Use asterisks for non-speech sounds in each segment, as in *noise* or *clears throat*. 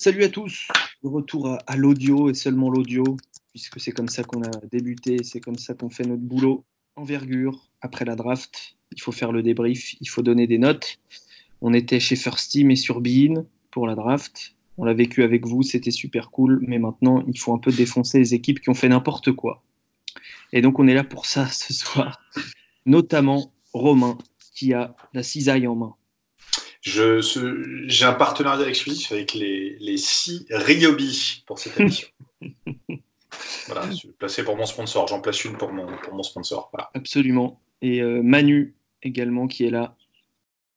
Salut à tous, retour à, l'audio et seulement l'audio, puisque c'est comme ça qu'on a débuté, c'est comme ça qu'on fait notre boulot. Envergure, après la draft, il faut faire le débrief, il faut donner des notes. On était chez First Team et sur Bein pour la draft. On l'a vécu avec vous, c'était super cool, mais maintenant il faut un peu défoncer les équipes qui ont fait n'importe quoi. Et donc on est là pour ça ce soir, notamment Romain qui a la cisaille en main. J'ai un partenariat exclusif avec les, les six Ryobi pour cette émission. *laughs* voilà, je vais placer pour mon sponsor. J'en place une pour mon, pour mon sponsor. Voilà. Absolument. Et euh, Manu également qui est là,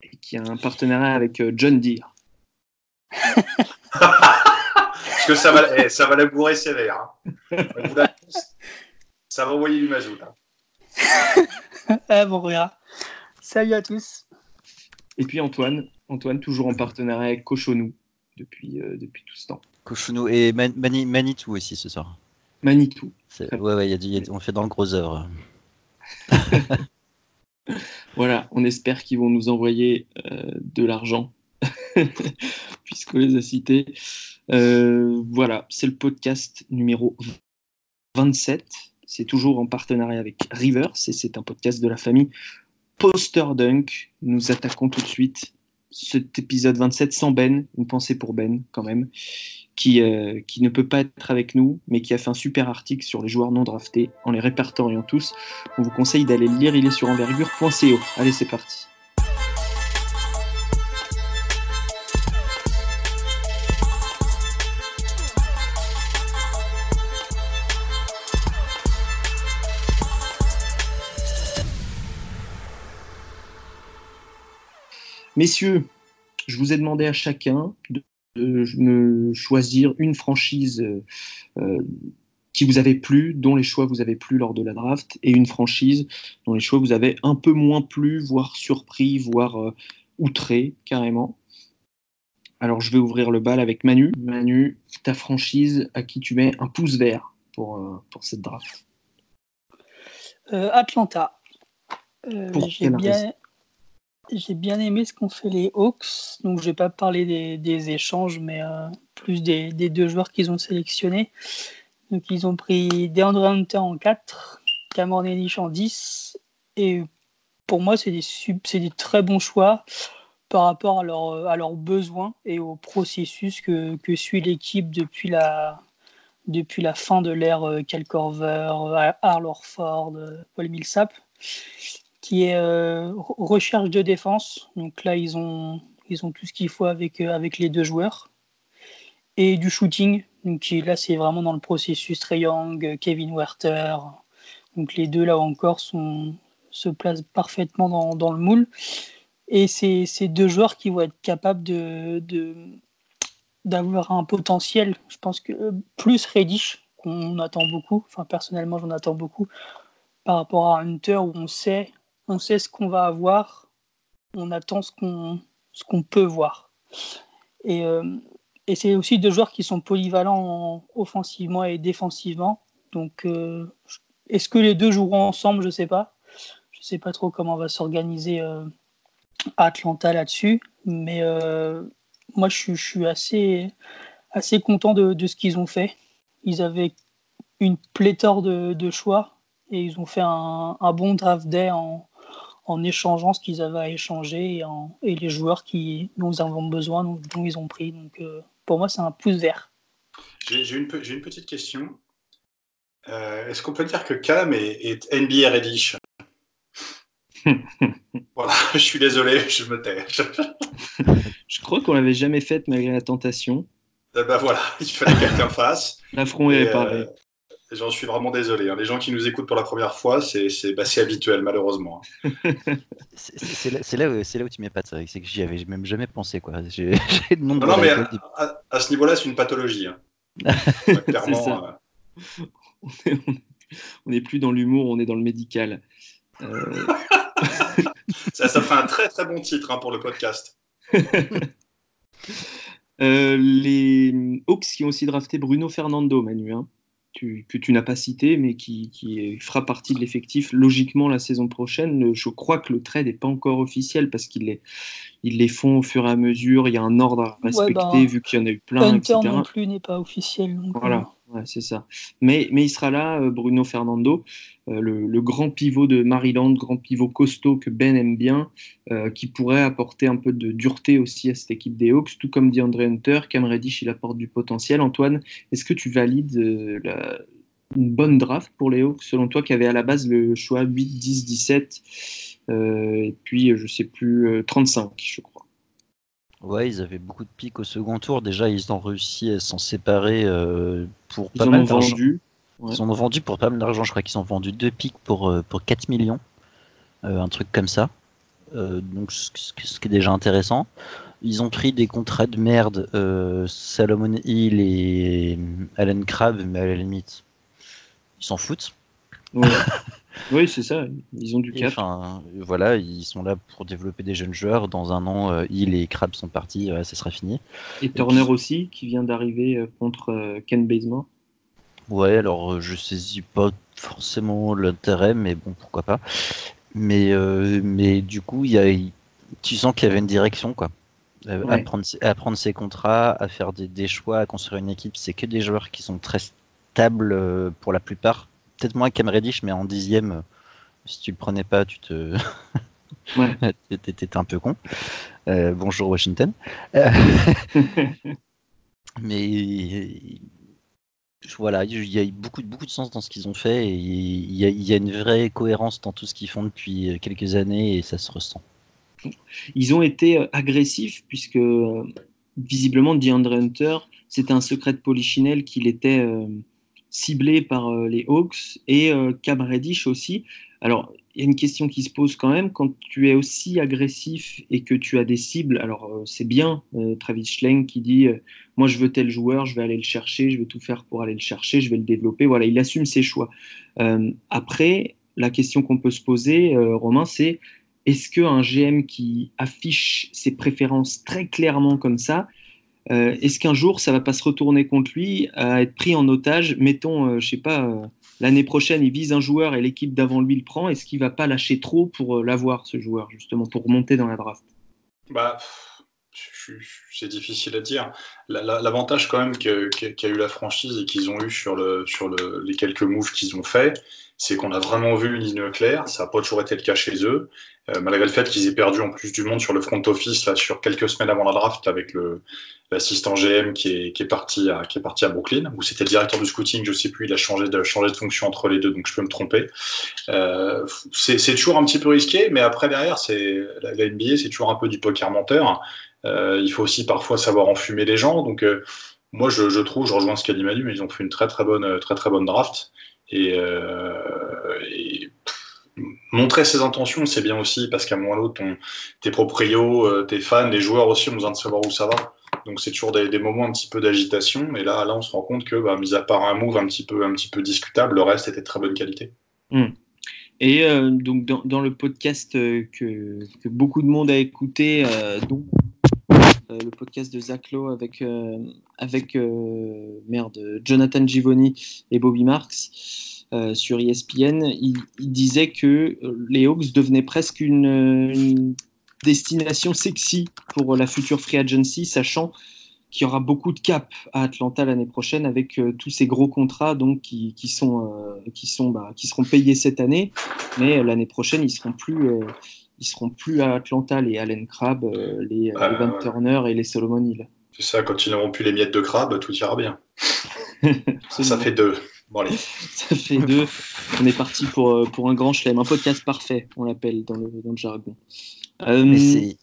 et qui a un partenariat avec euh, John Deere. Parce que ça va, eh, ça va la bourrer sévère. hein. L'a. Ça va envoyer du mazout. hein. *laughs* Ah bon, regarde. Salut à tous. Et puis Antoine, Antoine toujours en partenariat avec Cochonou depuis, euh, depuis tout ce temps. Cochonou et Man- Mani- Manitou aussi ce soir. Manitou. Ouais, ouais, il y a du- il y a- on fait dans le gros œuvre. *laughs* *laughs* Voilà, on espère qu'ils vont nous envoyer euh, de l'argent, *laughs* puisqu'on les a cités. Euh, voilà, c'est le podcast numéro 27. C'est toujours en partenariat avec Rivers et c'est un podcast de la famille Poster Dunk. Nous attaquons tout de suite cet épisode 27 sans Ben, une pensée pour Ben quand même, qui, euh, qui ne peut pas être avec nous, mais qui a fait un super article sur les joueurs non draftés en les répertoriant tous. On vous conseille d'aller le lire, il est sur envergure.co. Allez, c'est parti. Messieurs, je vous ai demandé à chacun de, de me choisir une franchise euh, euh, qui vous avait plu, dont les choix vous avaient plu lors de la draft, et une franchise dont les choix vous avaient un peu moins plu, voire surpris, voire euh, outré carrément. Alors je vais ouvrir le bal avec Manu. Manu, ta franchise à qui tu mets un pouce vert pour, euh, pour cette draft? Atlanta. Pour j'ai quelle bien, raison? J'ai bien aimé ce qu'ont fait les Hawks. Donc, je vais pas parler des, échanges, mais euh, plus des, deux joueurs qu'ils ont sélectionnés. Donc, ils ont pris DeAndre Hunter en 4, Cameron Reddish en 10. Et pour moi, c'est des, très bons choix par rapport à, leur, leurs besoins et au processus que, suit l'équipe depuis la, fin de l'ère euh, Cal Corver, euh, Al Horford, euh, Paul Millsap, qui est euh, re- recherche de défense. Donc là, ils ont, ils ont tout ce qu'il faut avec, euh, avec les deux joueurs. Et du shooting. Donc qui, là, c'est vraiment dans le processus Trey Young, Kevin Werther. Donc les deux, là encore, se placent parfaitement dans, dans le moule. Et c'est ces deux joueurs qui vont être capables de, d'avoir un potentiel. Je pense que euh, plus Reddish, qu'on attend beaucoup, enfin personnellement j'en attends beaucoup, par rapport à Hunter où on sait, on sait ce qu'on va avoir, on attend ce qu'on ce qu'on peut voir. Et, euh, et c'est aussi deux joueurs qui sont polyvalents en- offensivement et défensivement. Donc euh, est-ce que les deux joueront ensemble? Je ne sais pas. Je ne sais pas trop comment va s'organiser euh, Atlanta là-dessus. Mais moi, je, je suis assez, assez content de, de ce qu'ils ont fait. Ils avaient une pléthore de, choix et ils ont fait un, bon draft day en échangeant ce qu'ils avaient à échanger et, en- et les joueurs qui, dont ils avaient besoin, dont, dont ils ont pris. Donc, euh, pour moi, c'est un pouce vert. J'ai une, petite question. Euh, Est-ce qu'on peut dire que Cam est, est NBA Reddish? *laughs* Voilà, *laughs* je suis désolé, je me tais. *laughs* Je crois qu'on l'avait jamais faite malgré la tentation. Eh ben voilà, il fallait que quelqu'un fasse. L'affront est réparé. euh, J'en suis vraiment désolé. hein. Les gens qui nous écoutent pour la première fois, c'est bah, habituel, malheureusement. *laughs* C'est c'est là, là, là où tu m'épates, c'est que j'y avais même jamais pensé. quoi. *laughs* De Non, non, mais à, à- à ce niveau-là, c'est une pathologie. hein. *laughs* Ouais, clairement. euh, on n'est plus dans l'humour, on est dans le médical. Euh, ça, ça ferait un très très bon titre hein, pour le podcast. euh, les Hawks qui ont aussi drafté Bruno Fernando, Manu. hein. Que tu n'as pas cité, mais qui, qui, fera partie de l'effectif logiquement la saison prochaine. Je crois que le trade n'est pas encore officiel parce qu'ils les, ils les font au fur et à mesure. Il y a un ordre à respecter bah, vu qu'il y en a eu plein. Hunter etc. non plus n'est pas officiel. donc, Voilà, euh, ouais, c'est ça. Mais, mais il sera là, euh, Bruno Fernando, euh, le, grand pivot de Maryland, grand pivot costaud que Ben aime bien, euh, qui pourrait apporter un peu de dureté aussi à cette équipe des Hawks, tout comme dit André Hunter. Cam Reddish, il apporte du potentiel. Antoine, est-ce que tu valides une bonne draft pour les Hawks, selon toi, qui avait à la base le choix 8, 10, 17, euh, et puis, je sais plus, euh, 35, je crois. Ouais, ils avaient beaucoup de pics au second tour. Déjà, ils ont réussi à s'en séparer euh, pour Ils pas mal d'argent. Ouais. Ils en ont vendu pour pas mal d'argent. Je crois qu'ils ont vendu deux pics pour, euh, pour 4 millions. Euh, un truc comme ça. Euh, donc, ce, ce- ce qui est déjà intéressant. Ils ont pris des contrats de merde, euh, Salomon Hill et Alan Crabb, mais à la limite, ils s'en foutent. Ouais. *laughs* oui, c'est ça. Ils ont du cap. Enfin, voilà, ils sont là pour développer des jeunes joueurs. Dans un an, euh, Hill et Crabb sont partis, ouais, ça sera fini. Et Turner aussi, qui vient d'arriver euh, contre euh, Ken Bazemore. Ouais, alors je saisis pas forcément l'intérêt, mais bon, pourquoi pas. Mais, mais du coup, il y a, il- tu sens qu'il y avait une direction, quoi. Ouais. À, prendre, ses- à prendre ses contrats, à faire des, des choix, à construire une équipe. C'est que des joueurs qui sont très stables pour la plupart. Peut-être moins Cam Reddish, mais en dixième, euh, si tu le prenais pas, tu te. *laughs* Ouais. *laughs* T'étais un peu con. Euh, bonjour Washington. Euh, *laughs* mais voilà, il y a beaucoup, beaucoup de sens dans ce qu'ils ont fait et il y, a, il y a une vraie cohérence dans tout ce qu'ils font depuis quelques années et ça se ressent. Ils ont été euh, agressifs puisque euh, visiblement DeAndre Hunter, c'était un secret de Polichinelle qu'il était euh, ciblé par euh, les Hawks et euh, Cam Reddish aussi. Alors, il y a une question qui se pose quand même quand tu es aussi agressif et que tu as des cibles. Alors, euh, c'est bien Travis Schlenk qui dit Moi, je veux tel joueur, je vais aller le chercher, je vais tout faire pour aller le chercher, je vais le développer. Voilà, il assume ses choix. Après, la question qu'on peut se poser, Romain, c'est est-ce qu'un GM qui affiche ses préférences très clairement comme ça, euh, est-ce qu'un jour ça va pas se retourner contre lui, à être pris en otage? Mettons, euh, je sais pas, euh, l'année prochaine il vise un joueur et l'équipe d'avant lui le prend, est-ce qu'il va pas lâcher trop pour euh, l'avoir ce joueur justement pour monter dans la draft? Bah, c'est difficile à dire. La- la- L'avantage quand même qu'a eu la franchise et qu'ils ont eu sur, le, sur le- les quelques moves qu'ils ont fait, c'est qu'on a vraiment vu une ligne claire. Ça n'a pas toujours été le cas chez eux, Euh, malgré le fait qu'ils aient perdu en plus du monde sur le front office là, sur quelques semaines avant la draft avec l'assistant GM qui est, qui est parti à Brooklyn ou c'était le directeur du scouting, je sais plus. Il a changé de fonction entre les deux, donc je peux me tromper. Euh, c'est toujours un petit peu risqué, mais après derrière, c'est la NBA, c'est toujours un peu du poker menteur. Euh, il faut aussi parfois savoir enfumer les gens. Donc euh, moi, je, trouve, je rejoins ce qu'a dit Manu, mais ils ont fait une très très bonne très très bonne draft. Et, euh, et montrer ses intentions, c'est bien aussi parce qu'à un moment ou l'autre, tes proprios, euh, tes fans, les joueurs aussi ont besoin de savoir où ça va. Donc c'est toujours des, moments un petit peu d'agitation. Et là, là, on se rend compte que, bah, mis à part un move un petit peu un petit peu discutable, le reste était de très bonne qualité. Et euh, donc dans, le podcast euh, que, beaucoup de monde a écouté, euh, euh, le podcast de Zach Lowe avec, euh, avec euh, merde, Jonathan Givoni et Bobby Marks euh, sur ESPN, il, disait que euh, les Hawks devenaient presque une, destination sexy pour la future free agency, sachant qu'il y aura beaucoup de cap à Atlanta l'année prochaine avec euh, tous ces gros contrats donc qui, qui sont euh, qui sont bah, qui seront payés cette année, mais euh, l'année prochaine ils seront plus euh, ils seront plus à Atlanta les Allen Crabbe, euh, les, les Van. Turner et les Solomon Hill. C'est ça, quand ils n'auront plus les miettes de crabe, tout ira bien. *laughs* Ça fait deux. Bon, allez. Ça fait deux. On est parti pour, euh, pour un grand chelem, un podcast parfait, on l'appelle dans le, dans le jargon. Euh, Mais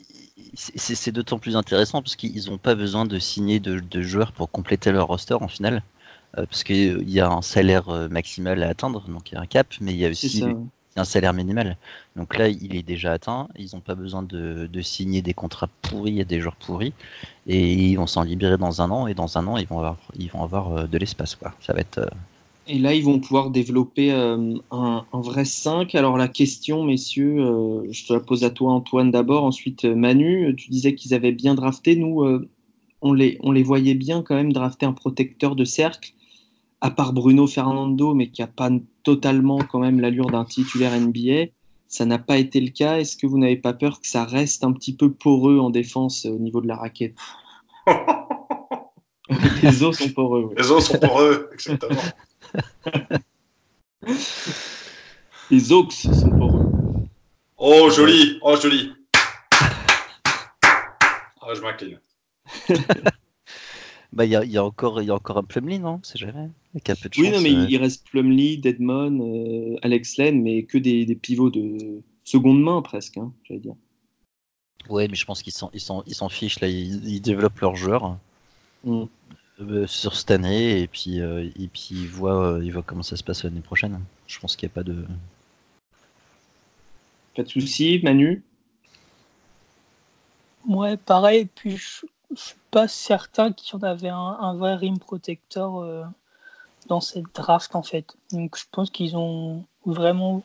c'est- d'autant plus intéressant parce qu'ils n'ont pas besoin de signer de, de joueurs pour compléter leur roster en finale. Euh, parce qu'il y a un salaire euh, maximal à atteindre, donc il y a un cap, mais il y a aussi ça. Un salaire minimal. Donc là, il est déjà atteint. Ils n'ont pas besoin de, signer des contrats pourris à des joueurs pourris. Et ils vont s'en libérer dans un an. Et dans un an, ils vont avoir, ils vont avoir euh, de l'espace. quoi. Ça va être. euh, Et là, ils vont pouvoir développer euh, un, vrai 5. Alors, la question, messieurs, je te la pose à toi, Antoine, d'abord. Ensuite, Manu, tu disais qu'ils avaient bien drafté. Nous, on, les, on les voyait bien quand même drafter un protecteur de cercle. À part Bruno Fernando, mais qui n'a pas totalement quand même l'allure d'un titulaire NBA, ça n'a pas été le cas. Est-ce que vous n'avez pas peur que ça reste un petit peu poreux en défense au niveau de la raquette? *laughs* Les os sont poreux. Les os sont poreux, exactement. *laughs* Les os sont poreux. Oh, joli Oh, joli Ah, je m'incline. *laughs* Bah, il y a, y, a encore, y a encore un Plumlee, non? C'est jamais. Avec un peu de oui, non, mais il reste Plumlee, Deadmon, euh, Alex Len, mais que des, des, pivots de seconde main presque, hein, j'allais dire. Ouais, mais je pense qu'ils s'en ils sont, ils s'en fichent là. Ils, ils, développent leurs joueurs mm. euh, sur cette année et puis euh, et puis ils voient, ils voient comment ça se passe l'année prochaine. Je pense qu'il n'y a pas de pas de souci, Manu? Ouais, pareil. Puis je, pas certain qu'il y en avait un, vrai rim protector euh, dans cette draft en fait. Donc je pense qu'ils ont vraiment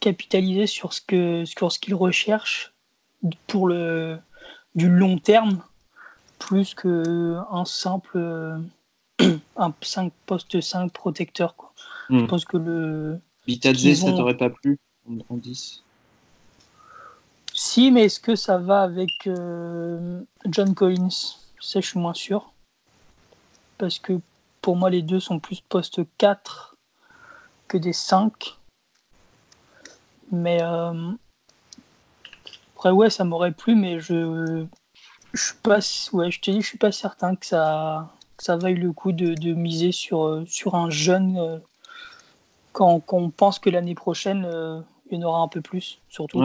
capitalisé sur ce que sur ce qu'ils recherchent pour le du long terme plus que un simple euh, *clears throat* un 5 poste 5 protecteur quoi. Je hmm. pense que le Bitadze ça t'aurait pas plu en 10 si, mais est-ce que ça va avec euh, John Collins? Ça, je suis moins sûr. Parce que pour moi, les deux sont plus poste 4 que des 5. Mais euh, après, ouais, ça m'aurait plu, mais je je suis pas ouais, je te dis, je suis pas certain que ça vaille le coup de, miser sur euh, sur un jeune quand, on pense que l'année prochaine il y en aura un peu plus, surtout.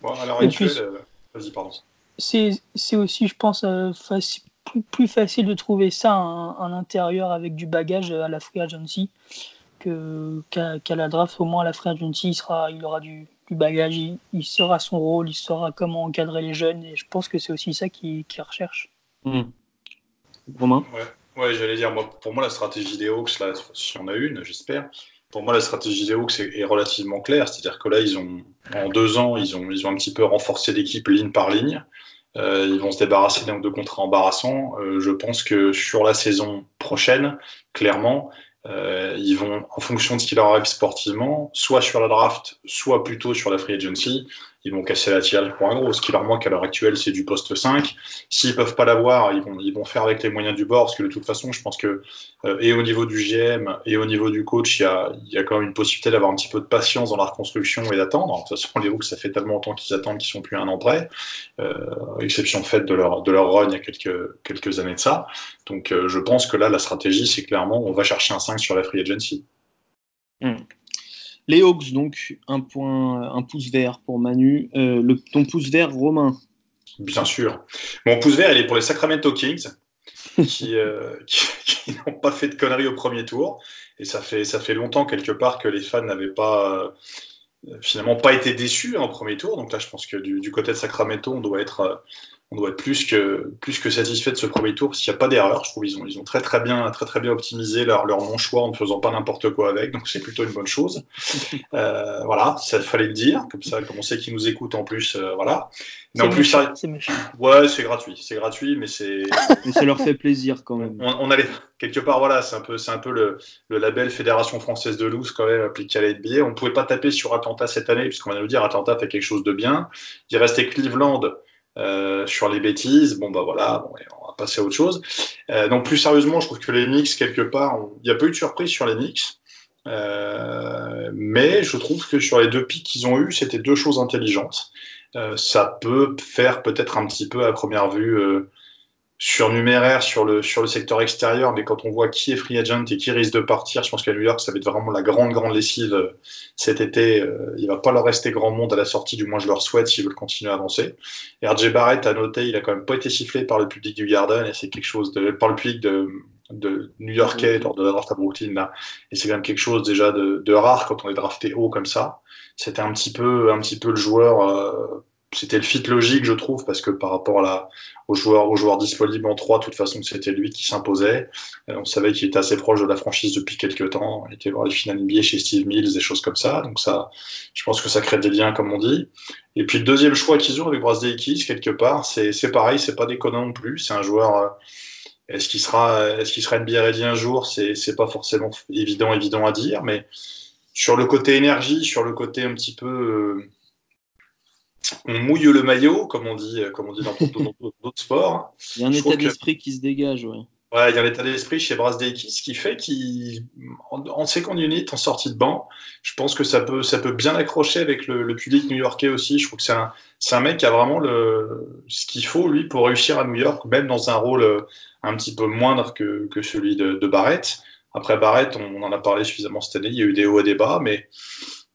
Bon, à l'heure actuelle, euh, vas-y, pardon. C'est aussi, je pense, euh, plus, plus, facile de trouver ça en, intérieur avec du bagage à la free agency qu'à la draft. Au moins, à la free agency, il, sera, il aura du, du bagage, il, saura son rôle, il saura comment encadrer les jeunes. Et je pense que c'est aussi ça qu'il recherche. Mmh. Romain? Ouais, ouais j'allais dire, moi, pour moi, la stratégie des Hawks, là, si on a une, j'espère, pour moi, la stratégie des Hawks est, relativement claire. C'est-à-dire que là, ils ont, en deux ans, ils ont, ils ont un petit peu renforcé l'équipe ligne par ligne. Euh, ils vont se débarrasser donc de contrats embarrassants. Euh, je pense que sur la saison prochaine, clairement, euh, ils vont, en fonction de ce qui leur arrive sportivement, soit sur la draft, soit plutôt sur la free agency, ils vont casser la tirage pour un gros. Ce qui leur manque à l'heure actuelle, c'est du poste 5. S'ils peuvent pas l'avoir, ils vont, ils vont faire avec les moyens du bord, parce que de toute façon, je pense que, euh, et au niveau du GM, et au niveau du coach, il y a, y a quand même une possibilité d'avoir un petit peu de patience dans la reconstruction et d'attendre. De toute façon, les Hawks, ça fait tellement longtemps qu'ils attendent qu'ils sont plus un an près, euh, exception faite de leur, de leur run il y a quelques, quelques années de ça. Donc, euh, je pense que là, la stratégie, c'est clairement, on va chercher un 5 sur la free agency. Hmm. Les Hawks, donc, un, point, un pouce vert pour Manu. Euh, le, ton pouce vert, Romain Bien sûr. Mon pouce vert, il est pour les Sacramento Kings, *laughs* qui, euh, qui, n'ont pas fait de conneries au premier tour. Et ça fait, ça fait longtemps, quelque part, que les fans n'avaient pas. Euh, finalement pas été déçus en premier tour. Donc là, je pense que du, du côté de Sacramento, on doit être, on doit être plus que, plus que satisfait de ce premier tour s'il n'y a pas d'erreur. Je trouve qu'ils ont, ils ont très très bien, très, très bien optimisé leur, leur non-choix en ne faisant pas n'importe quoi avec, donc c'est plutôt une bonne chose. *laughs* Euh, voilà, ça fallait le dire, comme ça, comme on sait qu'ils nous écoutent en plus, euh, voilà. Mais en plus, ça... c'est méchant. Ouais, c'est gratuit, c'est gratuit, mais c'est. *laughs* mais ça leur fait plaisir quand même. On, on a quelque part, voilà, c'est un peu, c'est un peu le, le, label Fédération française de loose quand même appliqué à la NBA. On ne pouvait pas taper sur Atlanta cette année, puisqu'on va nous dire Atlanta fait quelque chose de bien. Il restait Cleveland euh, sur les bêtises, bon bah voilà, on va passer à autre chose. Euh, donc plus sérieusement, je trouve que les Knicks quelque part, il n'y a pas eu de surprise sur les Knicks, euh, mais je trouve que sur les deux pics qu'ils ont eu, c'était deux choses intelligentes. Euh, ça peut faire peut-être un petit peu à première vue euh, surnuméraire sur le, sur le secteur extérieur, mais quand on voit qui est free agent et qui risque de partir, je pense qu'à New York, ça va être vraiment la grande, grande lessive euh, cet été. Euh, il va pas leur rester grand monde à la sortie, du moins je leur souhaite s'ils veulent continuer à avancer. RJ Barrett a noté, il a quand même pas été sifflé par le public du Garden, et c'est quelque chose de, par le public de, de New Yorkais lors de la à Brooklyn, là. Et c'est quand même quelque chose déjà de, de, rare quand on est drafté haut comme ça. C'était un petit peu, un petit peu le joueur, euh, c'était le fit logique, je trouve, parce que par rapport à aux, joueurs, aux joueurs disponibles en 3, de toute façon, c'était lui qui s'imposait. Euh, on savait qu'il était assez proche de la franchise depuis quelques temps. Il était voir les finales NBA chez Steve Mills, des choses comme ça. Donc ça, je pense que ça crée des liens, comme on dit. Et puis le deuxième choix qu'ils ont avec Brasdale Keys, quelque part, c'est pareil, c'est pas déconnant non plus. C'est un joueur. Euh, Est-ce qu'il sera, est-ce qu'il sera NBA ready un jour? C'est, c'est pas forcément évident, évident à dire, mais sur le côté énergie, sur le côté un petit peu, euh, on mouille le maillot, comme on dit, comme on dit dans d'autres sports. Il y a un état d'esprit qui se dégage, ouais. Ouais, il y a l'état d'esprit chez Brasdeikis qui fait qu'en en second unit, en sortie de banc, je pense que ça peut, ça peut bien accrocher avec le, le public new-yorkais aussi. Je trouve que c'est un, un mec qui a vraiment le, ce qu'il faut, lui, pour réussir à New York, même dans un rôle euh, un petit peu moindre que, que celui de, de Barrett. Après Barrett, on, en a parlé suffisamment cette année, il y a eu des hauts et des bas, mais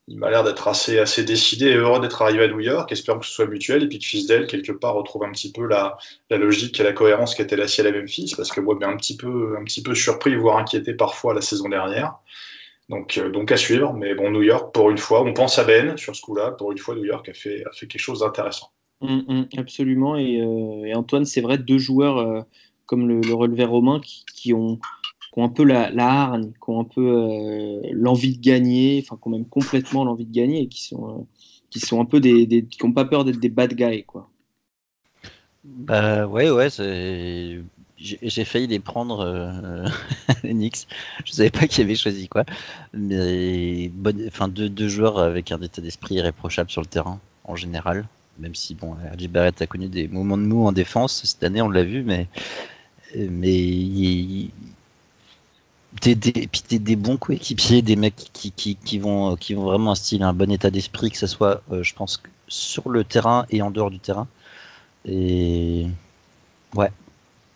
il m'a l'air d'être assez, assez décidé et heureux d'être arrivé à New York. Espérons que ce soit mutuel et puis que Fisdale, quelque part, retrouve un petit peu la, la logique et la cohérence qui était la sienne à Memphis, parce que moi, un petit peu, un petit peu surpris, voire inquiété parfois la saison dernière. Donc, euh, donc à suivre. Mais bon, New York, pour une fois, on pense à Ben sur ce coup-là. Pour une fois, New York a fait, a fait quelque chose d'intéressant. Hum, hum, absolument. Et, euh, et Antoine, c'est vrai, deux joueurs euh, comme le, le relevé romain qui ont qui un peu la, la hargne, qui ont un peu euh, l'envie de gagner, enfin, qui ont même complètement l'envie de gagner et qui sont, euh, qui sont un peu des, des qui n'ont pas peur d'être des bad guys, quoi. Bah ouais, ouais, j'ai failli les prendre, euh, *laughs* Knicks. Je savais pas qui avait choisi quoi. Mais bonne, enfin, deux, deux joueurs avec un état d'esprit irréprochable sur le terrain, en général. Même si, bon, RJ Barrett a connu des moments de mou en défense cette année, on l'a vu, mais, mais des, des, des, des bons coéquipiers, des mecs qui, qui, qui, vont, qui vont vraiment instiller un bon état d'esprit, que ce soit, euh, je pense, sur le terrain et en dehors du terrain. Et ouais,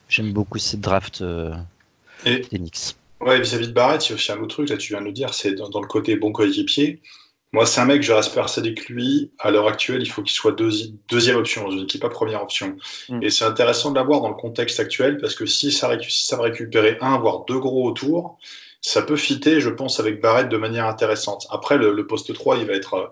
j'aime beaucoup cette draft euh, Et des Knicks. ouais, vis-à-vis de Barrett, il y a aussi un autre truc, là, tu viens de le dire, c'est dans, dans le côté bon coéquipier. Moi, c'est un mec, je reste persuadé que lui, à l'heure actuelle, il faut qu'il soit deuxi- deuxième option dans une équipe, pas première option. Mm. Et c'est intéressant de l'avoir dans le contexte actuel, parce que si ça, récu- si ça va récupérer un, voire deux gros autour, ça peut fitter, je pense, avec Barrett de manière intéressante. Après, le, le poste 3, il va être, euh,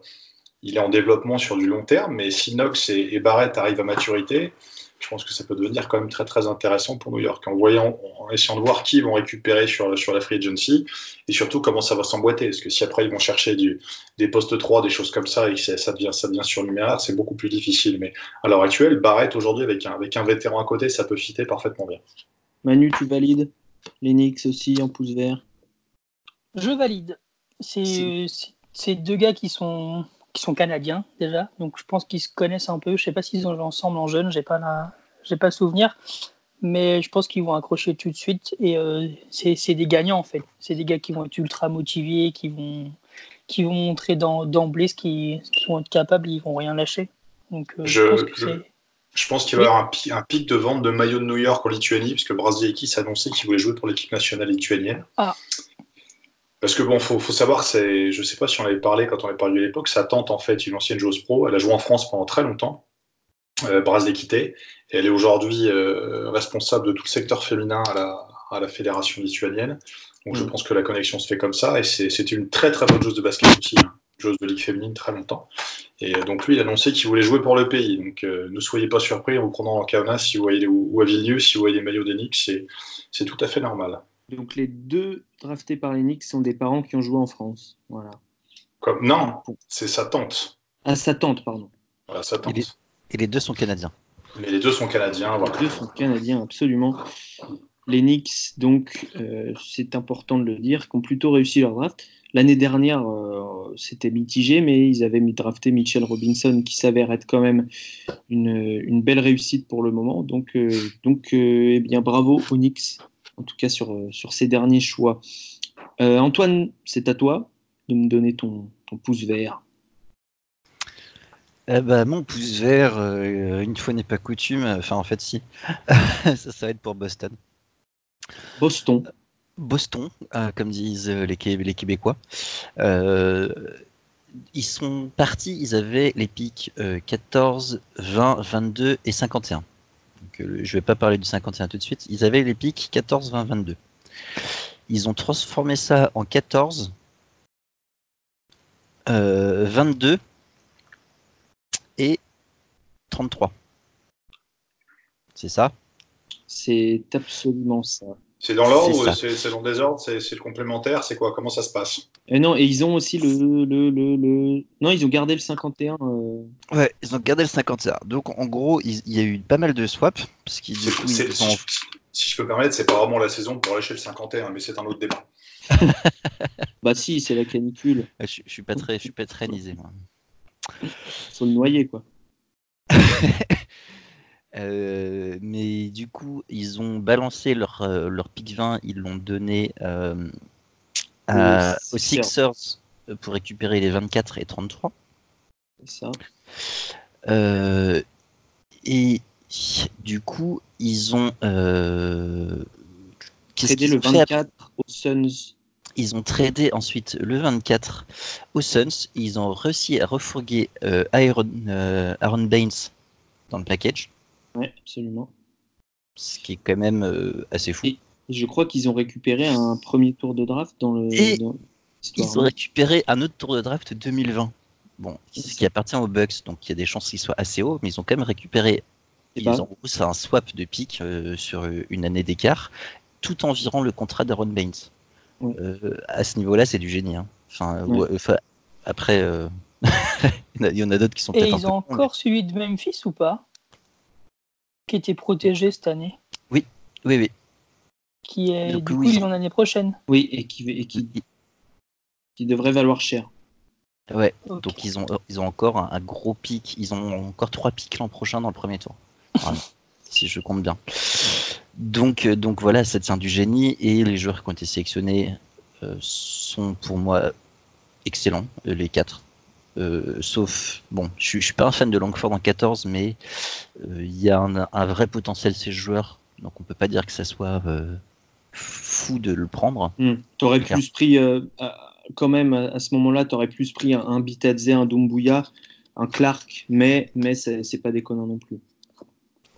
il est en développement sur du long terme, mais si Knox et, et Barrett arrivent à maturité, je pense que ça peut devenir quand même très très intéressant pour New York en voyant, en essayant de voir qui ils vont récupérer sur, sur la free agency et surtout comment ça va s'emboîter. Parce que si après ils vont chercher du, des postes 3, des choses comme ça et que ça ça devient, ça devient surnuméraire, c'est beaucoup plus difficile. Mais à l'heure actuelle, Barrett aujourd'hui avec un, avec un vétéran à côté, ça peut fitter parfaitement bien. Manu, tu valides? Knicks aussi en pouce vert? Je valide. C'est Si. c'est- c'est deux gars qui sont, qui sont canadiens déjà, donc je pense qu'ils se connaissent un peu. Je sais pas s'ils ont joué ensemble en jeune, j'ai pas la, j'ai pas souvenir, mais je pense qu'ils vont accrocher tout de suite et euh, c'est des gagnants en fait. C'est des gars qui vont être ultra motivés, qui vont, qui vont montrer d'emblée ce qu'ils vont être capables, ils vont rien lâcher. Donc euh, je, Je- pense qu'il va y avoir un, pi- un pic de vente de maillots de New York en Lituanie, puisque Brasileikis a annoncé qu'il voulait jouer pour l'équipe nationale lituanienne. Ah. Parce que bon, faut, faut savoir, c'est, je sais pas si on avait parlé quand on avait parlé à l'époque, sa tante en fait, une ancienne joueuse pro, elle a joué en France pendant très longtemps, euh, Brasileikité, et elle est aujourd'hui euh, responsable de tout le secteur féminin à la, à la fédération lituanienne. Donc je Mm. pense que la connexion se fait comme ça, et c'est, c'était une très très bonne joueuse de basket aussi, hein, joueuse de ligue féminine très longtemps. Et euh, donc lui, il a annoncé qu'il voulait jouer pour le pays. Donc euh, ne soyez pas surpris en vous prenant en Kaunas si vous voyez, ou, ou à Vilnius si vous voyez des maillots d'Enix, c'est, c'est tout à fait normal. Donc les deux draftés par les Knicks sont des parents qui ont joué en France. Voilà. Comme, non, c'est sa tante. Ah, sa tante, pardon. Voilà, sa tante. Et les deux sont canadiens. Mais les deux sont canadiens, voilà. Les deux sont canadiens, absolument. Les Knicks, donc, euh, c'est important de le dire, qui ont plutôt réussi leur draft. L'année dernière, euh, c'était mitigé, mais ils avaient drafté Mitchell Robinson, qui s'avère être quand même une, belle réussite pour le moment. Donc, euh, donc eh bien, bravo aux Knicks, en tout cas sur, ces derniers choix. Antoine, c'est à toi de me donner ton pouce vert. Eh ben, mon pouce vert, euh, une fois n'est pas coutume, enfin en fait si, *laughs* ça, ça va être pour Boston. Boston. Boston, euh, comme disent les, Qué- les Québécois. Euh, ils sont partis, ils avaient les pics euh, 14, 20, 22 et 51. Donc, euh, je vais pas parler du 51 tout de suite. Ils avaient les pics 14, 20, 22. Ils ont transformé ça en 14, euh, 22 et 33. C'est ça? C'est absolument ça. C'est dans l'ordre C'est ou c'est, dans le désordre? C'est, le complémentaire? C'est quoi? Comment ça se passe? Et non, et ils ont aussi le, le, le, le- Non, ils ont gardé le 51. euh, Ouais, ils ont gardé le 51. Donc en gros, il il y a eu pas mal de swaps. Parce qu'ils si je peux permettre, c'est pas vraiment la saison pour lâcher le 51, mais c'est un autre débat. *laughs* bah si, c'est la canicule. Je, je suis pas très, je suis pas très nisé moi. Faut le noyer quoi. *laughs* Euh, mais du coup, ils ont balancé leur, euh, leur pick 20, ils l'ont donné euh, à- Aux Sixers pour récupérer les 24 et 33. C'est ça. Euh, et du coup, ils ont euh, qu'est-ce qu'ils le ont fait après 24 aux Suns. Ils ont tradé ensuite le 24 aux Suns. Ils ont réussi à refourguer euh, Aaron, euh, Aaron Baines dans le package, Ouais, absolument. ce qui est quand même euh, assez fou. Et- je crois qu'ils ont récupéré un premier tour de draft dans le. Et dans Ils ont récupéré un autre tour de draft 2020. Bon, ce qui appartient aux Bucks, donc il y a des chances qu'ils soient assez hauts, mais ils ont quand même récupéré. Et Ils bah. ont, un swap de pick sur une année d'écart, tout en virant le contrat d'Aaron Baines. Euh, à ce niveau-là, c'est du génie. hein. Enfin, enfin, après, euh, *laughs* il y en a- d'autres qui sont Et peut-être ils peu ont cons, encore celui de Memphis ou pas? Qui était protégé cette année. mais- Oui, oui. Qui est Donc, du oui, coup, ils ils l'ont l'année prochaine. Oui, et qui, et qui, qui devrait valoir cher. Ouais. Donc ils ont, ils ont encore un, un gros pic. Ils ont encore trois pics l'an prochain dans le premier tour. Voilà, *laughs* si je compte bien. Donc, euh, donc voilà, ça tient du génie et les joueurs qui ont été sélectionnés euh, sont pour moi excellents, euh, les quatre. Euh, sauf, bon, je, je suis pas un fan de Langford en 14, mais il y a un, un vrai potentiel ces joueurs, donc on peut pas dire que ça soit fou de le prendre. Tu aurais Clair. plus pris, euh, quand même, à, ce moment-là, tu aurais plus pris un, un Bitadze, un Doumbouya, un Clark, mais, mais c'est pas déconnant non plus.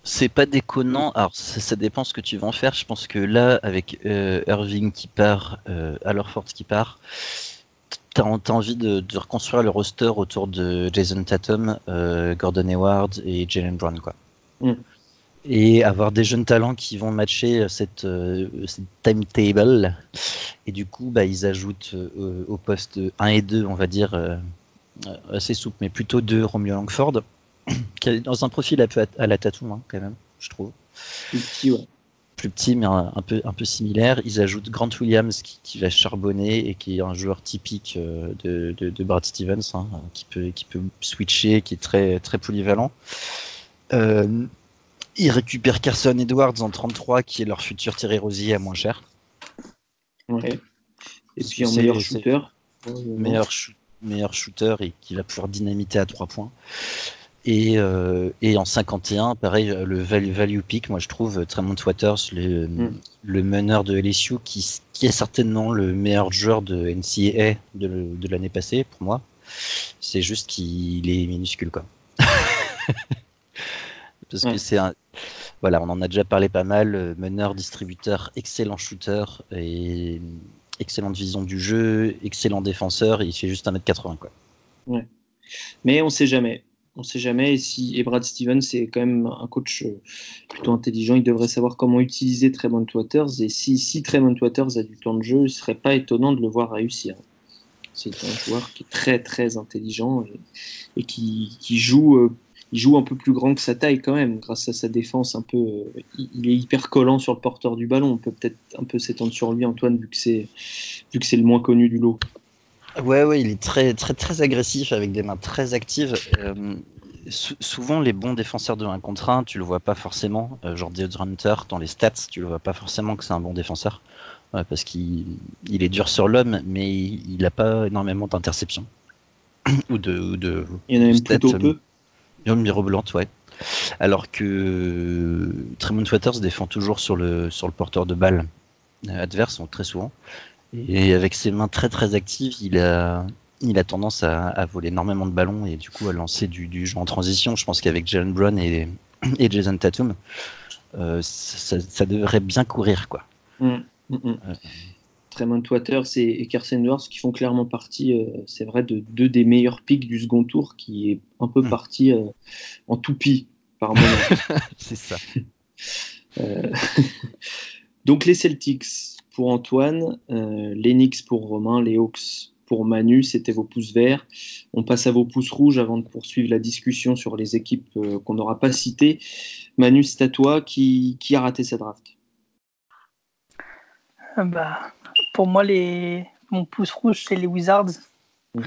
C'est pas déconnant. Alors, ça, ça dépend ce que tu vas en faire. Je pense que là, avec euh, Irving qui part, euh, Allerford qui part, t'as as envie de, de reconstruire le roster autour de Jason Tatum, euh, Gordon Hayward et Jalen Brown, quoi. Mm. Et avoir des jeunes talents qui vont matcher cette, euh, cette timetable. Et du coup, bah, ils ajoutent au poste 1 et 2, on va dire, assez souple, mais plutôt 2 Romeo Langford, dans un profil un peu à, la Tatum, hein, quand même, je trouve Plus petit, ouais. plus petit mais un, un peu un peu similaire. Ils ajoutent Grant Williams qui, qui va charbonner et qui est un joueur typique euh, de, de, de Brad Stevens, hein, qui peut qui peut switcher, qui est très très polyvalent. Euh, ils récupèrent Carson Edwards en 33, qui est leur futur Thierry Rosier à moins cher. ouais. Et puis C'est- meilleur shooter. meilleur, meilleur shooter et qui va pouvoir dynamiter à 3 points. Et, euh, et en 51, pareil, le value, value pick, moi je trouve Tremont Waters, le, Mm. le meneur de LSU, qui, qui est certainement le meilleur joueur de NCAA de, de l'année passée pour moi. C'est juste qu'il est minuscule, quoi. *laughs* Parce Ouais. que c'est un. Voilà, on en a déjà parlé pas mal. euh, Meneur, distributeur, excellent shooter et excellente vision du jeu, excellent défenseur. Et il fait juste 1m80, quoi. Mais on sait jamais. On sait jamais. Et, si, et Brad Stevens, c'est quand même un coach euh, plutôt intelligent. Il devrait savoir comment utiliser Tremont Waters. Et si, si Tremont Waters a du temps de jeu, ce serait pas étonnant de le voir réussir. C'est un joueur qui est très très intelligent et, qui, qui joue, euh, il joue un peu plus grand que sa taille quand même, grâce à sa défense un peu. euh, il, il est hyper collant sur le porteur du ballon. On peut peut-être un peu s'étendre sur lui, Antoine, vu que c'est le moins connu du lot. Ouais, ouais, il est très, très, très agressif avec des mains très actives. Euh, sou- souvent, les bons défenseurs de 1 contre 1, tu le vois pas forcément. Euh, genre Deodre Hunter, dans les stats, tu le vois pas forcément que c'est un bon défenseur. Ouais, parce qu'il il est dur sur l'homme, mais il n'a pas énormément d'interceptions. *coughs* ou de, ou de Il y en a même stats, plutôt euh, peu. mirobolantes, ouais. Alors que Tremont Waters défend toujours sur le, sur le porteur de balle euh, adverse, donc très souvent. Et avec ses mains très très actives, il a, il a tendance à, à voler énormément de ballons et du coup à lancer du, du jeu en transition. Je pense qu'avec Jalen Brown et, et Jason Tatum, euh, ça, ça devrait bien courir quoi. Mm, mm, mm. Tremont Waters et, Carson Edwards qui font clairement partie, euh, c'est vrai, de deux des meilleurs pics du second tour qui est un peu Mm. parti euh, en toupie par moment. *laughs* C'est ça. Euh, *laughs* Donc les Celtics pour Antoine, euh, les Knicks pour Romain, les Hawks pour Manu, c'était vos pouces verts. On passe à vos pouces rouges avant de poursuivre la discussion sur les équipes euh, qu'on n'aura pas citées. Manu, c'est à toi qui, qui a raté sa draft? bah, Pour moi, les... mon pouce rouge, c'est les Wizards. Mm.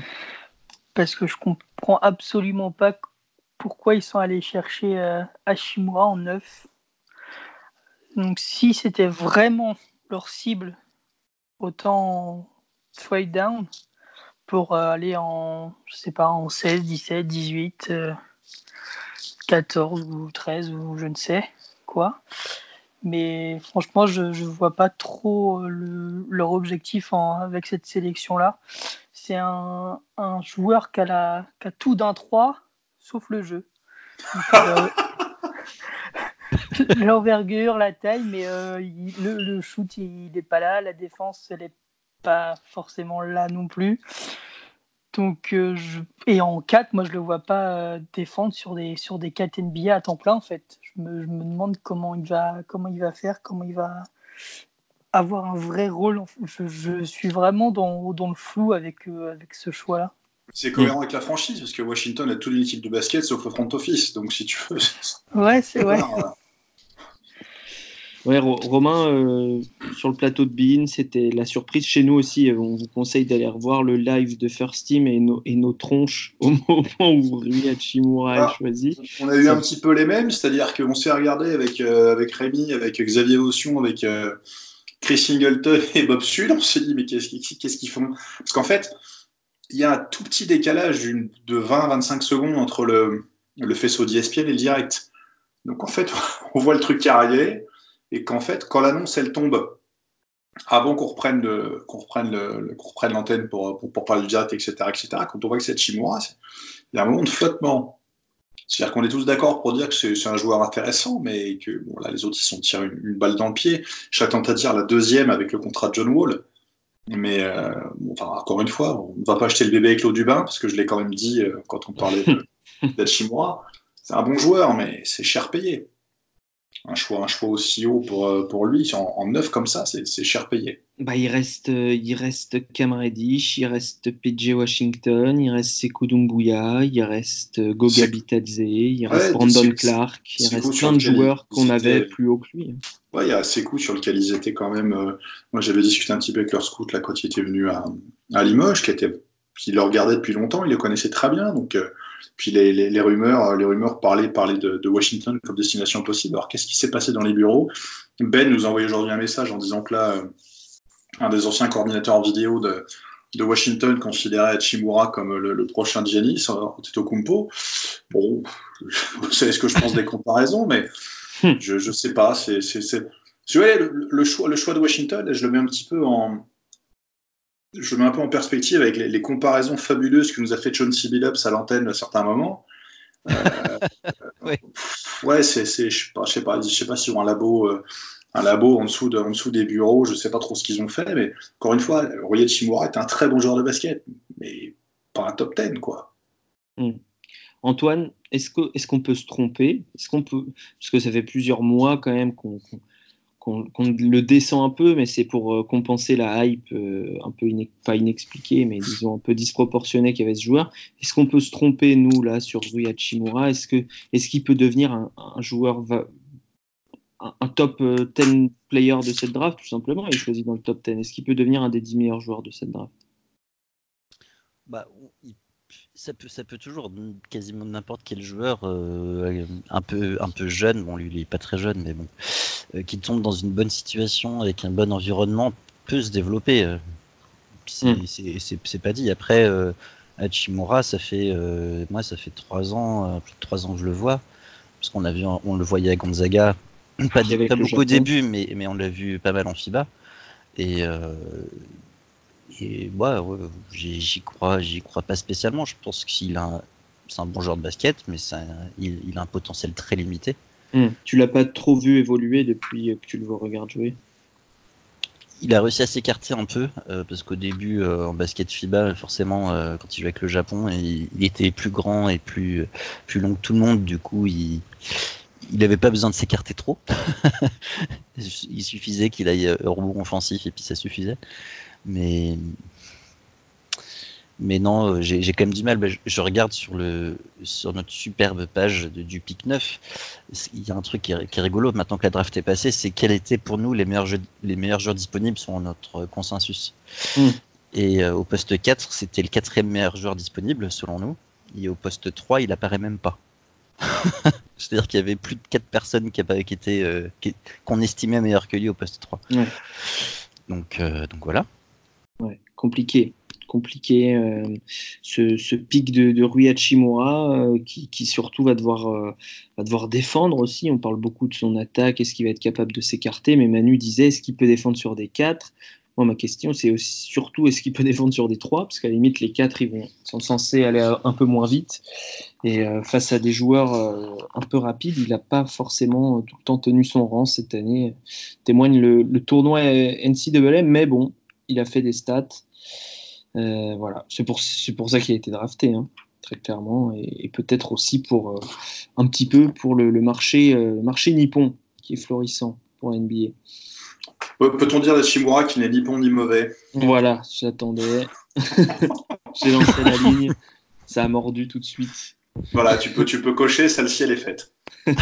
Parce que je comprends absolument pas pourquoi ils sont allés chercher euh, Hashimura en neuf. Donc si c'était vraiment leur cible, autant trade down pour euh, aller en, je sais pas, en 16, 17, 18, 14 ou 13 ou je ne sais quoi. Mais franchement, je ne vois pas trop euh, le- leur objectif avec cette sélection-là. C'est un, joueur qui a, tout d'un 3, sauf le jeu. Euh, *laughs* *laughs* L'envergure, la taille, mais euh, il- le, le shoot, il n'est pas là. La défense, elle n'est pas forcément là non plus. Donc, euh, je... Et en 4, moi, je le vois pas euh, défendre sur des, sur des 4 NBA à temps plein, en fait. Je me, je me demande comment il, va, comment il va faire, comment il va avoir un vrai rôle. Je, je suis vraiment dans, dans le flou avec, euh, avec ce choix-là. C'est cohérent avec la franchise, parce que Washington a toute une équipe de basket sauf le front office. Donc si tu veux. Ouais, c'est *laughs* vrai. voilà. Ouais, Ro- Romain, euh, sur le plateau de Bein, c'était la surprise chez nous aussi. On vous conseille d'aller revoir le live de First Team et nos, et nos tronches *laughs* au moment où Rui Hachimura Ah. est choisi. On a eu un petit peu les mêmes, c'est-à-dire qu'on s'est regardé avec, euh, avec Rémi, avec Xavier Aution, avec euh, Chris Singleton et Bob Sud. On s'est dit, mais qu'est-ce qu'ils font? Parce qu'en fait, il y a un tout petit décalage de 20-25 secondes entre le, le faisceau d'ESPN et le direct. Donc en fait, *laughs* on voit le truc arriver et qu'en fait, quand l'annonce elle tombe, avant qu'on reprenne le- qu'on reprenne le- le- qu'on reprenne l'antenne pour, pour, pour parler du direct, etc., etc., quand on voit que c'est Chimura, il y a un moment de flottement. C'est-à-dire qu'on est tous d'accord pour dire que c'est un joueur intéressant, mais que bon, là, les autres, ils sont tirés une, une balle dans le pied. J'attends à dire la deuxième avec le contrat de John Wall. Mais euh, bon, enfin, encore une fois, on ne va pas acheter le bébé avec l'eau du bain, parce que je l'ai quand même dit euh, quand on parlait de- *laughs* d'Hachimura. C'est un bon joueur, mais c'est cher payé. Un choix, un choix aussi haut pour, euh, pour lui, en, en neuf comme ça, c'est cher payé. Bah, il reste, euh, il reste Cam Reddish, il reste PJ Washington, il reste Sekou Doumbouya, il reste euh, Goga Bitadze, il Ouais, reste Brandon c'est- Clark, il Sekou reste plein de lequel joueurs qu'on avait plus haut que lui. Ouais, il y a coups sur lesquels ils étaient quand même. euh, moi, j'avais discuté un petit peu avec leur scout là quand il était venu à, à Limoges, qui était, qui le regardait depuis longtemps, il le connaissait très bien. Donc, euh, puis les, les, les rumeurs, euh, les rumeurs parlaient, parlaient de, de Washington comme destination possible. Alors, qu'est-ce qui s'est passé dans les bureaux? Ben nous a envoyé aujourd'hui un message en disant que là, euh, un des anciens coordinateurs vidéo de, de Washington considérait Chimura comme le, le prochain Giannis, Antetokounmpo. Bon, vous savez ce que je pense des comparaisons, mais je, je sais pas. C'est, c'est, c'est... Tu vois, le, le choix, le choix de Washington, je le mets un petit peu en, je mets un peu en perspective avec les, les comparaisons fabuleuses que nous a fait John C. Billups à l'antenne à certains moments. Euh, *laughs* Ouais. Ouais, c'est, je sais pas, je sais pas, je sais pas si ont un labo, euh, un labo en dessous, de, en dessous des bureaux, je sais pas trop ce qu'ils ont fait, mais encore une fois, Royer Chimura est un très bon joueur de basket, mais pas un top 10, quoi. Antoine, est-ce que est-ce qu'on peut se tromper? Est-ce qu'on peut parce que ça fait plusieurs mois quand même qu'on qu'on- qu'on- le descend un peu, mais c'est pour euh, compenser la hype euh, un peu pas inexpliquée, mais disons un peu disproportionnée qu'il y avait ce joueur. Est-ce qu'on peut se tromper nous là sur Rui Hachimura Est-ce que est-ce qu'il peut devenir un, joueur un, top euh, 10 player de cette draft tout simplement? Il est choisi dans le top 10. Est-ce qu'il peut devenir un des 10 meilleurs joueurs de cette draft? Bah, ça, peut, ça peut toujours, quasiment n'importe quel joueur, euh, un, peu, un peu jeune, bon lui il est pas très jeune, mais bon, euh, qui tombe dans une bonne situation avec un bon environnement, peut se développer. euh. C'est Mm. c'est- pas dit. Après, euh, Hachimura, ça fait, moi ça fait trois ans, plus de trois ans que je le vois, parce qu'on on le voyait à Gonzaga, pas, pas beaucoup au début, mais, mais on l'a vu pas mal en FIBA. Et, et ouais, ouais, j'y crois, j'y crois pas spécialement. Je pense qu'il a, c'est un bon joueur de basket, mais ça, il, il a un potentiel très limité. Hmm. Tu l'as pas trop vu évoluer depuis que tu le regardes jouer? Il a réussi à s'écarter un peu euh, parce qu'au début, euh, en basket FIBA, forcément, euh, quand il jouait avec le Japon, il, il était plus grand et plus plus long que tout le monde. Du coup, il il avait pas besoin de s'écarter trop. *laughs* il suffisait qu'il aille euh, rebond offensif et puis ça suffisait. Mais Mais non, euh, j'ai quand même du mal. Bah, je, regarde sur, le, sur notre superbe page de, du pic 9. Il y a un truc qui est, qui est, rigolo maintenant que la draft est passée c'est quels étaient pour nous les meilleurs, jeux, les meilleurs joueurs disponibles selon notre consensus. Mm. Et euh, au poste 4, c'était le quatrième meilleur joueur disponible selon nous. Et au poste 3, il apparaît même pas. *laughs* C'est-à-dire qu'il y avait plus de 4 personnes qui, qui étaient euh, qu'on estimait meilleures que lui au poste 3. Ouais. Donc, euh, donc voilà. Compliqué compliqué euh, ce, ce, pic de, Rui Hachimura euh, qui, surtout va devoir, euh, va devoir défendre aussi. On parle beaucoup de son attaque, est-ce qu'il va être capable de s'écarter? Mais Manu disait, est-ce qu'il peut défendre sur des 4 Moi, ma question, c'est surtout, est-ce qu'il peut *laughs* défendre sur des 3 Parce qu'à la limite, les 4 ils sont censés aller un peu moins vite. Et face à des joueurs un peu rapides, il n'a pas forcément tout le temps tenu son rang cette année. Témoigne le, le tournoi NCAA, mais bon, il a fait des stats. Euh, voilà, c'est pour, pour ça qu'il a été drafté, hein, très clairement, et, et peut-être aussi pour euh, un petit peu pour le, le marché, euh, marché nippon qui est florissant pour la NBA. Peut-on dire d'Achimura qu'il n'est ni bon ni mauvais? Voilà, j'attendais. *laughs* J'ai lancé la ligne, ça a mordu tout de suite. Voilà, tu peux, tu peux cocher, celle-ci elle est faite. *laughs*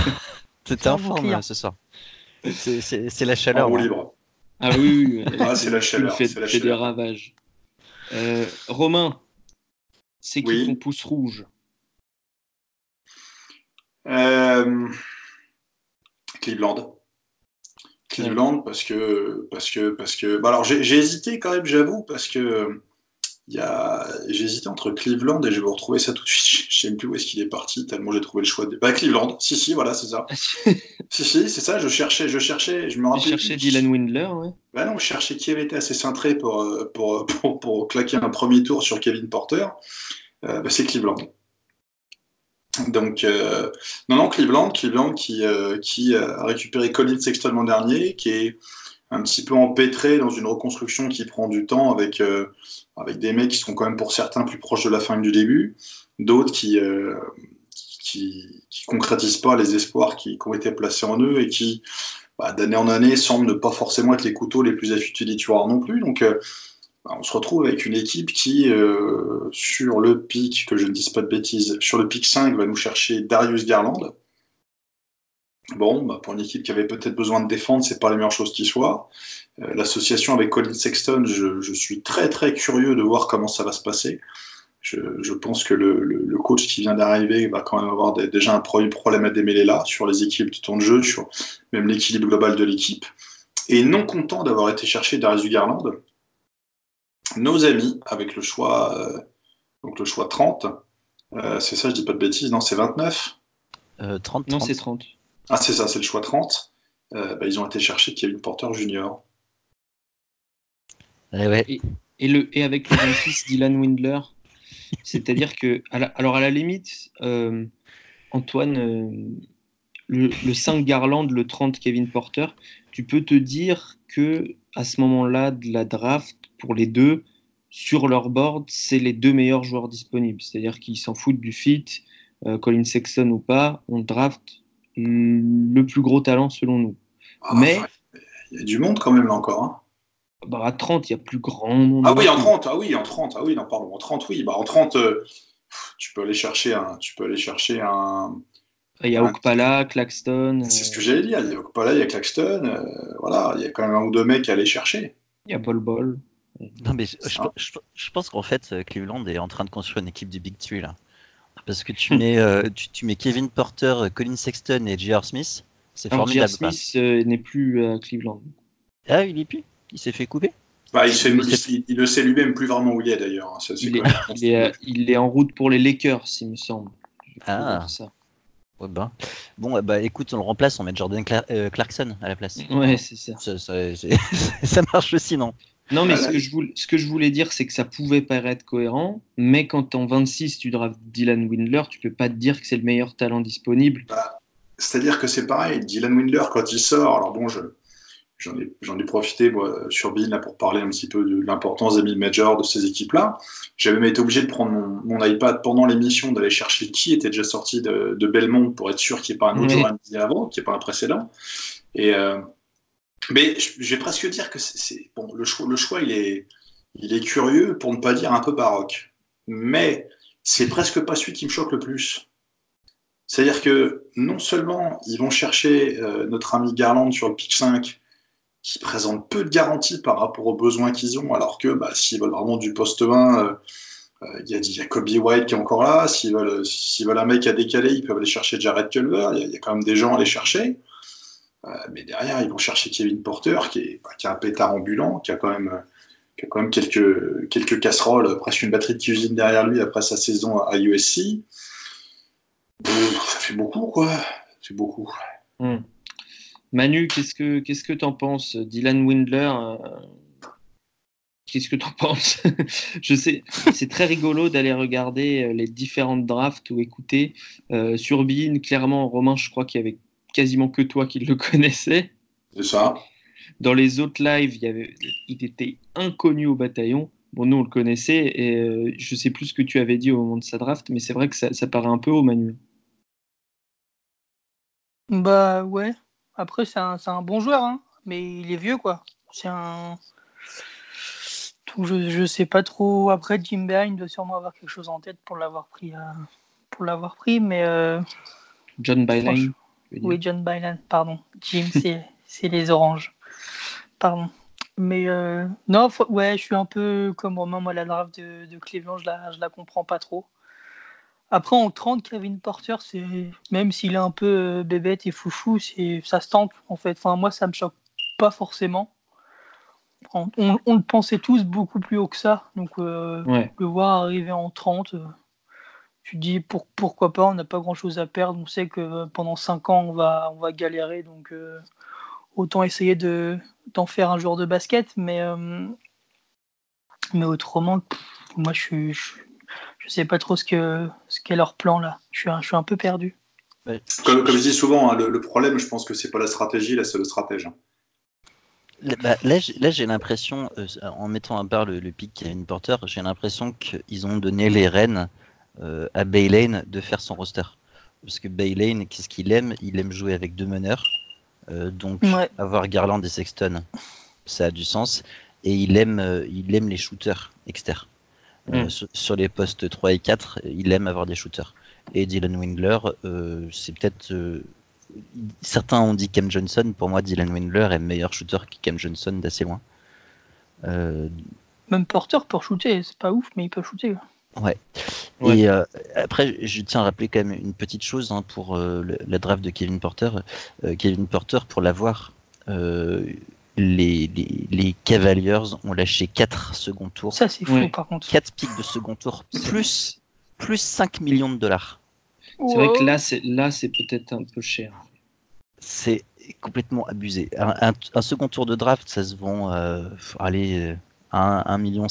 C'était en forme ce soir. C'est la chaleur. En roue libre. Ah oui, oui. ah, c'est la chaleur. Fait, la fait chaleur. des ravages. Euh, Romain, c'est qui Oui. ton pouce rouge Euh, Cleveland. Cleveland parce que parce que parce que bah alors j'ai j'ai hésité quand même j'avoue parce que il y a j'ai hésité entre Cleveland et je vais vous retrouver ça tout de suite *laughs* je sais même plus où est-ce qu'il est parti tellement j'ai trouvé le choix de bah Cleveland si si voilà c'est ça *laughs* si si c'est ça je cherchais je cherchais je me J'ai rappelais cherché plus. Dylan Windler, ouais. Bah non, je cherchais qui avait été assez cintré pour, euh, pour, *laughs* pour, pour claquer un premier tour sur Kevin Porter. Euh, bah, c'est Cleveland. Donc, euh, non, non, Cleveland, Cleveland qui, euh, qui a récupéré Colin Sexton l'an dernier, qui est un petit peu empêtré dans une reconstruction qui prend du temps avec, euh, avec des mecs qui sont quand même pour certains plus proches de la fin que du début, d'autres qui, euh, qui, concrétisent pas les espoirs qui, ont été placés en eux et qui, bah, d'année en année, semblent ne pas forcément être les couteaux les plus affûtés d'histoire non plus. Donc, euh, bah, on se retrouve avec une équipe qui, euh, sur le pic, que je ne dise pas de bêtises, sur le pic 5, va nous chercher Darius Garland. Bon, bah, pour une équipe qui avait peut-être besoin de défendre, c'est pas la meilleure chose qui soit. Euh, L'association avec Colin Sexton, je, je, suis très très curieux de voir comment ça va se passer. Je, je pense que le, le, le, coach qui vient d'arriver va quand même avoir des, déjà un problème à démêler là, sur les équipes du temps de jeu, sur même l'équilibre global de l'équipe. Et non content d'avoir été chercher Darius Garland, nos amis, avec le choix, euh, donc le choix 30, euh, c'est ça, je dis pas de bêtises, non, c'est 29 euh, 30, 30. Non, c'est 30. Ah, c'est ça, c'est le choix 30. Euh, bah, ils ont été chercher Kevin Porter Junior. Eh ouais. et, et, le, et avec le 26, Dylan Windler, c'est-à-dire que, à la, alors à la limite, euh, Antoine, euh, le, le, 5 Garland, le 30 Kevin Porter, tu peux te dire que à ce moment-là de la draft, pour les deux, sur leur board, c'est les deux meilleurs joueurs disponibles. C'est-à-dire qu'ils s'en foutent du fit, euh, Colin Sexton ou pas, on draft le plus gros talent selon nous. Ah, Mais il y a du monde quand même là encore. Hein. Bah, à 30, il y a plus grand monde. Ah oui, en 30, ah oui, en 30, ah oui, non, pardon, en 30, oui. Bah, en 30, euh, tu peux aller chercher un. Tu peux aller chercher un. Il y a Okpala, Claxton. C'est ce que j'allais dire. Il y a Okpala, il y a Claxton. Euh, voilà, il y a quand même un ou deux mecs à aller chercher. Il y a Bol Bol. Non, mais je, je, je pense qu'en fait, Cleveland est en train de construire une équipe du Big Three là. Parce que tu mets, euh, tu, tu, mets Kevin Porter, Colin Sexton et J.R. Smith. C'est formidable. J.R. Smith euh, n'est plus à Cleveland. Ah, il est plus Il s'est fait couper bah, il, il, il, il, ne sait lui-même plus vraiment où il est d'ailleurs. Hein, il, est, il, est, il est en route pour les Lakers, il me semble. Ah. Ça. Ouais, bah. Bon, bah écoute, on le remplace, on met Jordan Clar euh, Clarkson à la place. Ouais, c'est ça. Ça, ça, *laughs* ça, marche aussi, non? Non, mais ce que, je voulais, ce que je voulais dire, c'est que ça pouvait paraître cohérent, mais quand en 26 tu drafts Dylan Windler, tu peux pas te dire que c'est le meilleur talent disponible. Bah, C'est-à-dire que c'est pareil, Dylan Windler, quand il sort, alors bon, je, j'en ai, profité moi, sur Bill là, pour parler un petit peu de l'importance des mid-majors de ces équipes-là. J'avais même été obligé de prendre mon, mon iPad pendant l'émission, d'aller chercher qui était déjà sorti de, de Belmont pour être sûr qu'il n'y ait pas un autre joueur oui. avant, qu'il n'y ait pas un précédent. Et. Euh, mais je vais presque dire que c'est bon, le choix, le choix il est, il est curieux pour ne pas dire un peu baroque. mais c'est presque pas celui qui me choque le plus. C'est-à-dire que non seulement ils vont chercher euh, notre ami Garland sur le pick 5, qui présente peu de garanties par rapport aux besoins qu'ils ont, alors que bah, s'ils veulent vraiment du poste 20, euh, euh, il y, a Kobe White qui est encore là. S'ils veulent, veulent, un mec à décaler, ils peuvent aller chercher Jared Culver. Il y, a quand même des gens à aller chercher. Mais derrière, ils vont chercher Kevin Porter, qui est, bah, qui est un pétard ambulant, qui a quand même qui a quand même quelques, quelques casseroles, presque une batterie de cuisine derrière lui après sa saison à USC. ça fait beaucoup, quoi. C'est beaucoup. Hmm. Manu, qu'est-ce que qu'est-ce que t'en penses? Dylan Windler, euh, qu'est-ce que t'en penses? *laughs* Je sais, c'est très rigolo d'aller regarder euh, les différentes drafts ou écouter. Euh, sur Bean, clairement, Romain, je crois qu'il y avait quasiment que toi qui le *laughs* connaissais. C'est ça. Dans les autres lives, il, y avait, il était inconnu au bataillon. Bon, nous, on le connaissait et euh, je sais plus ce que tu avais dit au moment de sa draft, mais c'est vrai que ça, paraît un peu haut, Manuel. Bah ouais. Après, c'est un, un, bon joueur, hein. mais il est vieux, quoi. C'est un. je, je sais pas trop. Après, Jim Bean doit sûrement avoir quelque chose en tête pour l'avoir pris, euh, pour l'avoir pris, mais. Euh, John Byline. Oui, John Byline, pardon. Jim, *laughs* c'est les oranges. Pardon. Mais euh, non, ouais, je suis un peu comme Romain, moi, la draft de, de Cleveland, je la, je la comprends pas trop. Après, en 30, Kevin Porter, c'est même s'il est un peu euh, bébête et foufou, ça se tente en fait. Enfin, moi, ça me choque pas forcément. On, le pensait tous beaucoup plus haut que ça, donc euh, le voir arriver en 30, tu dis pour, pourquoi pas, on n'a pas grand chose à perdre. On sait que pendant 5 ans, on va, on va galérer, donc autant essayer de d'en faire un joueur de basket, mais euh, mais autrement, moi je suis je, sais pas trop ce que ce qu'est leur plan là. Je suis un, je suis un peu perdu. Comme, je dis souvent, hein, le, problème, je pense que c'est pas la stratégie, là c'est le stratège. Hein. Bah, là, j'ai l'impression, euh, en mettant à part le, le pic Kevin Porter, j'ai l'impression qu'ils ont donné les rênes euh, à Baylane de faire son roster. Parce que Baylane, qu'est-ce qu'il aime? Il aime jouer avec deux meneurs. Euh, donc avoir Garland et Sexton, ça a du sens. Et il aime, euh, il aime les shooters externes. Euh, mm. Sur, les postes 3 et 4, il aime avoir des shooters. Et Dylan Wingler, c'est peut-être. certains ont dit Cam Johnson. Pour moi, Dylan Wingler est meilleur shooter que Cam Johnson d'assez loin. Même porteur pour shooter, c'est pas ouf, mais il peut shooter. Ouais. Et euh, après, je tiens à rappeler quand même une petite chose hein, pour euh, la draft de Kevin Porter. Euh, Kevin Porter, pour l'avoir, les, les, Cavaliers ont lâché 4 second tours. Ça, c'est fou, par contre. 4 pics de second tour, plus, plus 5 millions de dollars. C'est vrai que là, c'est, là, c'est peut-être un peu cher. C'est complètement abusé. Un, second tour de draft, ça se vend, allez 1,5 million,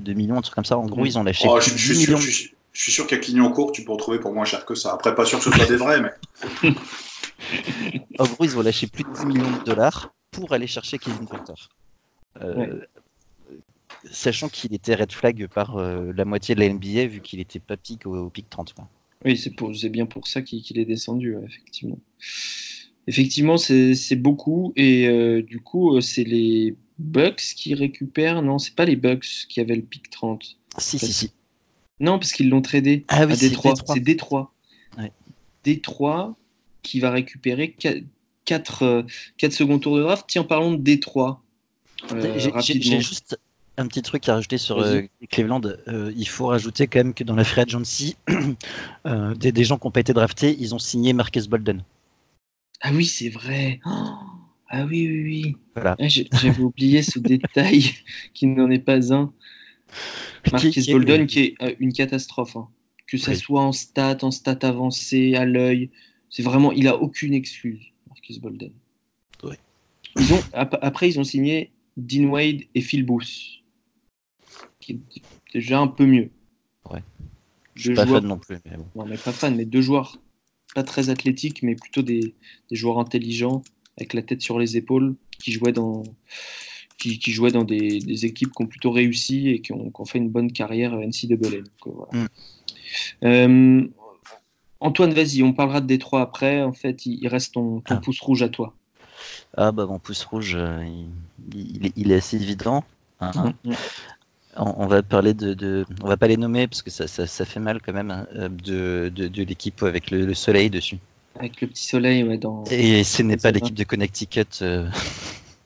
2 millions, un truc comme ça. En gros, mm. ils ont lâché. Oh, je, suis sûr, je, suis sûr qu'à Clignancourt, tu peux en trouver pour moins cher que ça. Après, pas sûr que ce soit des vrais, mais. en gros, ils ont lâché plus de 10 millions de dollars pour aller chercher Kevin Porter. Euh, sachant qu'il était red flag par euh, la moitié de la NBA, vu qu'il était pas pic au, pic 30. Oui, c'est bien pour ça qu'il est descendu, effectivement. Effectivement, c'est beaucoup, et euh, du coup, c'est les Bucks qui récupèrent. Non, c'est pas les Bucks qui avaient le pic 30. Si, si, si. Non, parce qu'ils l'ont tradé ah, oui, à Détroit. C'est Détroit. Détroit qui va récupérer 4, euh, secondes tours de draft. Tiens, parlons de Détroit. Euh, j'ai juste un petit truc à rajouter sur euh, Cleveland. il faut rajouter quand même que dans la free agency, *clears throat* des, des, gens qui n'ont pas été draftés, ils ont signé Marcus Bolden. Ah oui, c'est vrai. Oh ah oui, oui, oui. Voilà. Ah, j'avais *laughs* oublié ce détail *laughs* qui n'en est pas un. Marcus Bolden qui est euh, une catastrophe. Hein. Que ça soit en stats, en stats avancées, à l'œil. C'est vraiment, il a aucune excuse, Marcus Bolden. Ils ont, après, ils ont signé Dean Wade et Phil Booth. Qui est déjà un peu mieux. Ouais. Je suis pas fan non plus. Mais bon. Non, mais pas fan, mais deux joueurs pas très athlétiques, mais plutôt des, des joueurs intelligents avec la tête sur les épaules, qui jouait dans, qui, qui jouait dans des, des, équipes qui ont plutôt réussi et qui ont, qui ont fait une bonne carrière NCAA. Donc, voilà. Mm. euh, Antoine, vas-y, on parlera de Détroit après. En fait, il, reste ton, ton ah. pouce rouge à toi. Ah bah mon pouce rouge, euh, il, il, est, il, est, assez évident. Hein. Mm, mm. On, on va parler de, de- on va pas les nommer parce que ça, ça, ça fait mal quand même hein, de, de, de l'équipe avec le, le soleil dessus. Avec le petit soleil ouais, dans. Et ce n'est pas l'équipe de Connecticut euh,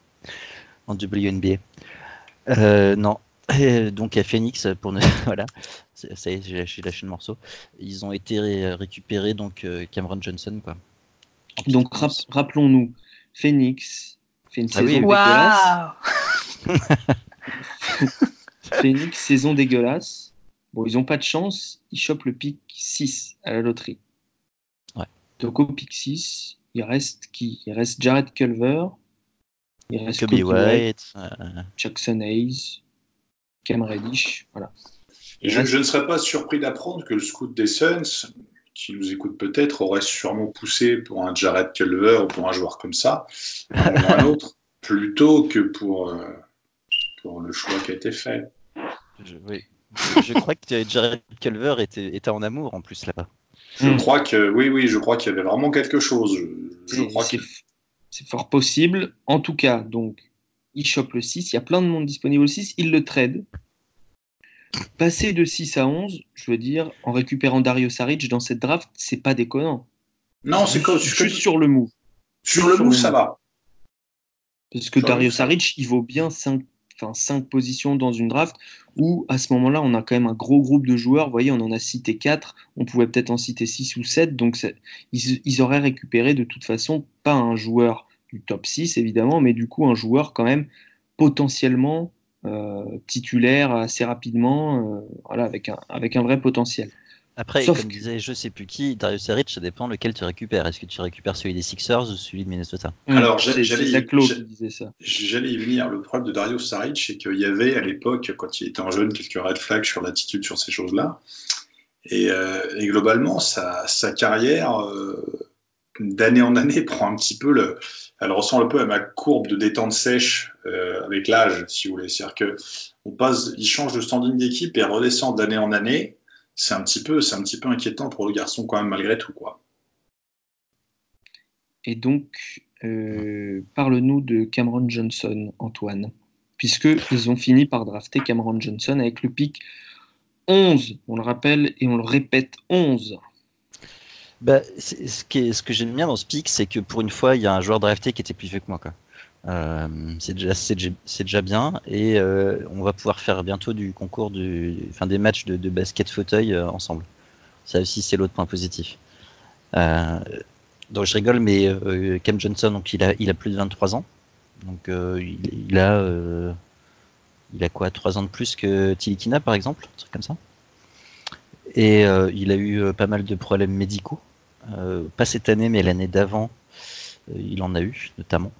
*laughs* en WNBA. Euh, non. Et donc à Phoenix pour ne *laughs* voilà, ça y est, j'ai lâché, lâché le morceau. Ils ont été ré- récupérés donc euh, Cameron Johnson quoi. Donc rap- rappelons-nous, Phoenix fait une Ah saison oui. dégueulasse. Waouh *laughs* Phoenix, saison dégueulasse. Bon, ils n'ont pas de chance, ils chopent le pic 6 à la loterie. Donc au pic 6, il reste qui? Il reste Jared Culver, il reste Kobe Kobe White, White, euh, Jackson Hayes, Cam Reddish, voilà. Et je, je ne serais pas surpris d'apprendre que le scout des Suns, qui nous écoute peut-être, aurait sûrement poussé pour un Jared Culver ou pour un joueur comme ça, un ou autre, *laughs* plutôt que pour, euh, pour le choix qui a été fait. je, oui. je, je crois que Jared Culver était, était en amour en plus là-bas. Je Hmm. crois que, oui, oui, je crois qu'il y avait vraiment quelque chose. Je, crois c'est que c'est fort possible. En tout cas, donc, il chope le 6. Il y a plein de monde disponible au 6. Il le trade. Passer de 6 à 11, je veux dire, en récupérant Dario Saric dans cette draft, c'est pas déconnant. Non, c'est Juste sur le move. Sur le sur move, le ça move. va. Parce que Dario. Saric, il vaut bien 5, enfin, 5 positions dans une draft où, à ce moment-là, on a quand même un gros groupe de joueurs. Vous voyez, on en a cité 4. On pouvait peut-être en citer 6 ou 7. Donc, ils auraient récupéré de toute façon pas un joueur du top 6, évidemment, mais du coup, un joueur quand même potentiellement euh, titulaire assez rapidement, euh, voilà, avec, un, avec un vrai potentiel. Après, Sauf comme que- disait je sais plus qui, Darius Saric, ça dépend lequel tu récupères. Est-ce que tu récupères celui des Sixers ou celui de Minnesota? Alors, C'est- j'ai- j'allais- y venir. Le problème de Dario Saric, c'est qu'il y avait à l'époque, quand il était en jeune, quelques red flags sur l'attitude sur ces choses-là. Et, euh, et globalement, sa, sa carrière, euh, d'année en année, prend un petit peu le. Elle ressemble un peu à ma courbe de détente sèche euh, avec l'âge, si vous voulez. C'est-à-dire que on passe, il change de standing d'équipe et redescend d'année en année. C'est un petit peu, c'est un petit peu inquiétant pour le garçon quand même malgré tout, quoi. Et donc, euh, parle-nous de Cameron Johnson, Antoine, puisqu'ils ont fini par drafter Cameron Johnson avec le pic 11, on le rappelle et on le répète, 11. bah, ce, qui est- ce que j'aime bien dans ce pick, c'est que pour une fois, il y a un joueur drafté qui était plus vieux que moi. Quoi. Euh, c'est déjà, bien. Et euh, on va pouvoir faire bientôt du concours, des matchs de, basket fauteuil euh, ensemble. Ça aussi, c'est l'autre point positif. Donc je rigole, mais Cam Johnson, donc il a, plus de 23 ans. Donc il, a, quoi, 3 ans de plus que Tilikina par exemple, comme ça. Et il a eu pas mal de problèmes médicaux. Pas cette année, mais l'année d'avant, il en a eu, notamment.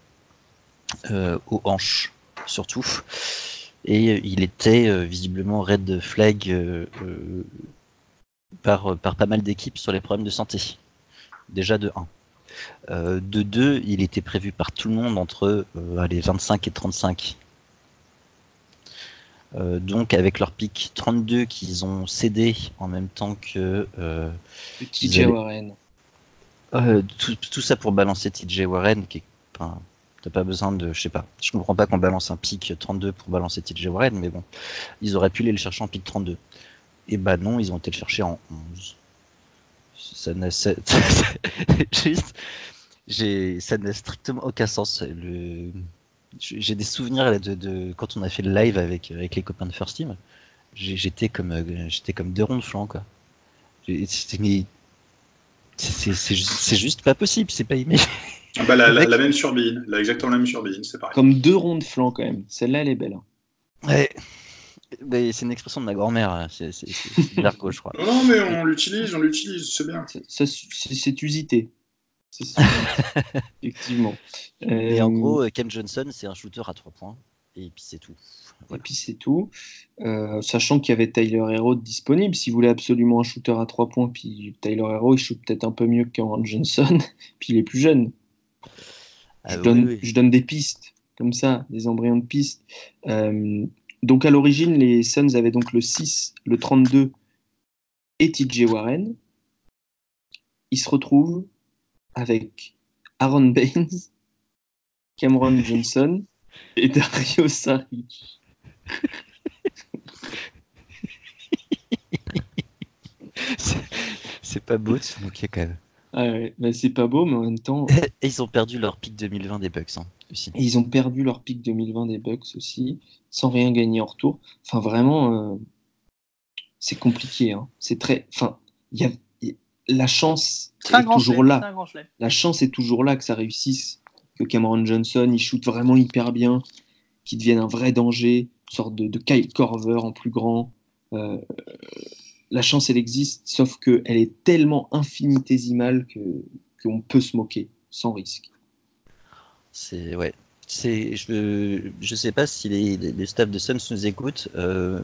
Euh, aux hanches, surtout. Et il était euh, visiblement red flag euh, par, par pas mal d'équipes sur les problèmes de santé. Déjà de 1. Euh, de 2, il était prévu par tout le monde entre euh, allez, 25 et 35. Euh, donc avec leur pic 32 qu'ils ont cédé en même temps que TJ Warren. tout, tout ça pour balancer TJ Warren, qui est, enfin, t'as pas besoin de, je sais pas, je comprends pas qu'on balance un pic 32 pour balancer TJ Warren, mais bon, ils auraient pu aller le chercher en pic 32. Et bah non, ils ont été le chercher en 11. Ça n'a, *laughs* juste, j'ai, ça strictement aucun sens. J'ai des souvenirs de, quand on a fait le live avec, avec les copains de First Team. J'étais comme, j'étais comme deux ronds de flanc, quoi. C'est- juste, pas possible, c'est pas imagé. Ah bah, la, la- Mec. la même sur Bein, la- exactement la même sur Bein, c'est pareil. Comme deux ronds de flanc quand même. Celle-là, elle est belle. hein. Ouais. Mais c'est une expression de ma grand-mère, hein. c'est l'argot, je crois. Non, mais on l'utilise, on l'utilise, c'est bien. Ça- ça- C'est c'est usité. *laughs* Effectivement. Et Euh, en gros, euh, Cam Johnson, c'est un shooter à 3 points, et puis c'est tout. Et puis c'est tout. Euh, sachant qu'il y avait Tyler Hero disponible. Si vous voulez absolument un shooter à 3 points, puis Tyler Hero, il shoot peut-être un peu mieux que Cameron Johnson. *laughs* puis il est plus jeune. Ah je, donne, des pistes, comme ça, des embryons de pistes. Euh, donc à l'origine, les Suns avaient donc le 6, le 32 et TJ Warren. Ils se retrouvent avec Aaron *laughs* Baines, Cameron *laughs* Johnson et Dario Saric. *laughs* C'est pas beau ce quand même. Ah ouais, bah, c'est pas beau, mais en même temps. *laughs* Et ils ont perdu leur pic 2020 des Bucks hein, aussi. Et ils ont perdu leur pic 2020 des Bucks aussi, sans rien gagner en retour. Enfin, vraiment, euh, c'est compliqué. Hein. C'est très. Enfin, il y a la chance est toujours là. La chance est toujours là que ça réussisse, que Cameron Johnson il shoot vraiment hyper bien, qu'il devienne un vrai danger, une sorte de, de Kyle Korver en plus grand. Euh, la chance elle existe, sauf que elle est tellement infinitésimale que qu'on peut se moquer sans risque. C'est ouais. C'est je je sais pas si les, les, staffs de Suns nous écoutent. euh,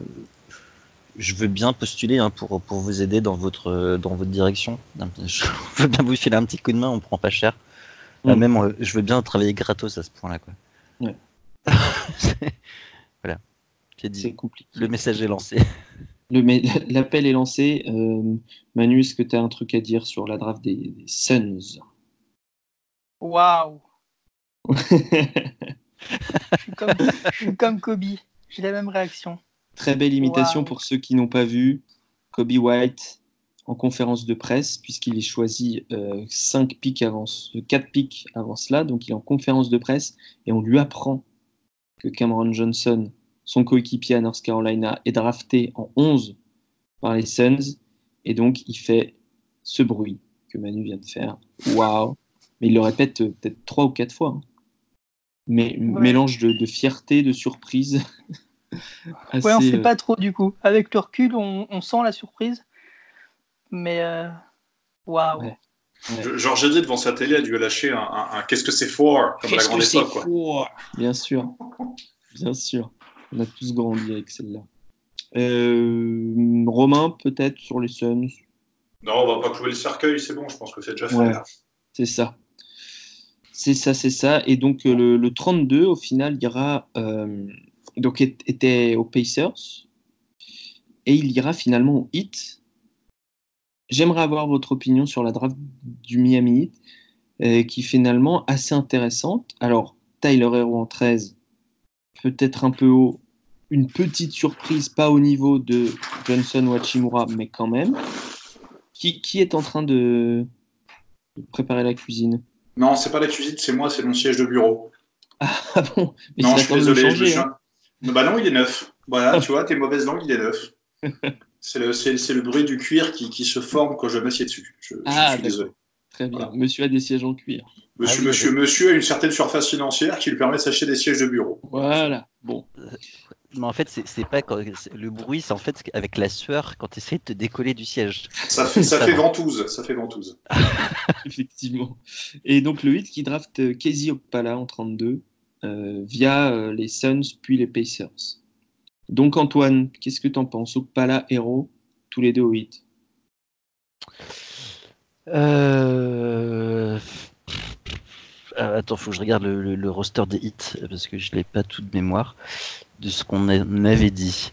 je veux bien postuler hein, pour pour vous aider dans votre dans votre direction. Je *laughs* veux bien vous filer un petit coup de main, on prend pas cher. Euh, Mm. même euh, je veux bien travailler gratos à ce point-là quoi. Ouais. *laughs* voilà. Dit. compliqué. Le message est lancé. *laughs* L'appel est lancé. Euh, Manu, est-ce que tu as un truc à dire sur la draft des, des Suns? Waouh, *laughs* je suis comme, Kobe. J'ai la même réaction. Très belle imitation Wow. pour ceux qui n'ont pas vu. Kobe White en conférence de presse, puisqu'il est choisi 5 pics avant, 4 pics avant cela, donc il est en conférence de presse et on lui apprend que Cameron Johnson, son coéquipier à North Carolina, est drafté en 11 par les Suns et donc il fait ce bruit que Manu vient de faire. Waouh! Mais il le répète euh, peut-être 3 ou 4 fois. hein. Mais Ouais. mélange de, de fierté, de surprise. *laughs* Ouais, on Assez, sait euh, pas trop du coup. Avec le recul, on, on sent la surprise. Mais euh, waouh. Ouais. Je- Georges Eddy devant sa télé a dû lâcher un, un- un qu'est-ce que c'est fort? comme la Qu'est-ce grande que c'est époque. quoi. Bien sûr, bien sûr. On a tous grandi avec celle-là. Euh, Romain, peut-être sur les Suns. Non, on va pas clouer le cercueil, c'est bon, je pense que c'est déjà fait. Ouais. C'est ça. C'est ça, c'est ça. Et donc euh, le, le 32, au final, ira euh, donc était aux Pacers et il ira finalement au Heat. J'aimerais avoir votre opinion sur la draft du Miami Heat, euh, qui est finalement assez intéressante. Alors Tyler Hero en 13, peut-être un peu haut, une petite surprise, pas au niveau de Johnson ou Hachimura, mais quand même. Qui, qui est en train de, de préparer la cuisine? Non, c'est pas la cuisine, c'est moi, c'est mon siège de bureau. Ah bon? Mais non, je suis désolé. je changer. suis- hein. Bah non, il est neuf. Voilà, *laughs* tu vois, tes mauvaises langues, il est neuf. *laughs* C'est le, bruit du cuir qui, qui se forme quand je m'assieds dessus. Je, je Ah, suis désolé. Très bien. Voilà. Monsieur a des sièges en cuir. Monsieur, Ah oui, monsieur, monsieur a une certaine surface financière qui lui permet de s'acheter des sièges de bureau. Voilà. Bon. Mais en fait, c'est pas quand, le bruit, c'est en fait avec la sueur quand tu essaies de te décoller du siège. Ça fait, ça Ça fait va. ventouse. Ça fait ventouse. *laughs* Effectivement. Et donc le 8 qui draft Casey Okpala en 32 euh, via euh, les Suns puis les Pacers. Donc Antoine, qu'est-ce que t'en penses? Okpala, Hero, tous les deux au 8. Euh... euh, attends, faut que je regarde le, le- le roster des hits parce que je l'ai pas tout de mémoire de ce qu'on avait dit.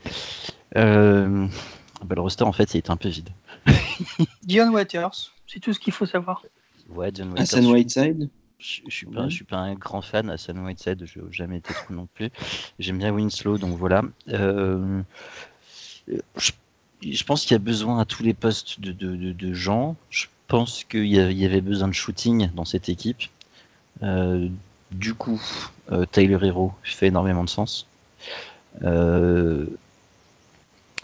Euh... bah, le roster en fait il est un peu vide. *laughs* Dion Waters, c'est tout ce qu'il faut savoir. Ouais, John Waiters, Hassan Whiteside je, je suis pas, Ouais. je suis pas un grand fan. Hassan Whiteside, je n'ai jamais été trop non plus. J'aime bien Winslow, donc voilà. Euh, je, je pense qu'il y a besoin à tous les postes de, de, de- de gens. Je pense qu'il y avait besoin de shooting dans cette équipe. Euh, du coup, euh, Tyler Hero fait énormément de sens. Euh,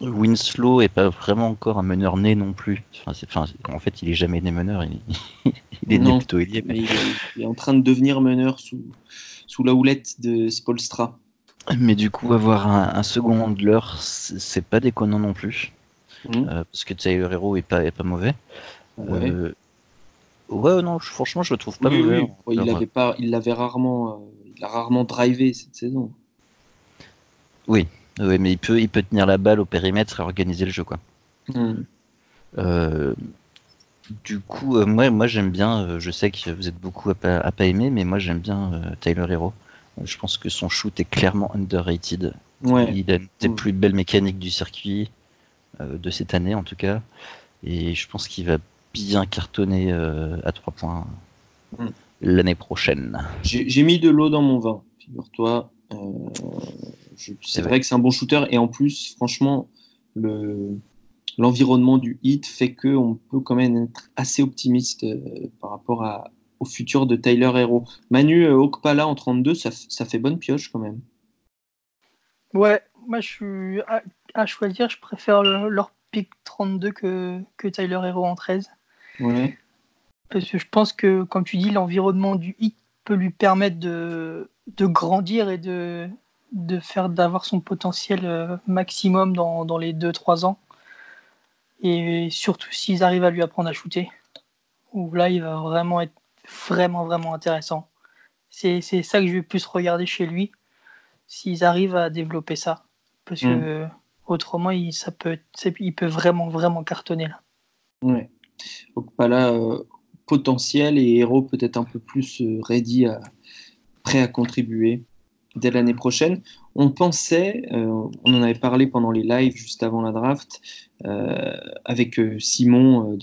Winslow est pas vraiment encore un meneur né non plus. Enfin, c'est- enfin, en fait, il est jamais né meneur. Il, *laughs* il est né plutôt ailier. mais- il est, il est en train de devenir meneur sous, sous la houlette de Spolstra. Mais du coup, avoir un, un second handler, c'est pas déconnant non plus. Euh, parce que Tyler Hero est pas, est pas mauvais. Ouais. Euh, ouais, non, je- franchement, je le trouve pas Oui, mauvais. oui. Bon, il l'avait pas, il l'avait rarement, euh, il a rarement drivé cette saison. ouais, mais il peut, il peut tenir la balle au périmètre et organiser le jeu, quoi. Hmm. Euh, du coup, euh, moi, moi j'aime bien. euh, je sais que vous êtes beaucoup à pas, à pas aimer, mais moi j'aime bien euh, Tyler Hero. Euh, Je pense que son shoot est clairement underrated. Ouais. Il a une des Mm. plus belles mécaniques du circuit euh, de cette année en tout cas, et je pense qu'il va bien cartonner euh, à trois points Mm. l'année prochaine. J'ai mis de l'eau dans mon vin, figure-toi. Euh, c'est vrai que c'est un bon shooter et en plus, franchement, le, l'environnement du hit fait qu'on peut quand même être assez optimiste par rapport à, au futur de Tyler Hero. Manu Okpala en 32, ça, ça, fait bonne pioche quand même. Ouais, moi je suis à, choisir, je préfère leur pick 32 que, que Tyler Hero en 13. Ouais. Parce que je pense que, comme tu dis, l'environnement du hit peut lui permettre de, de grandir et de, de faire d'avoir son potentiel euh, maximum dans, dans les 2-3 ans. Et surtout s'ils arrivent à lui apprendre à shooter. Où là, il va vraiment être vraiment, vraiment intéressant. C'est ça que je vais plus regarder chez lui. S'ils arrivent à développer ça. Parce que mm. autrement, il, ça peut, il peut vraiment, vraiment cartonner là. Ouais. Là, euh, potentiel et héros peut-être un peu plus euh, ready, à, prêt à contribuer dès l'année prochaine. On pensait, euh, on en avait parlé pendant les lives juste avant la draft, avec Simon,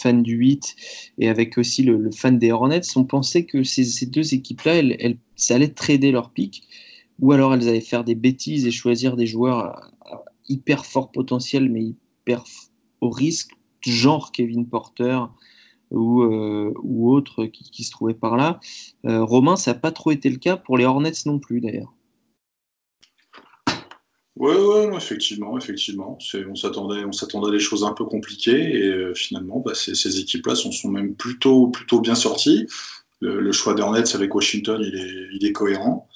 fan du 8, et avec aussi le, fan des Hornets, on pensait que ces, deux équipes-là, elles, ça allait trader leur pic, ou alors elles allaient faire des bêtises et choisir des joueurs hyper fort potentiel, mais hyper au risque, genre Kevin Porter, ou, euh, ou autres qui, se trouvaient par là. Euh, Romain, ça n'a pas trop été le cas pour les Hornets non plus d'ailleurs. Oui, ouais, effectivement, effectivement. On s'attendait, à des choses un peu compliquées et euh, finalement, bah, ces, équipes-là sont, même plutôt, bien sorties. Le, choix des Hornets avec Washington, il est, cohérent.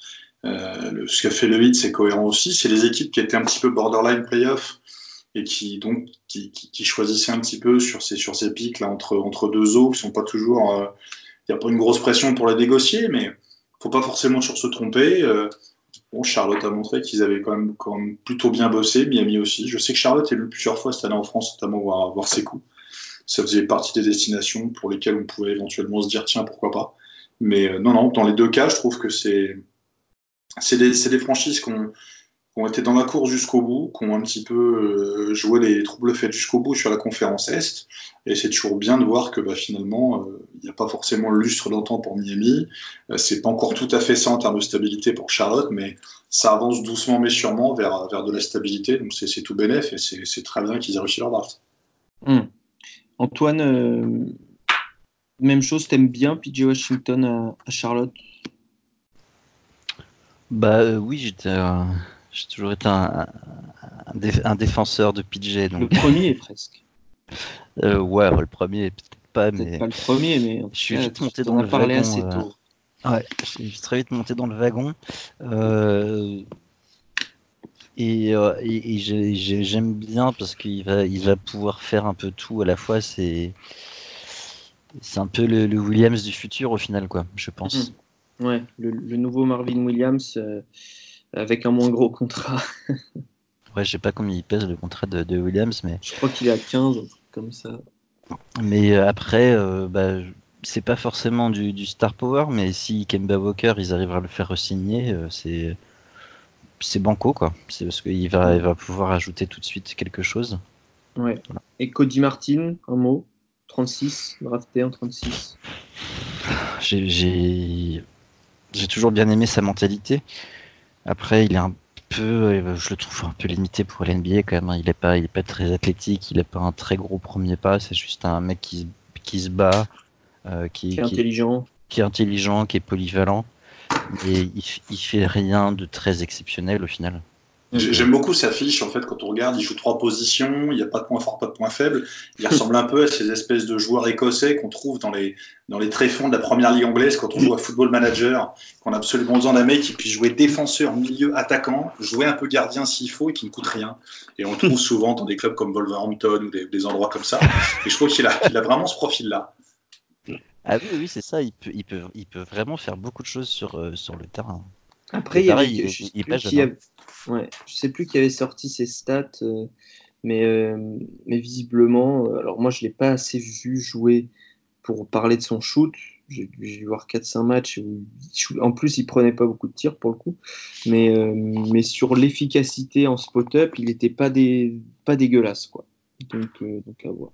ce qu'a fait le 8, c'est cohérent aussi. C'est les équipes qui étaient un petit peu borderline playoff et qui donc qui, choisissait un petit peu sur ces sur ces pics là entre entre deux eaux qui sont pas toujours il euh, n'y a pas une grosse pression pour les négocier mais faut pas forcément sur se tromper euh, bon Charlotte a montré qu'ils avaient quand même, quand même plutôt bien bossé Miami aussi. Je sais que Charlotte est venu plusieurs fois cette année en France notamment voir voir ses coups. Ça faisait partie des destinations pour lesquelles on pouvait éventuellement se dire tiens pourquoi pas. Mais euh, non non dans les deux cas je trouve que c'est c'est des, des franchises qu'on qui ont été dans la course jusqu'au bout, qui ont un petit peu euh, joué les troubles faits jusqu'au bout sur la conférence Est. Et c'est toujours bien de voir que bah, finalement, euh, il n'y a pas forcément le lustre d'antan pour Miami. Euh, c'est pas encore tout à fait ça en termes de stabilité pour Charlotte, mais ça avance doucement mais sûrement vers, vers de la stabilité. Donc c'est tout bénef et c'est très bien qu'ils aient réussi leur draft. Hmm. Antoine, même chose, t'aimes bien PJ Washington à, Charlotte? Bah oui, j'étais j'ai toujours été un, un, défenseur de PJ. Donc... Le premier, presque. *laughs* euh, ouais, le premier, peut-être pas, mais. pas le premier, mais. Je suis vite monté dans le wagon. Assez euh, tôt. Ouais, je suis très vite monté dans le wagon. Euh... Et, et, j'aime bien parce qu'il va, il va pouvoir faire un peu tout à la fois. C'est, c'est un peu le, Williams du futur au final, quoi, je pense. Mmh. Ouais, le, le, nouveau Marvin Williams. Avec un moins gros contrat. *laughs* ouais, je sais pas combien il pèse le contrat de, Williams, mais. Je crois qu'il est à 15, un truc comme ça. Mais euh, après, euh, bah, c'est pas forcément du, star power, mais si Kemba Walker, ils arrivent à le faire signer, euh, c'est c'est banco quoi. C'est parce qu'il va, il va pouvoir ajouter tout de suite quelque chose. Ouais. Et Cody Martin, un mot? 36, drafté en 36. J'ai toujours bien aimé sa mentalité. Après, il est un peu, euh, je le trouve un peu limité pour l'NBA quand même. Hein. Il est pas, il est pas très athlétique, il est pas un très gros premier pas. C'est juste un mec qui, qui se bat, euh, qui, qui, est intelligent, qui est intelligent, qui est polyvalent. Et il, il fait rien de très exceptionnel au final. J'aime beaucoup sa fiche, en fait, quand on regarde, il joue trois positions, il n'y a pas de point fort, pas de point faible. Il ressemble un peu à ces espèces de joueurs écossais qu'on trouve dans les, dans les tréfonds de la première ligue anglaise quand on joue à Football Manager, qu'on a absolument besoin d'un mec qui puisse jouer défenseur, milieu, attaquant, jouer un peu gardien s'il faut et qui ne coûte rien. Et on le trouve souvent dans des clubs comme Wolverhampton ou des, endroits comme ça. Et je trouve qu'il a, il a vraiment ce profil-là. Ah oui, oui, c'est ça. Il peut, il, peut, il peut vraiment faire beaucoup de choses sur, euh, sur le terrain. Après, il, y avait, il, il, Ouais, je sais plus qui avait sorti ses stats, euh, mais, euh, mais visiblement, euh, alors moi je l'ai pas assez vu jouer pour parler de son shoot. J'ai dû voir 4-5 matchs en plus il prenait pas beaucoup de tirs pour le coup, mais, mais sur l'efficacité en spot-up, il n'était pas, pas dégueulasse quoi. Donc, donc à voir.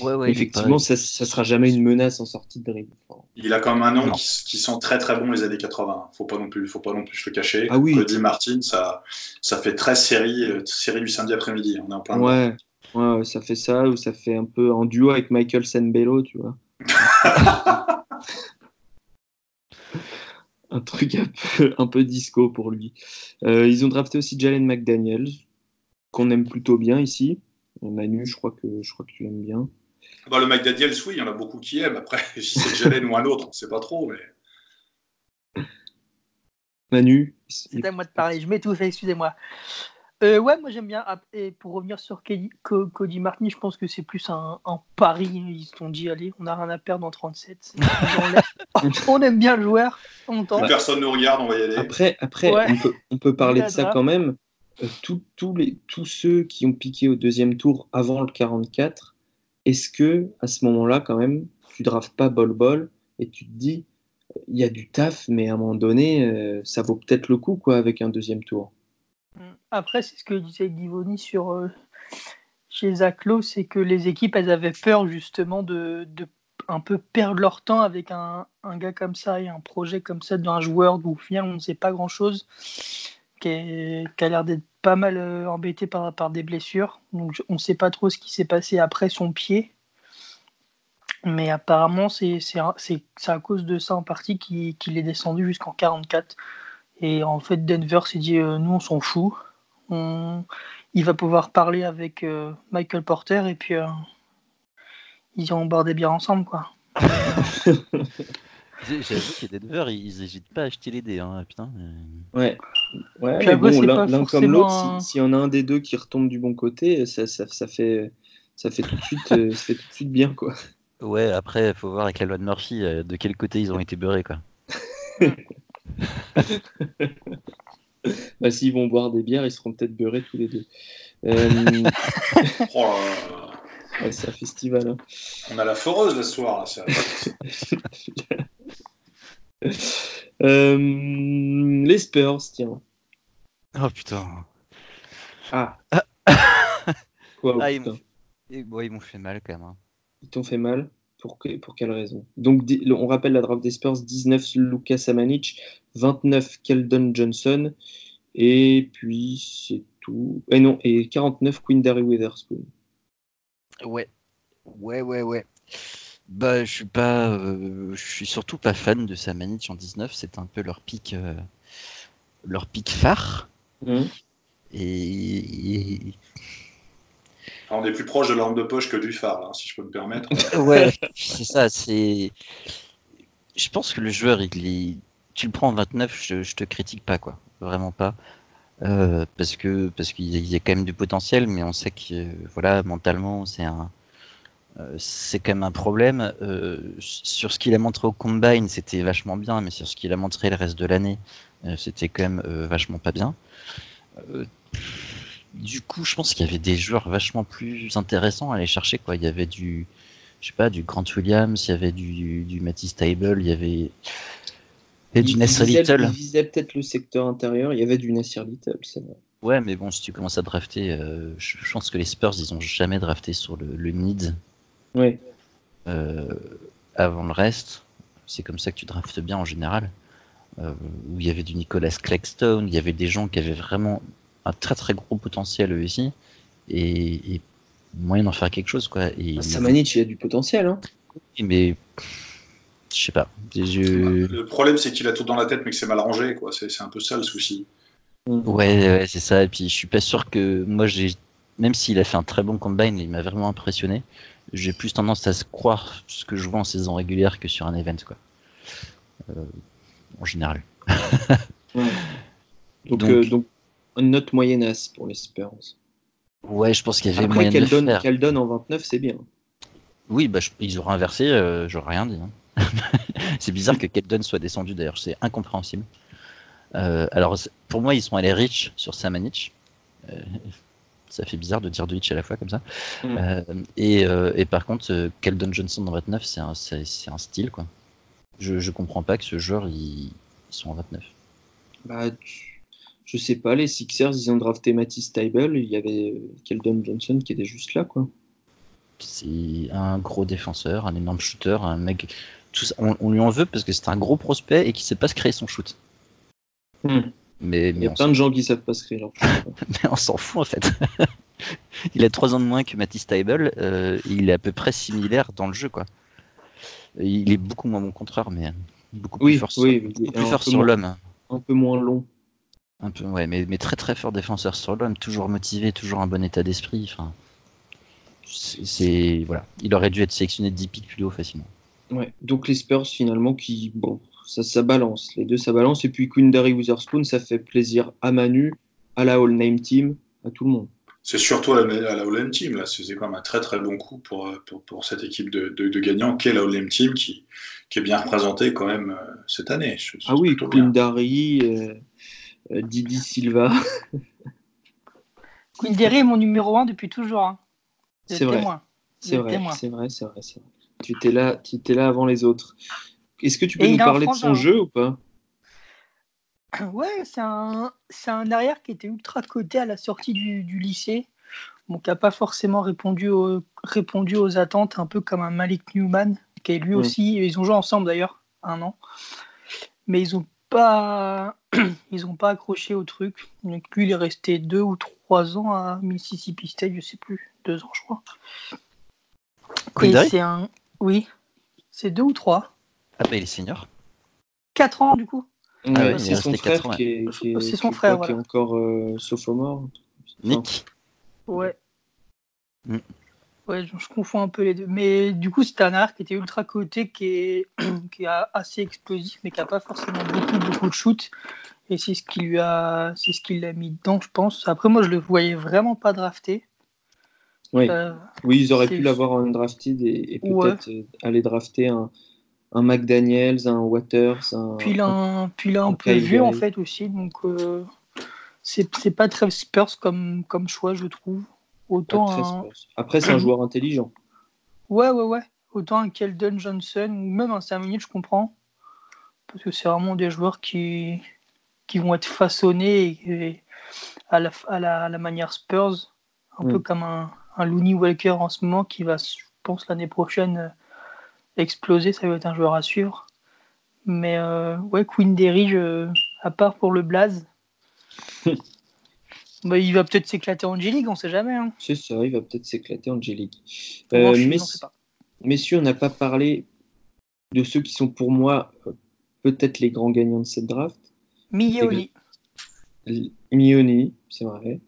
Ouais, ouais, Effectivement, ça, ça sera jamais une menace en sortie de dribble. Enfin, Il a quand même un nom qui, qui sent très très bon les années 80. Faut pas non plus, faut pas non plus se le cacher. Ah oui. Cody Martin, ça, ça fait très série, euh, série du samedi après-midi. On est en plein. dedans. ouais, ouais, ça fait ça, ou ça fait un peu en duo avec Michael Sembello, tu vois. *laughs* un truc un peu, un peu disco pour lui. Euh, ils ont drafté aussi Jalen McDaniels, qu'on aime plutôt bien ici. Manu, je crois que, je crois que tu l'aimes bien. Bah, le McDaniels, oui, il y en a beaucoup qui aiment. Après, *laughs* si c'est Jalen ou un autre, on sait pas trop. Mais Manu, C'est à moi de parler, je m'étouffe, excusez-moi. Euh, ouais, moi j'aime bien. Ah, Et pour revenir sur Cody, Co- Cody Martin, je pense que c'est plus un, un pari. Ils se sont dit, allez, on n'a rien à perdre en 37. *laughs* On aime bien le joueur, on personne nous regarde, on va y aller. Après, après Ouais. on, peut, on peut parler de ça quand même. Euh, tous les, tous ceux qui ont piqué au deuxième tour avant le 44, est-ce que à ce moment-là, quand même, tu draftes pas bol-bol et tu te dis, il y a du taf, mais à un moment donné, euh, ça vaut peut-être le coup quoi, avec un deuxième tour? Après, c'est ce que disait Divoni sur euh, chez Zaclo, c'est que les équipes, elles avaient peur justement de, de un peu perdre leur temps avec un, un gars comme ça et un projet comme ça d'un joueur d'où au final on ne sait pas grand chose, qui, a l'air d'être pas mal euh, embêté par, par des blessures. Donc on ne sait pas trop ce qui s'est passé après son pied. Mais apparemment, c'est à cause de ça en partie qu'il est descendu jusqu'en 44. Et en fait, Denver s'est dit euh, nous, on s'en fout. Il va pouvoir parler avec euh, Michael Porter et puis ils iront boire des bières ensemble. quoi. *laughs* J'ai- J'avoue que Denver, ils hésitent pas à acheter les dés. Hein, putain. euh. Ouais, ouais Puis mais après, bon, l'un comme l'autre, si- y en a un des deux qui retombe du bon côté, ça, ça, ça fait, ça fait tout de suite, euh, ça fait tout de suite bien quoi. Ouais, après, il faut voir avec la loi de Murphy euh, de quel côté ils ont été beurrés. Quoi. *laughs* Bah, s'ils vont boire des bières, ils seront peut-être beurrés tous les deux. Euh, *laughs* Oh ouais, c'est un festival. hein. On a la foreuse ce soir. Là, *laughs* *laughs* Euh, les Spurs, tiens. Oh putain. Ah. *laughs* Quoi, Ah, ils putain m'ont ouais, ils m'ont fait mal quand même. hein. Ils t'ont fait mal pour, que- pour quelle raison? Donc, on rappelle la draft des Spurs 19 Lucas Samanic, 29 Keldon Johnson, et puis c'est tout. Et non, et 49 Quindary Witherspoon. Ouais, ouais, ouais, ouais. Bah, je suis pas, euh, je suis surtout pas fan de Samanic en 19. C'est un peu leur pic, euh, leur pic phare. Hein Et, et- on est plus proche de la lampe de poche que du phare, là, si je peux me permettre. *laughs* ouais, c'est ça. C'est, je pense que le joueur, il est, tu le prends en 29, je, je te critique pas quoi, vraiment pas. Euh, parce que parce qu'il y a- quand même du potentiel, mais on sait que voilà mentalement c'est un euh, c'est quand même un problème. Euh, sur ce qu'il a montré au combine, c'était vachement bien, mais sur ce qu'il a montré le reste de l'année, euh, c'était quand même vachement pas bien. Du coup, je pense qu'il y avait des joueurs vachement plus intéressants à aller chercher. Quoi. Il y avait du, je sais pas, du Grant Williams, il y avait du, du Matisse Table, il y avait, avait du Nasser Little. Il visait peut-être le secteur intérieur, il y avait du Nasir Little, c'est vrai. Ouais, mais bon, si tu commences à drafter, je, je pense que les Spurs, ils ont jamais drafté sur le, le need Ouais. euh, avant le reste. C'est comme ça que tu draftes bien en général. Euh, où il y avait du Nicolas Claxton, il y avait des gens qui avaient vraiment un très très gros potentiel eux aussi, et, et moyen d'en faire quelque chose quoi. Et, Samanic, il a du potentiel. Hein. mais je sais pas. Je... Le problème, c'est qu'il a tout dans la tête, mais que c'est mal rangé. quoi. C'est c'est un peu ça le souci. Ouais, ouais, c'est ça. Et puis je suis pas sûr que moi j'ai, même s'il a fait un très bon combine, il m'a vraiment impressionné. J'ai plus tendance à se croire ce que je vois en saison régulière que sur un event quoi. Euh, en général. *laughs* Ouais. Donc, Donc- euh, donc, une note moyennasse pour les Spurs. Ouais, je pense qu'il y avait Après, moyen de le Keldon, faire. Keldon en 29, c'est bien. Oui, bah, je- ils auraient inversé, euh, j'aurais rien dit. hein. *laughs* c'est bizarre que Keldon soit descendu d'ailleurs, c'est incompréhensible. Euh, alors, pour moi, ils sont allés rich sur Samanic. Ça fait bizarre de dire de Hitch à la fois comme ça. Mm. Euh, et, euh, et par contre, euh, Keldon Johnson en 29, c'est un, c'est, c'est un style quoi. Je, je comprends pas que ce joueur, ils, ils sont en 29. Bah, tu- je sais pas, les Sixers, ils ont drafté Matisse Tybel, il y avait Keldon Johnson qui était juste là, quoi. C'est un gros défenseur, un énorme shooter, un mec. Tout ça, on, on lui en veut parce que c'est un gros prospect et qui sait pas se créer son shoot. Hmm. Mais, Il y a plein de gens qui savent pas leur *laughs* mais on s'en fout en fait. *laughs* il a trois ans de moins que Matisse Taibel. euh, il est à peu près similaire dans le jeu quoi. Il est beaucoup moins bon contreur, mais beaucoup plus Oui, fort, sur- oui, beaucoup plus fort sur l'homme. un peu moins long. Un peu, ouais, mais, mais très très fort défenseur sur l'homme, toujours motivé, toujours un bon état d'esprit. Enfin, c'est c'est- voilà, il aurait dû être sélectionné 10 pics plus haut facilement. Ouais. Donc les Spurs finalement qui bon ça ça balance les deux ça balance et puis Quindary Witherspoon ça fait plaisir à Manu à la All Name Team à tout le monde. C'est surtout à la, à la All-M Team, là. C'est quand même un très très bon coup pour, pour, pour cette équipe de, de, de gagnants qu'est la All-M Team qui, qui est bien représentée quand même euh, cette année. Je- Ah oui. Quindary euh, euh, Didi Silva *laughs* Quindary est mon numéro 1 depuis toujours. Hein. C'est vrai. c'est vrai c'est vrai c'est vrai c'est vrai. Tu étais là tu étais là avant les autres. Est-ce que tu peux Et nous parler de son frangin. jeu ou pas? *clears throat* Ouais, c'est un, c'est un arrière qui était ultra coté à la sortie du, du lycée. Bon, qui n'a pas forcément répondu aux, répondu aux attentes, un peu comme un Malik Newman, qui est lui aussi. Ils ont joué ensemble d'ailleurs, un an. Mais ils n'ont pas, *clears throat* ils ont pas accroché au truc. Donc lui, il est resté deux ou trois ans à Mississippi State, je sais plus, deux ans, je crois. C'est un, oui, c'est deux ou trois, Ah bah il est senior. quatre ans du coup. Ouais, ouais, est c'est son frère ans, qui est, qui est- C'est son qui- frère, qui est voilà. encore euh, sophomore. Nick. Ouais. Mm. Ouais, je, je confonds un peu les deux. Mais du coup, c'était un arrière qui était ultra coté, qui est, *clears throat* qui est assez explosif, mais qui n'a pas forcément beaucoup, beaucoup de shoot. Et c'est ce qui lui a, c'est ce qui l'a mis dedans, je pense. Après, moi, je le voyais vraiment pas drafté. Oui. Euh, Oui, ils auraient C'est- pu l'avoir en undrafted et, et Ouais. peut-être euh, aller drafter un, un McDaniels, un Waters, un. puis a un, puis un en fait, aussi. Donc, euh, c'est pas très Spurs comme, comme choix, je trouve. Autant un. Après, c'est un joueur intelligent. Ouais, ouais, ouais. Autant un Keldon Johnson ou même un 5 minutes, je comprends. Parce que c'est vraiment des joueurs qui, qui vont être façonnés et- et à, la, à, la, à la manière Spurs. Un Mm. peu comme un, un Looney Walker en ce moment qui va, je pense, l'année prochaine euh, exploser. Ça va être un joueur à suivre. Mais euh, ouais, Queen Derry, je- à part pour le Blaze, *laughs* bah, il va peut-être s'éclater en G-League, on sait jamais. Hein. C'est ça, il va peut-être s'éclater en moi, Euh, pas. messieurs, on n'a pas parlé de ceux qui sont pour moi euh, peut-être les grands gagnants de cette draft. Mioli. Mioni, c'est vrai.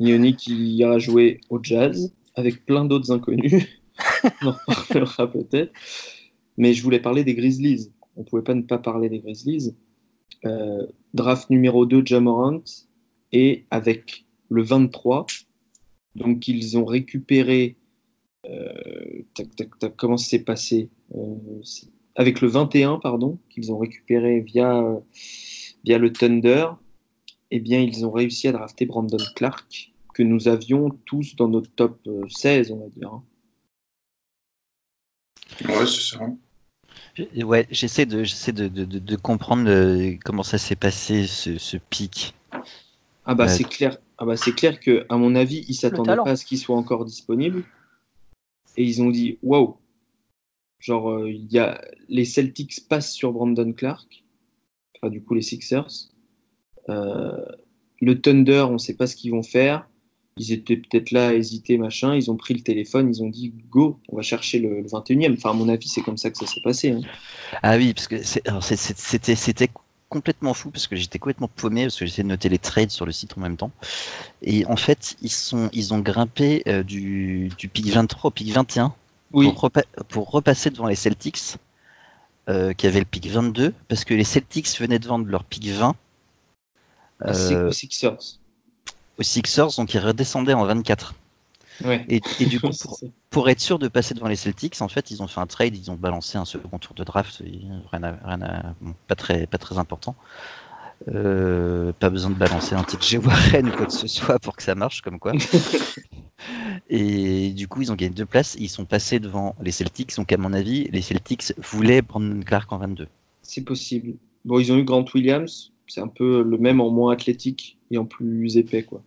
Mioni qui a joué au jazz avec plein d'autres inconnus. *laughs* *laughs* on en reparlera peut-être. Mais je voulais parler des Grizzlies. On ne pouvait pas ne pas parler des Grizzlies. Euh, draft numéro 2, Jamorant. Et avec le 23, donc ils ont récupéré. euh, tac, tac, tac, comment passé Euh, c'est- Avec le 21, pardon, qu'ils ont récupéré via, euh, via le Thunder eh bien, ils ont réussi à drafter Brandon Clark, que nous avions tous dans notre top euh, 16, on va dire. hein. Ouais, c'est ça. Ouais, j'essaie de, j'essaie de, de, de- de comprendre euh, comment ça s'est passé ce, ce pic. Ah bah Ouais. c'est clair. Ah bah c'est clair que à mon avis, ils s'attendaient pas à ce qu'il soit encore disponible, et ils ont dit waouh. Genre euh, il y a les Celtics passent sur Brandon Clark, enfin du coup les Sixers. Euh, le Thunder, on sait pas ce qu'ils vont faire. Ils étaient peut-être là à hésiter, machin. Ils ont pris le téléphone, ils ont dit go, on va chercher le, le 21e. Enfin, à mon avis, c'est comme ça que ça s'est passé. hein. Ah oui, parce que c'est- c'est- c'est- c'était complètement fou parce que j'étais complètement paumé parce que j'essayais de noter les trades sur le site en même temps. Et en fait, ils sont ils ont grimpé euh, du, du pic 23 au pic 21 Oui, pour, repa- pour repasser devant les Celtics euh, qui avaient le pic 22 parce que les Celtics venaient de vendre leur pic 20 Ah, c'est euh, aux Sixers. Aux Sixers, donc ils redescendaient en 24. Ouais. Et, et du *laughs* coup, pour, être sûr de passer devant les Celtics, en fait, ils ont fait un trade, ils ont balancé un second tour de draft, rien à, rien à- bon, pas très, pas très important. Euh, pas besoin de balancer un TJ Warren ou quoi que ce soit pour que ça marche, comme quoi. *laughs* Et du coup, ils ont gagné deux places, ils sont passés devant les Celtics. Donc, à mon avis, les Celtics voulaient Brandon Clark en 22. C'est possible. Bon, ils ont eu Grant Williams, c'est un peu le même en moins athlétique et en plus épais, quoi.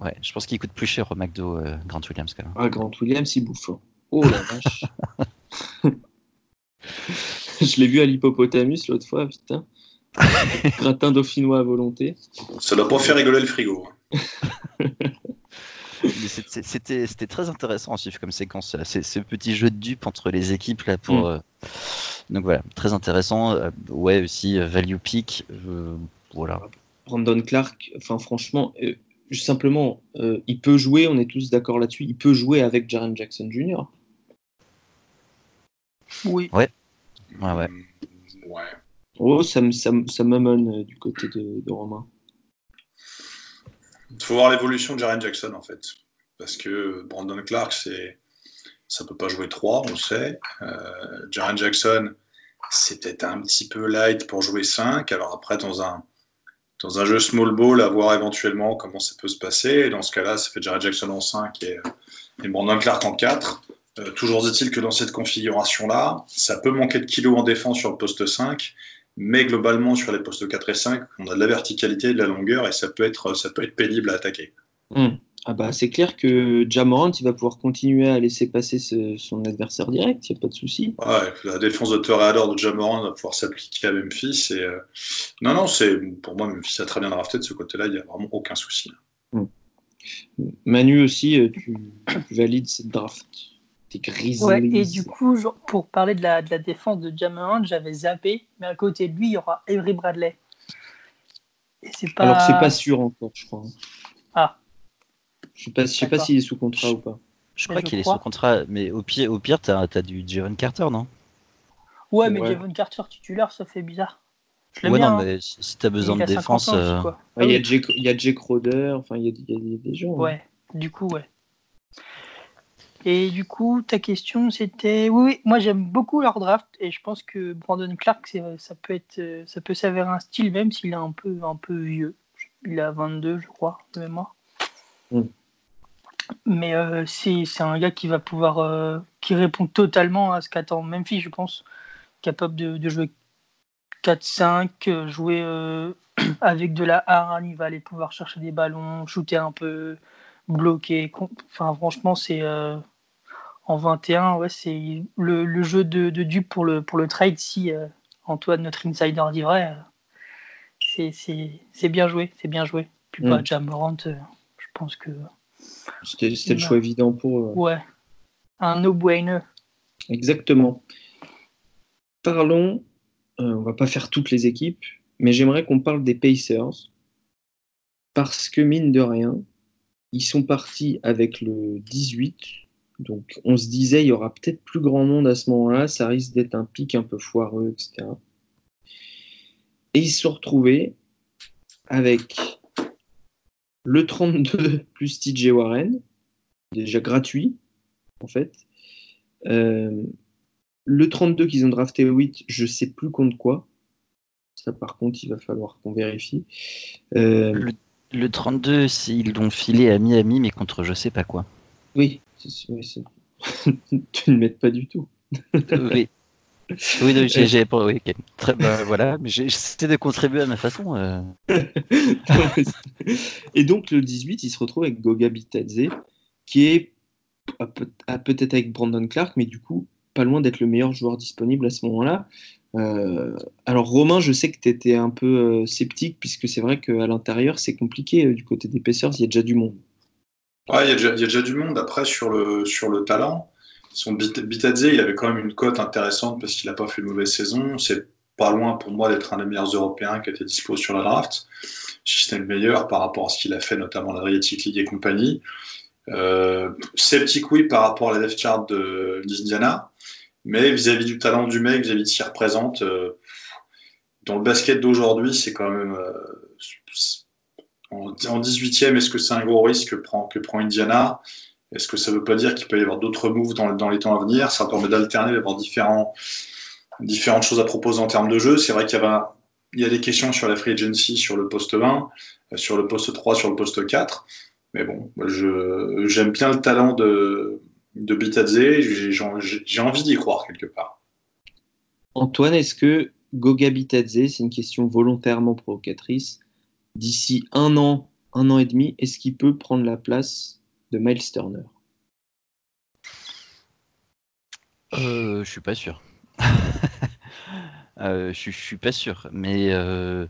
Ouais, je pense qu'il coûte plus cher au McDo euh, Grant Williams quand même. Ah, Grant Williams, il bouffe. hein. Oh la vache. *laughs* *laughs* Je l'ai vu à l'hippopotamus l'autre fois, putain. *laughs* Gratin dauphinois à volonté. Ça doit pas faire rigoler le frigo. c'était- très intéressant à suivre comme séquence. Ces- ce petit jeu de dupes entre les équipes là pour. Mm. euh, Donc voilà, très intéressant. Euh, ouais, aussi euh, value pick. euh, voilà. Brandon Clark, enfin franchement, euh, simplement, euh, il peut jouer, on est tous d'accord là-dessus, il peut jouer avec Jaren Jackson Jr. Oui. Ouais, ouais. Mm, Ouais. Oh, ça, me- ça, me- ça m'amène euh, du côté de, de Romain. Il faut voir l'évolution de Jaren Jackson en fait. Parce que Brandon Clark, c'est ça peut pas jouer 3, on sait. Euh, Jaren Jackson, c'est peut-être un petit peu light pour jouer 5. Alors après, dans un, dans un jeu small ball, à voir éventuellement comment ça peut se passer. Dans ce cas-là, ça fait Jaren Jackson en 5 et, et Brandon Clark en 4. Euh, toujours est-il que dans cette configuration-là, ça peut manquer de kilos en défense sur le poste 5, mais globalement sur les postes 4 et 5, on a de la verticalité, de la longueur, et ça peut être, ça peut être pénible à attaquer. Hmm. Ah bah, c'est clair que Jamorant, il va pouvoir continuer à laisser passer ce- son adversaire direct, il n'y a pas de souci. Ouais, la défense de Toreador de Jamoran va pouvoir s'appliquer à Memphis. Et, euh, Non, non, c'est pour moi, Memphis a très bien drafté de ce côté-là, il n'y a vraiment aucun souci. Manu aussi, euh, tu, tu valides cette draft. Ouais, et du coup, genre, pour parler de la, de la défense de Jammerand, j'avais zappé, mais à côté de lui, il y aura Avery Bradley. Et c'est pas... Alors c'est pas sûr encore, je crois. Ah. Je sais pas, je sais pas s'il est sous contrat ou pas. Je crois je qu'il est sous contrat, mais au pire, au pire t'as as du Javon Carter, non? Ouais, mais Ouais. Javon Carter titulaire, ça fait bizarre. Je l'aime Ouais, bien. non, hein. mais si si t'as besoin Il de a 50 défense. euh. Ouais, Il y, Ah a Jake- il y a Jake Roder, enfin il y a, il y a des- gens. hein. Ouais, du coup, ouais. Et du coup, ta question, c'était... Oui, oui, moi j'aime beaucoup leur draft, et je pense que Brandon Clark, c'est- ça peut être, euh, ça peut s'avérer un style, même s'il est un peu, un peu vieux. Il a 22, je crois, de mémoire. Mm. Mais euh, c'est un gars qui va pouvoir... euh, qui répond totalement à ce qu'attend Memphis, je pense. Capable de, de jouer 4-5, euh, jouer euh, *clears throat* avec de la hargne, il va aller pouvoir chercher des ballons, shooter un peu, bloquer. Enfin, franchement, c'est en 21, ouais, c'est le, le jeu de, de dupe pour le, pour le trade. Si Antoine, notre insider, dit vrai, c'est- bien joué, c'est bien joué. Puis Mm. pas Jamorant, je pense que C'était c'était le choix évident pour eux. ouais, un no-brainer. Exactement. Parlons, euh, on va pas faire toutes les équipes, mais j'aimerais qu'on parle des Pacers. Parce que mine de rien, ils sont partis avec le 18. Donc on se disait, il y aura peut-être plus grand monde à ce moment-là, ça risque d'être un pic un peu foireux, etc. Et ils se sont retrouvés avec le 32 *laughs* plus TJ Warren, déjà gratuit, en fait. Euh, le 32 qu'ils ont drafté 8, je sais plus contre quoi. Ça, par contre, il va falloir qu'on vérifie. Euh, Le 32, c'est- ils l'ont filé à Miami, mais contre je sais pas quoi. oui, c'est- *laughs* tu ne m'aides pas du tout. Oui. Oui, non, j'ai, j'ai- oui, ok. Très, bah, *laughs* voilà, mais j'ai- j'essaie de contribuer à ma façon. euh. Et donc, le 18, il se retrouve avec Goga Bitadze, qui est à peut- à peut-être avec Brandon Clark, mais du coup, pas loin d'être le meilleur joueur disponible à ce moment-là. Euh, alors, Romain, je sais que tu étais un peu euh, sceptique, puisque c'est vrai qu'à l'intérieur, c'est compliqué. du côté des Pacers, il y a déjà du monde. Ouais, il y, a déjà- il y a déjà du monde. Après, sur le, sur le talent, son Bit- Bitadze, il avait quand même une cote intéressante parce qu'il n'a pas fait une mauvaise saison. C'est pas loin pour moi d'être un des meilleurs Européens qui était dispo sur la draft. Si c'était le meilleur par rapport à ce qu'il a fait, notamment la Adriatic League et compagnie. Euh, sceptique, oui, par rapport à la depth chart d'Indiana. Mais vis-à-vis du talent du mec, vis-à-vis de ce qu'il représente, euh, dans le basket d'aujourd'hui, c'est quand même. euh, en, en 18e, est-ce que c'est un gros risque que prend, que prend Indiana? Est-ce que ça ne veut pas dire qu'il peut y avoir d'autres moves dans, dans les temps à venir? Ça permet d'alterner, d'avoir différents, différentes choses à proposer en termes de jeu. C'est vrai qu'il y, un- il y a des questions sur la free agency, sur le poste 20, euh, sur le poste 3, sur le poste 4. Mais bon, j'aime bien le talent de, de Bitadze. J'ai envie d'y croire quelque part. Antoine, est-ce que Goga Bitadze, c'est une question volontairement provocatrice, d'ici un an, un an et demi, est-ce qu'il peut prendre la place Miles Turner euh, Je suis pas sûr. *laughs* euh, je, je, suis pas sûr, mais euh,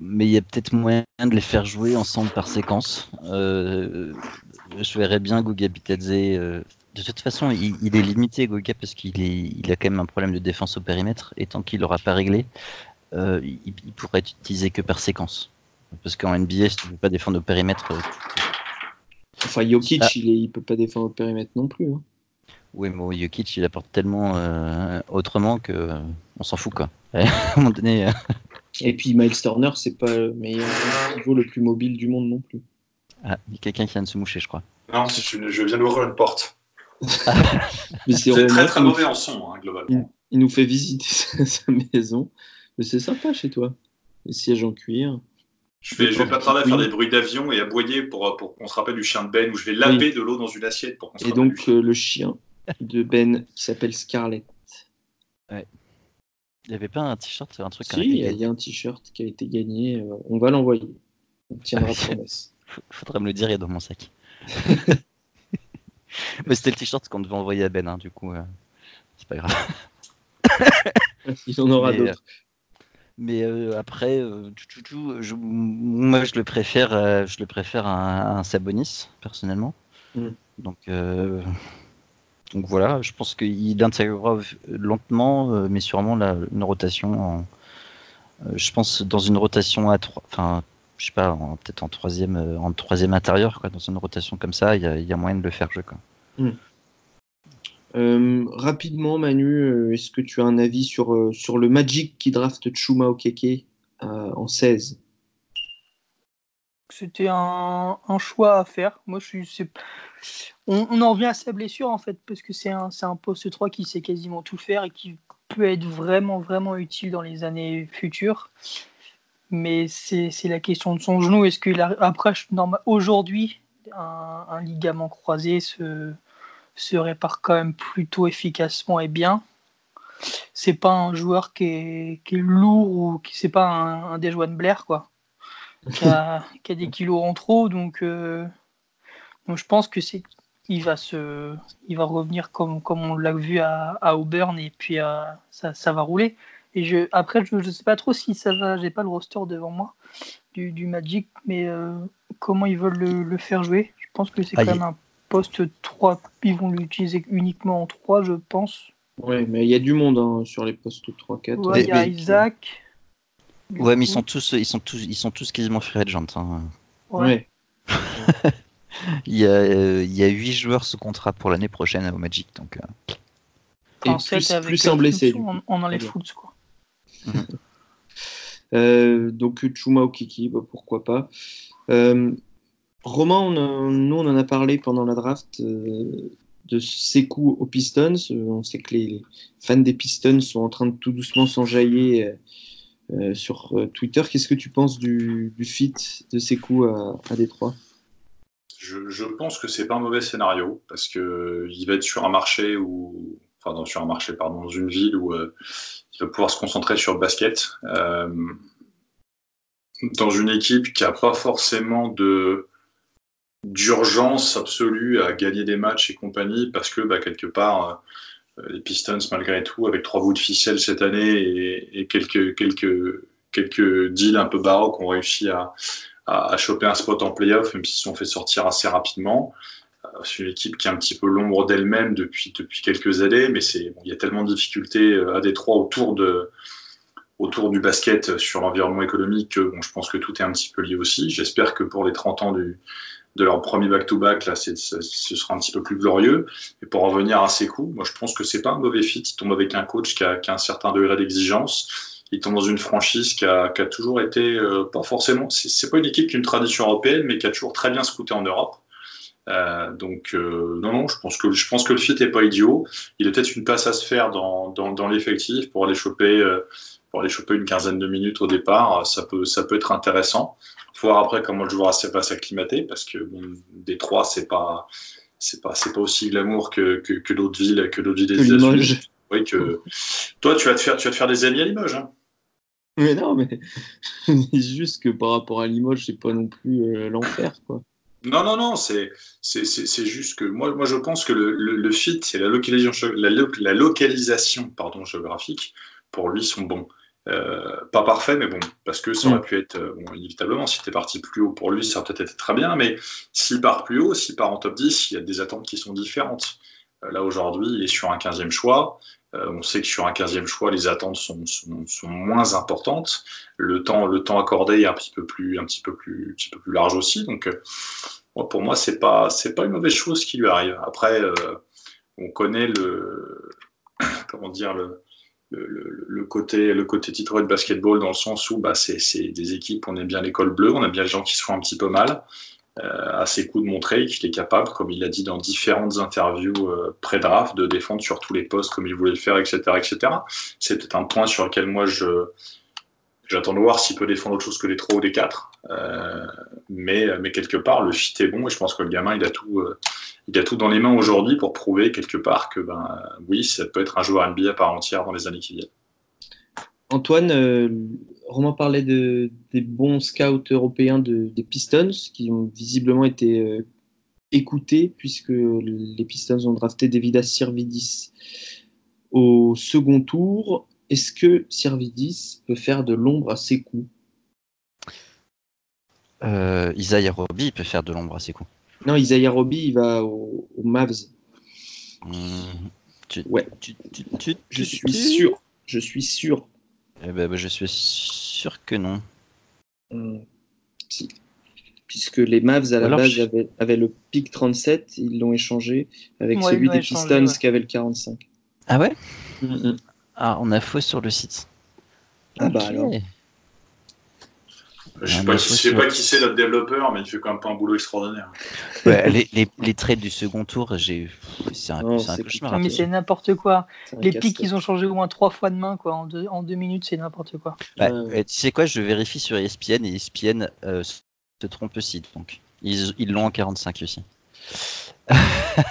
mais il y a peut-être moyen de les faire jouer ensemble par séquence. Je verrais bien Guga Bitadze. De toute façon, il, est limité, Guga, parce qu'il il a quand même un problème de défense au périmètre. Et tant qu'il l'aura pas réglé, il, il, pourrait être utilisé que par séquence. Parce qu'en NBA, si tu ne peux pas défendre au périmètre. euh, Enfin, Jokic, ah. il ne peut pas défendre au périmètre non plus. Hein. Oui, mais bon, Jokic, il apporte tellement euh, autrement que euh, on s'en fout, quoi. *laughs* à un moment donné. euh, Et puis Miles Turner, c'est pas le meilleur niveau le plus mobile du monde non plus. Ah, il y a quelqu'un qui vient de se moucher, je crois. Non, je, je viens d'ouvrir une porte. *laughs* Mais C'est très très il nous- mauvais en son, hein, globalement. il, il nous fait visiter sa, *laughs* sa maison. Mais c'est sympa chez toi. Les sièges en cuir. Je vais, je vais pas tarder à faire des bruits d'avion et aboyer pour, pour qu'on se rappelle du chien de Ben, où je vais laver de l'eau dans une assiette pour qu'on se Et rappelle du donc chien. euh, le chien de Ben qui s'appelle Scarlett. Il n'y avait pas un t-shirt, un truc Si, il y, a- il y a un t-shirt qui a été gagné. euh, on va l'envoyer. On tiendra promesse. F- Faudrait me le dire, il est dans mon sac. *laughs* mais c'était le t-shirt qu'on devait envoyer à Ben, hein, du coup. euh, c'est pas grave. *laughs* Il en aura d'autres. Mais euh, après, euh, tchou, je- moi je le préfère, euh, je le préfère à un, un Sabonis personnellement. Mm. Donc, donc voilà, je pense qu'il intégrera lentement, mais sûrement la, une rotation. En, je pense dans une rotation à trois, enfin, je sais pas, peut-être en troisième, en troisième intérieur, quoi, dans une rotation comme ça, il y a, il y a moyen de le faire jouer. Quoi. Euh, rapidement, Manu, euh, est-ce que tu as un avis sur, euh, sur le Magic qui draft Chuma Okeke en 16 C'était un, choix à faire. On, en revient à sa blessure en fait, parce que c'est un, un poste 3 qui sait quasiment tout faire et qui peut être vraiment, vraiment utile dans les années futures. Mais c'est la question de son genou. Est-ce qu'il après aujourd'hui un ligament croisé se, se répare quand même plutôt efficacement et bien. C'est pas un joueur qui est, qui est lourd ou qui c'est pas un, un Dejounte Blair quoi qui a, *laughs* qui a des kilos en trop. Donc, euh, donc je pense que c'est il va se il va revenir comme, comme on l'a vu à, à Auburn et puis euh, ça, ça va rouler. Et je, après, je ne sais pas trop si ça va, j'ai pas le roster devant moi du, du Magic, mais euh, comment ils veulent le, le faire jouer. Je pense que c'est Ah, quand même un poste 3, ils vont l'utiliser uniquement en 3, je pense. Ouais, mais il y a du monde hein, sur les postes 3-4. Ouais, il y a mais- Isaac. Ouais, mais ils sont tous, ils sont tous, ils sont tous quasiment free agent. hein. ouais. Ouais. *laughs* Il y a, euh, il y a 8 joueurs sous contrat pour l'année prochaine au Magic, donc. euh, Et Enfin, plus, avec plus un le blessé. On, on enlève. Fultz, quoi. Euh, donc Chuma Okiki, bah, pourquoi pas. Euh, Romain, nous on en a parlé pendant la draft euh, de Sekou aux Pistons. Euh, on sait que les, fans des Pistons sont en train de tout doucement s'enjailler euh, sur Twitter. Qu'est-ce que tu penses du, fit de Sekou à, à Détroit? Je, pense que c'est pas un mauvais scénario parce que il va être sur un marché où, enfin, dans, sur un marché, pardon, dans une ville où il va pouvoir se concentrer sur le basket. Dans une équipe qui a pas forcément de d'urgence absolue à gagner des matchs et compagnie parce que bah, quelque part euh, les Pistons malgré tout avec trois bouts de ficelle cette année et, quelques quelques quelques deals un peu baroques ont réussi à à, choper un spot en playoff, même s'ils se sont fait sortir assez rapidement. Euh, C'est une équipe qui est un petit peu l'ombre d'elle-même depuis, depuis quelques années, mais il y a tellement de difficultés euh, à Détroit autour, de, autour du basket sur l'environnement économique que bon, je pense que tout est un petit peu lié aussi. J'espère que pour les 30 ans du, de leur premier back-to-back, là, c'est- ce sera un petit peu plus glorieux. Et pour en revenir à ses coups, moi je pense que c'est pas un mauvais fit. Il tombe avec un coach qui a, un certain degré d'exigence il tombe dans une franchise qui a, toujours été euh, pas forcément. C'est pas une équipe qui a une tradition européenne, mais qui a toujours très bien scouté en Europe. Euh, donc euh, non, non, je pense que je pense que le fit est pas idiot. Il a peut-être une passe à se faire dans, dans, l'effectif pour aller choper pour aller choper une quinzaine de minutes au départ. Ça peut ça peut être intéressant. Faut voir après comment le joueur va s'acclimater parce que bon, Détroit c'est pas c'est pas c'est pas aussi glamour que que, que d'autres villes que d'autres villes des États-Unis. Oui, que toi tu vas te faire tu vas te faire des amis à Limoges. Hein. Mais non, mais *laughs* juste que par rapport à Limoges, c'est pas non plus euh, l'enfer, quoi. Non, non, non, c'est juste que moi, moi, je pense que le, le, fit et la localisation, la, la, localisation pardon, géographique, pour lui, sont bons. Euh, pas parfait, mais bon, parce que ça aurait mm. pu être, euh, bon, inévitablement, si tu parti plus haut pour lui, ça aurait peut-être été très bien, mais s'il part plus haut, s'il part en top 10, il y a des attentes qui sont différentes. Euh, là, aujourd'hui, il est sur un 15e choix. on sait que sur un 15e choix, les attentes sont, sont, sont, moins importantes. Le temps, le temps accordé est un petit peu plus, un petit peu plus, un petit peu plus large aussi. Donc, pour moi, c'est pas, c'est pas une mauvaise chose qui lui arrive. Après, on connaît le, *coughs* comment dire, le, le, côté, le côté titré de basketball dans le sens où bah, c'est des équipes, on aime bien l'école bleue, on aime bien les gens qui se font un petit peu mal, euh, à ses coups de montrer qu'il est capable, comme il l'a dit dans différentes interviews euh, pré-draft, de défendre sur tous les postes comme il voulait le faire, etc. etc. C'est peut-être un point sur lequel moi je j'attends de voir s'il peut défendre autre chose que les trois ou les quatre. Euh, mais, mais quelque part, le fit est bon et je pense que le gamin, il a tout, il a tout dans les mains aujourd'hui pour prouver quelque part que ben, oui, ça peut être un joueur NBA par entière dans les années qui viennent. Antoine, euh, Romain parlait de, des bons scouts européens des Pistons qui ont visiblement été euh, écoutés puisque les Pistons ont drafté Davidas Sirvidis au second tour. Est-ce que Sirvidis peut faire de l'ombre à ses coups euh, Isaiah Roby peut faire de l'ombre à ses coups. Non, Isaiah Roby, il va au, Mavs. Mmh. ouais. je suis sûr. Je suis sûr. Eh ben, bah, je suis sûr que non. Mmh. Si. Puisque les Mavs à la base avaient, le pic 37, ils l'ont échangé avec celui des Pistons qui avait le 45. Ah ouais? Mmh, Ah, on a faux sur le site. Ah bah alors. Je ne sais, pas, qui c'est notre développeur, mais il fait quand même pas un boulot extraordinaire. les, les, les, trades du second tour, c'est un, un cauchemar. mais c'est n'importe quoi. Les pics, ils ont changé au moins trois fois de main quoi. En, deux, en deux minutes, c'est n'importe quoi. Bah, euh, tu sais quoi, je vérifie sur ESPN et ESPN euh, se trompe aussi. Donc, ils l'ont en 45 aussi.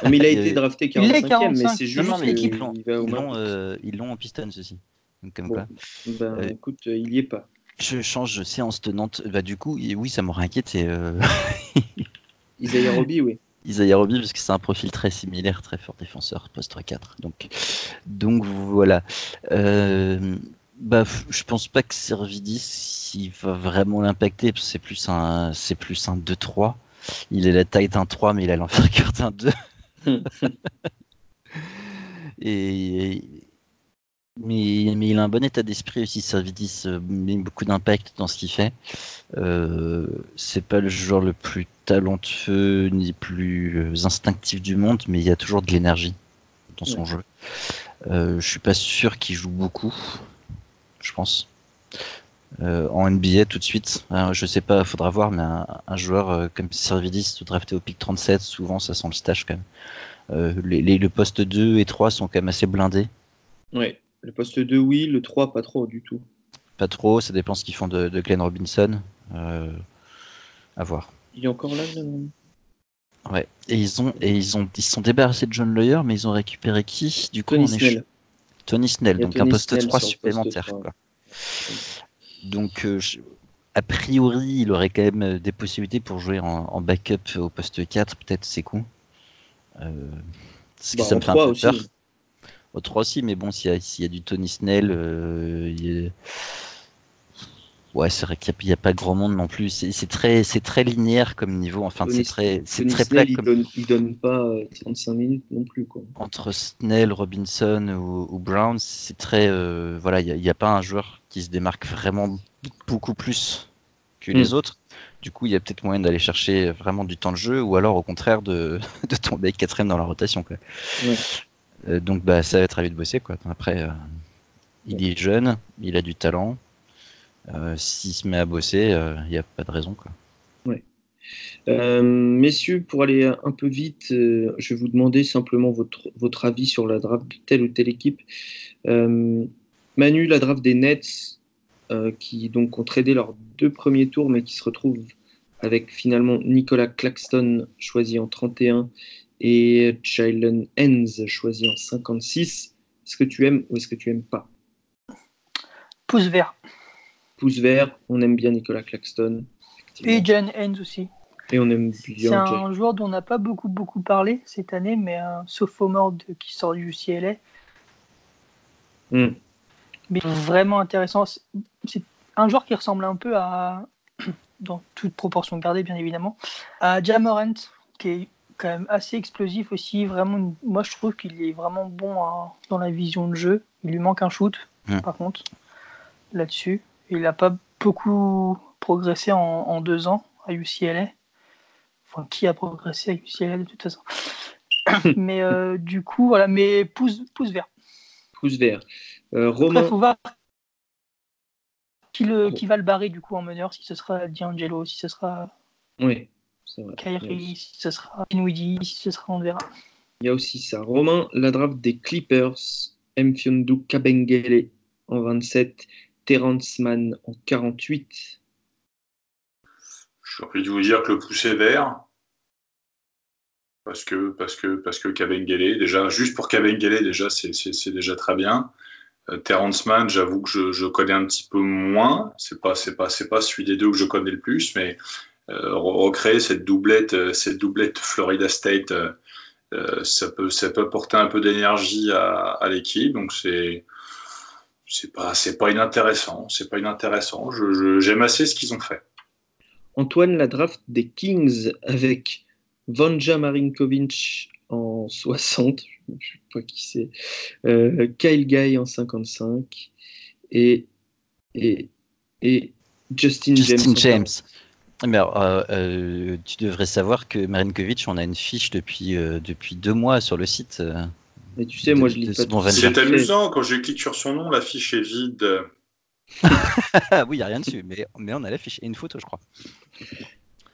mais il a *laughs* été drafté 45e, mais c'est juste qu'ils l'ont. Ils l'ont en Pistons aussi. Donc, comme quoi. Ben, euh, écoute, il y est pas. Je change de séance tenante. Bah, du coup, oui, ça m'aurait inquiété. Euh... *laughs* Isaiah Roby, oui. Isaiah Roby, parce que c'est un profil très similaire, très fort défenseur, poste 4. Donc, donc voilà. Euh, bah, je pense pas que Servidis il va vraiment l'impacter, parce que c'est plus un, c'est plus un 2-3. Il est la taille d'un 3, mais il a l'envergure d'un 2. *laughs* et, mais, mais, il a un bon état d'esprit aussi. Servidis euh, met beaucoup d'impact dans ce qu'il fait. Euh, c'est pas le joueur le plus talentueux ni plus euh, instinctif du monde, mais il y a toujours de l'énergie dans son jeu. Euh, je suis pas sûr qu'il joue beaucoup, je pense. Euh, en NBA tout de suite, hein, je sais pas, faudra voir, mais un, joueur comme Servidis drafté au pic 37, souvent ça sent le stage quand même. Les, les, le poste 2 et 3 sont quand même assez blindés. Ouais. Le poste 2, oui. Le 3, pas trop du tout. Pas trop. Ça dépend ce qu'ils font de, Glenn Robinson. Euh, à voir. Il est encore là, Ouais. Et ils ont et ils ont ils sont débarrassés de John Lawyer, mais ils ont récupéré qui? Du coup, Tony Snell. Tony Snell, donc un poste 3 supplémentaire. Donc, euh, a priori, il aurait quand même euh, des possibilités pour jouer en, backup au poste 4, peut-être, c'est con. Euh, bah, ça me fait un peu aussi. peur. Au 3 aussi, mais bon, s'il y, y, a du Tony Snell, euh, ouais, c'est vrai qu'il n'y a, pas grand monde non plus. C'est très, c'est très linéaire comme niveau. Enfin, c'est très, c'est très plat. Il, donne, donne pas 35 euh, minutes non plus, quoi. Entre Snell, Robinson ou, Brown, c'est très, euh, voilà, il n'y a, pas un joueur qui se démarque vraiment beaucoup plus que les hmm. autres. Du coup, il y a peut-être moyen d'aller chercher vraiment du temps de jeu, ou alors au contraire de, *laughs* de tomber quatrième dans la rotation. Quoi. Ouais. Euh, donc bah, ça va être à lui de bosser. Quoi. Après, euh, il est jeune, il a du talent. Euh, s'il se met à bosser, il n'y a pas de raison. Quoi. Ouais. messieurs, pour aller un peu vite, je vais vous demander simplement votre, votre avis sur la draft de telle ou telle équipe. Manu, la draft des Nets, qui donc ont tradé leurs deux premiers tours, mais qui se retrouvent avec finalement Nicolas Claxton choisi en 31 et Jalen Hens choisi en 56. Est-ce que tu aimes ou est-ce que tu aimes pas? Pouce vert. pouce vert, on aime bien Nicolas Claxton. Et Jan Hens aussi. Et on aime C'est bien. un joueur dont on n'a pas beaucoup beaucoup parlé cette année, mais un sophomore de- qui sort du UCLA. Hmm. Mais vraiment intéressant. C'est- C'est un joueur qui ressemble un peu à, *clears throat* dans toute proportion gardée bien évidemment, à Jamorant, qui est quand même assez explosif aussi. Vraiment, moi je trouve qu'il est vraiment bon à- dans la vision de jeu. Il lui manque un shoot, par contre, là-dessus. Il n'a pas beaucoup progressé en, en deux ans à UCLA. Enfin, qui a progressé à UCLA de toute façon. *coughs* mais euh, du coup, voilà, mais pouce, pouce vert. Pouce vert. Euh, Après, Romain, faut voir qui, le, Oh. qui va le barrer du coup en meneur, si ce sera D'Angelo, si ce sera oui, c'est vrai. Il y a Kyrie, aussi- si ce sera Dinwiddie, si ce sera on verra. Il y a aussi ça. Romain, la draft des Clippers, Mfiondu Kabengele en 27, Terrence Mann en 48. J'ai envie de vous dire que le pouce est vert. Parce que, parce que, parce que Kabengele, déjà, juste pour Kabengele, déjà, c'est, c'est, c'est déjà très bien. Euh, Terrence Mann, j'avoue que je, je connais un petit peu moins. C'est pas, c'est pas, c'est pas celui des deux que je connais le plus, mais recréer cette doublette, euh, cette doublette Florida State, euh, euh, ça peut, ça peut apporter un peu d'énergie à, à l'équipe. Donc c'est, c'est pas, c'est pas inintéressant. C'est pas inintéressant. Je, je- j'aime assez ce qu'ils ont fait. Antoine, la draft des Kings avec Vanja Marinkovic en 60, je ne sais pas qui c'est, euh, Kyle Guy en 55 et, et, et Justin, Justin James. en James. Mais alors, euh, euh, tu devrais savoir que Marinkovic, on a une fiche depuis, euh, depuis deux mois sur le site. euh. 40. Mais tu sais, moi je lis pas. C'est amusant, quand je clique sur son nom, la fiche est vide. *laughs* Oui, il n'y a rien dessus, mais, mais on a la fiche et une photo, je crois.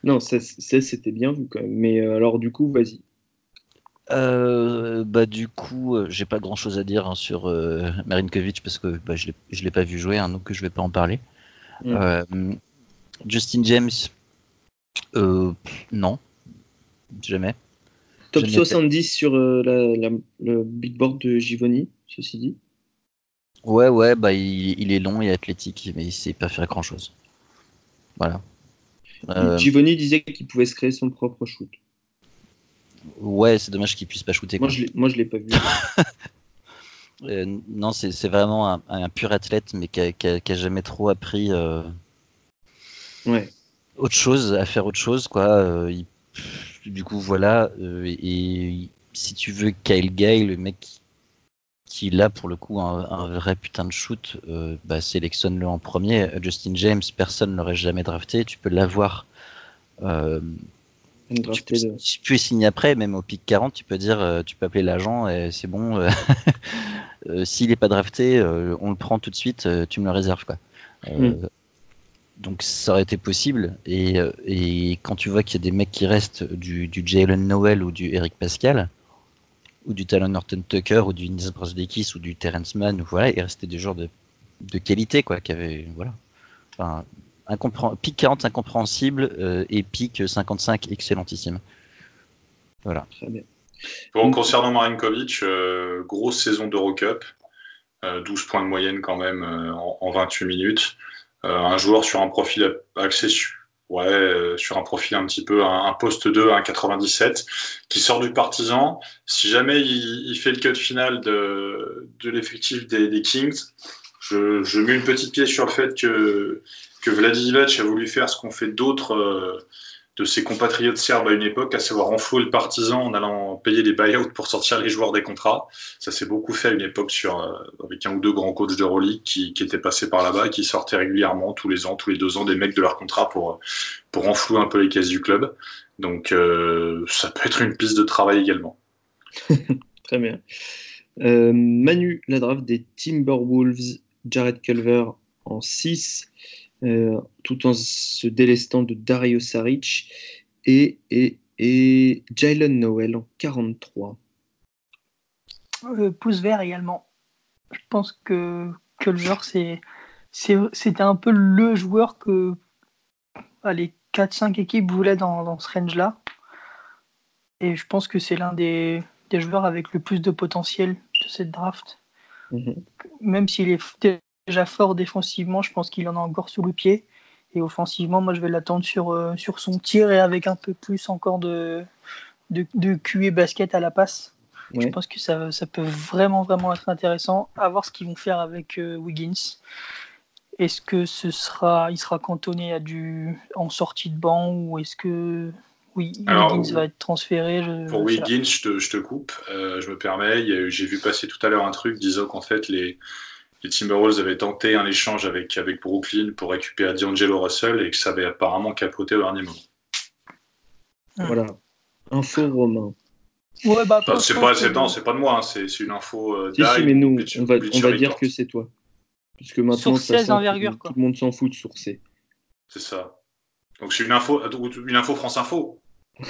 Non, ça, ça, c'était bien vu quand même. Mais euh, alors du coup, vas-y. Euh, bah du coup, euh, j'ai pas grand chose à dire hein, sur euh, Marinkovic parce que bah, je l'ai- pas vu jouer, hein, donc je vais pas en parler. Mm. Justin James, euh, non, jamais. Top Je n'ai pas- 70 sur euh, la- la- le big board de Givoni, ceci dit. Ouais, ouais, bah il, il est long et athlétique, mais il sait pas faire grand chose. Voilà. Euh, Givoni disait qu'il pouvait se créer son propre shoot. ouais, c'est dommage qu'il puisse pas shooter. Moi quoi. je l'ai, moi, je l'ai pas vu. *laughs* Non, c'est vraiment un, un pur athlète, mais qui a, qui a- qui a jamais trop appris ouais. autre chose, à faire autre chose, quoi. Euh, il- du coup, voilà. euh, et, si tu veux Kyle Guy, le mec qui, qui là pour le coup un, un vrai putain de shoot, euh, bah, sélectionne-le en premier. Justin James, personne l'aurait jamais drafté. Tu peux l'avoir. Euh, tu, peux, de- tu peux y signer après, même au pic 40, tu peux dire, euh, tu peux appeler l'agent et c'est bon. *laughs* S'il n'est pas drafté, on le prend tout de suite, tu me le réserves. Quoi. Euh, Mm. Donc ça aurait été possible. Et, euh, et quand tu vois qu'il y a des mecs qui restent du, du Jalen Noel ou du Eric Pascal, ou du Talon Norton Tucker, ou du Nils Brazdeikis, ou du Terrence Mann, ou voilà, il restait des joueurs de, de qualité, quoi, qui avaient, voilà. Enfin, incompré- pic 40 incompréhensible euh, et pic 55 excellentissime. Voilà. Très bien. Bon, concernant Marinkovic, euh, grosse saison d'Eurocup, euh, 12 points de moyenne quand même euh, en, en 28 minutes. Euh, un joueur sur un profil axé sur, euh, sur un profil un petit peu, un, un poste 2 à 1,97, qui sort du partisan. Si jamais il, fait le cut final de, l'effectif des, Kings, je, je mets une petite pièce sur le fait que, que Vladivac a voulu faire ce qu'ont fait d'autres euh, de ses compatriotes serbes à une époque, à savoir enflouer le partisan en allant payer des buyouts pour sortir les joueurs des contrats. Ça s'est beaucoup fait à une époque sur, euh, avec un ou deux grands coachs d'Euroleague qui, qui étaient passés par là-bas qui sortaient régulièrement, tous les ans, tous les deux ans, des mecs de leur contrat pour, pour enflouer un peu les caisses du club. Donc euh, ça peut être une piste de travail également. *laughs* Très bien. Euh, Manu, la draft des Timberwolves, Jared Culver en 6, euh, tout en se délestant de Dario Saric et, et, et Jalen Noel en 43. Euh, pouce vert également. Je pense que, que le joueur, c'est, c'était un peu le joueur que les 4-5 équipes voulaient dans, dans ce range-là. Et je pense que c'est l'un des, des joueurs avec le plus de potentiel de cette draft. Mhm. Même s'il est déjà fort défensivement, je pense qu'il en a encore sous le pied. Et offensivement, moi, je vais l'attendre sur, euh, sur son tir et avec un peu plus encore de, de, de QE basket à la passe. Je pense que ça, ça, peut vraiment, vraiment être intéressant. À voir ce qu'ils vont faire avec euh, Wiggins. Est-ce que ce sera, il sera cantonné à du, en sortie de banc ou est-ce que oui, Wiggins va être transféré Pour Wiggins, je te, je te coupe. Euh, je me permets. J'ai vu passer tout à l'heure un truc disant qu'en fait, les, les Timberwolves avaient tenté un échange avec, avec Brooklyn pour récupérer D'Angelo Russell et que ça avait apparemment capoté au dernier moment. Voilà. Info Romain. Ouais, bah, c'est pas, c'est pas de moi, hein, c'est une info euh, si, si, mais nous, on va, on va dire que c'est toi. Puisque maintenant, ça tout, tout le monde s'en fout de sourcer. C'est ça. Donc c'est une info, une info France Info. *laughs*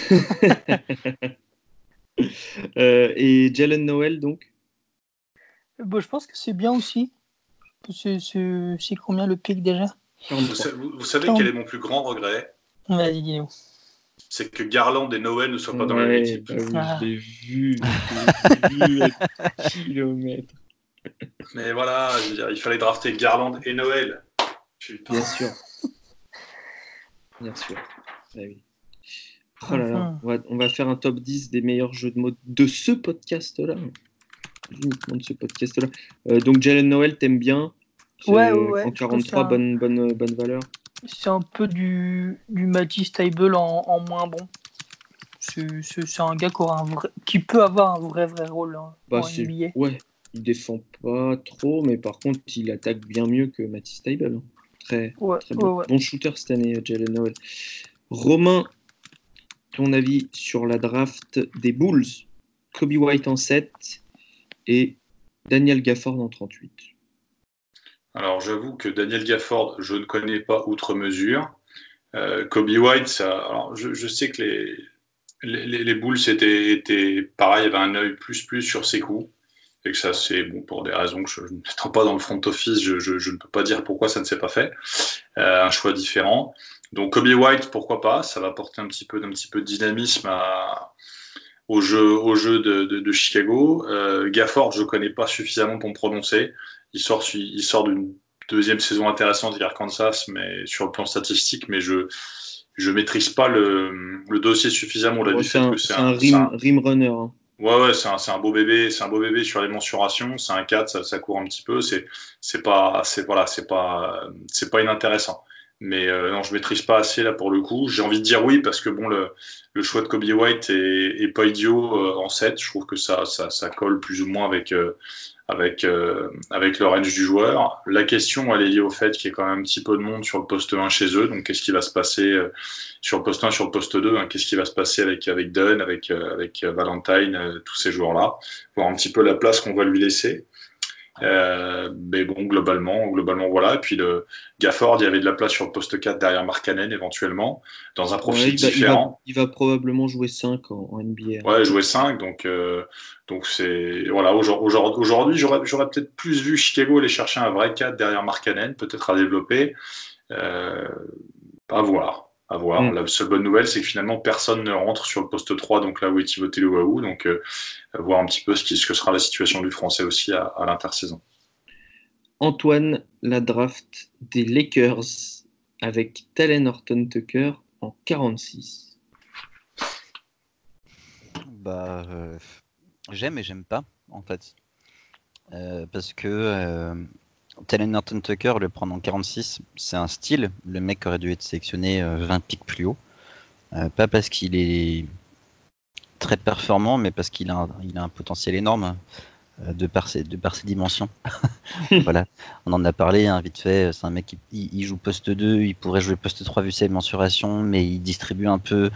euh, et Jalen Noël, donc? Bah, Je pense que c'est bien aussi. C'est combien le pic déjà? Vous, vous, savez quel est mon plus grand regret? Vas-y, dis-nous c'est que Garland et Noël ne soient pas dans la même équipe. Bah oui, Je vu, vu à *laughs* kilomètres. Mais voilà, il fallait drafter Garland et Noël. Bien sûr. Bien sûr. Ah oui. Oh là là, on va, on va, faire un top 10 des meilleurs jeux de mots de ce podcast-là. Uniquement de ce podcast-là. Euh, donc, Jalen Noël, t'aimes bien? Ouais, ouais, En 43, bonne, bonne, bonne valeur? C'est un peu du, du Matisse Table en, moins bon. C'est un gars qui, aura un vrai, qui peut avoir un vrai vrai rôle hein, bah, en NBA. Ouais, il défend pas trop, mais par contre, il attaque bien mieux que Matisse Table. Hein. Très, très bon. bon. shooter cette année, Jalen Noel. Romain, ton avis sur la draft des Bulls? Kobe White en 7 et Daniel Gafford en 38. Alors j'avoue que Daniel Gafford, je ne connais pas outre mesure. Euh, Kobe White, ça, je, sais que les, les, Bulls étaient, étaient pareil, avait un œil plus plus sur ses coups. Et que ça, c'est bon, pour des raisons que je ne m'étends pas dans le front office, je, je, ne peux pas dire pourquoi ça ne s'est pas fait. Euh, un choix différent. Donc Kobe White, pourquoi pas Ça va apporter un petit peu, d'un petit peu de dynamisme à, au jeu, au jeu de, de, de Chicago. Euh, Gafford, je ne connais pas suffisamment pour me prononcer il sort, il sort d'une deuxième saison intéressante à Kansas, mais sur le plan statistique, mais je je maîtrise pas le, le dossier suffisamment. On c'est un, un, rim, runner. Hein. Ouais, ouais, c'est un, un, beau bébé, c'est un beau bébé sur les mensurations. C'est un 4, ça, ça, court un petit peu. C'est, c'est pas, c'est voilà, c'est pas, c'est pas inintéressant. Mais euh, non, je maîtrise pas assez là pour le coup. J'ai envie de dire oui parce que bon, le, le choix de Kobe White est, est pas idiot euh, en 7. Je trouve que ça, ça, ça colle plus ou moins avec, euh, avec, euh, avec le range du joueur. La question, elle est liée au fait qu'il y a quand même un petit peu de monde sur le poste 1 chez eux. Donc, qu'est-ce qui va se passer euh, sur le poste 1, sur le poste 2 hein, Qu'est-ce qui va se passer avec, avec Dunn, avec, euh, avec Valentine, tous ces joueurs-là? Voir un petit peu la place qu'on va lui laisser. Euh, mais bon, globalement, globalement, voilà. Et puis le Gafford, il y avait de la place sur le poste 4 derrière Markkanen éventuellement, dans un profil différent. Il va, probablement jouer 5 en, NBA. Ouais, jouer 5. Donc, euh, donc c'est voilà. Aujourd'hui, j'aurais peut-être plus vu Chicago aller chercher un vrai 4 derrière Markkanen, peut-être à développer. Euh, à voir à voir. Mm. La seule bonne nouvelle, c'est que finalement, personne ne rentre sur le poste 3, donc là où est Thibaut Waouh. Donc, euh, voir un petit peu ce, qui, ce, que sera la situation du français aussi à, à l'intersaison. Antoine, la draft des Lakers avec Talen Horton Tucker en 46. Bah, euh, j'aime et j'aime pas, en fait. Euh, parce que Talen Norton Tucker, le prendre en 46, c'est un style. Le mec aurait dû être sélectionné 20 euh, pics plus haut. Euh, pas parce qu'il est très performant, mais parce qu'il a, un, il a un potentiel énorme euh, de, par ses, de par ses dimensions. *laughs* voilà, on en a parlé hein, vite fait. C'est un mec qui il, joue poste 2, il pourrait jouer poste 3 vu ses mensurations, mais il distribue un peu,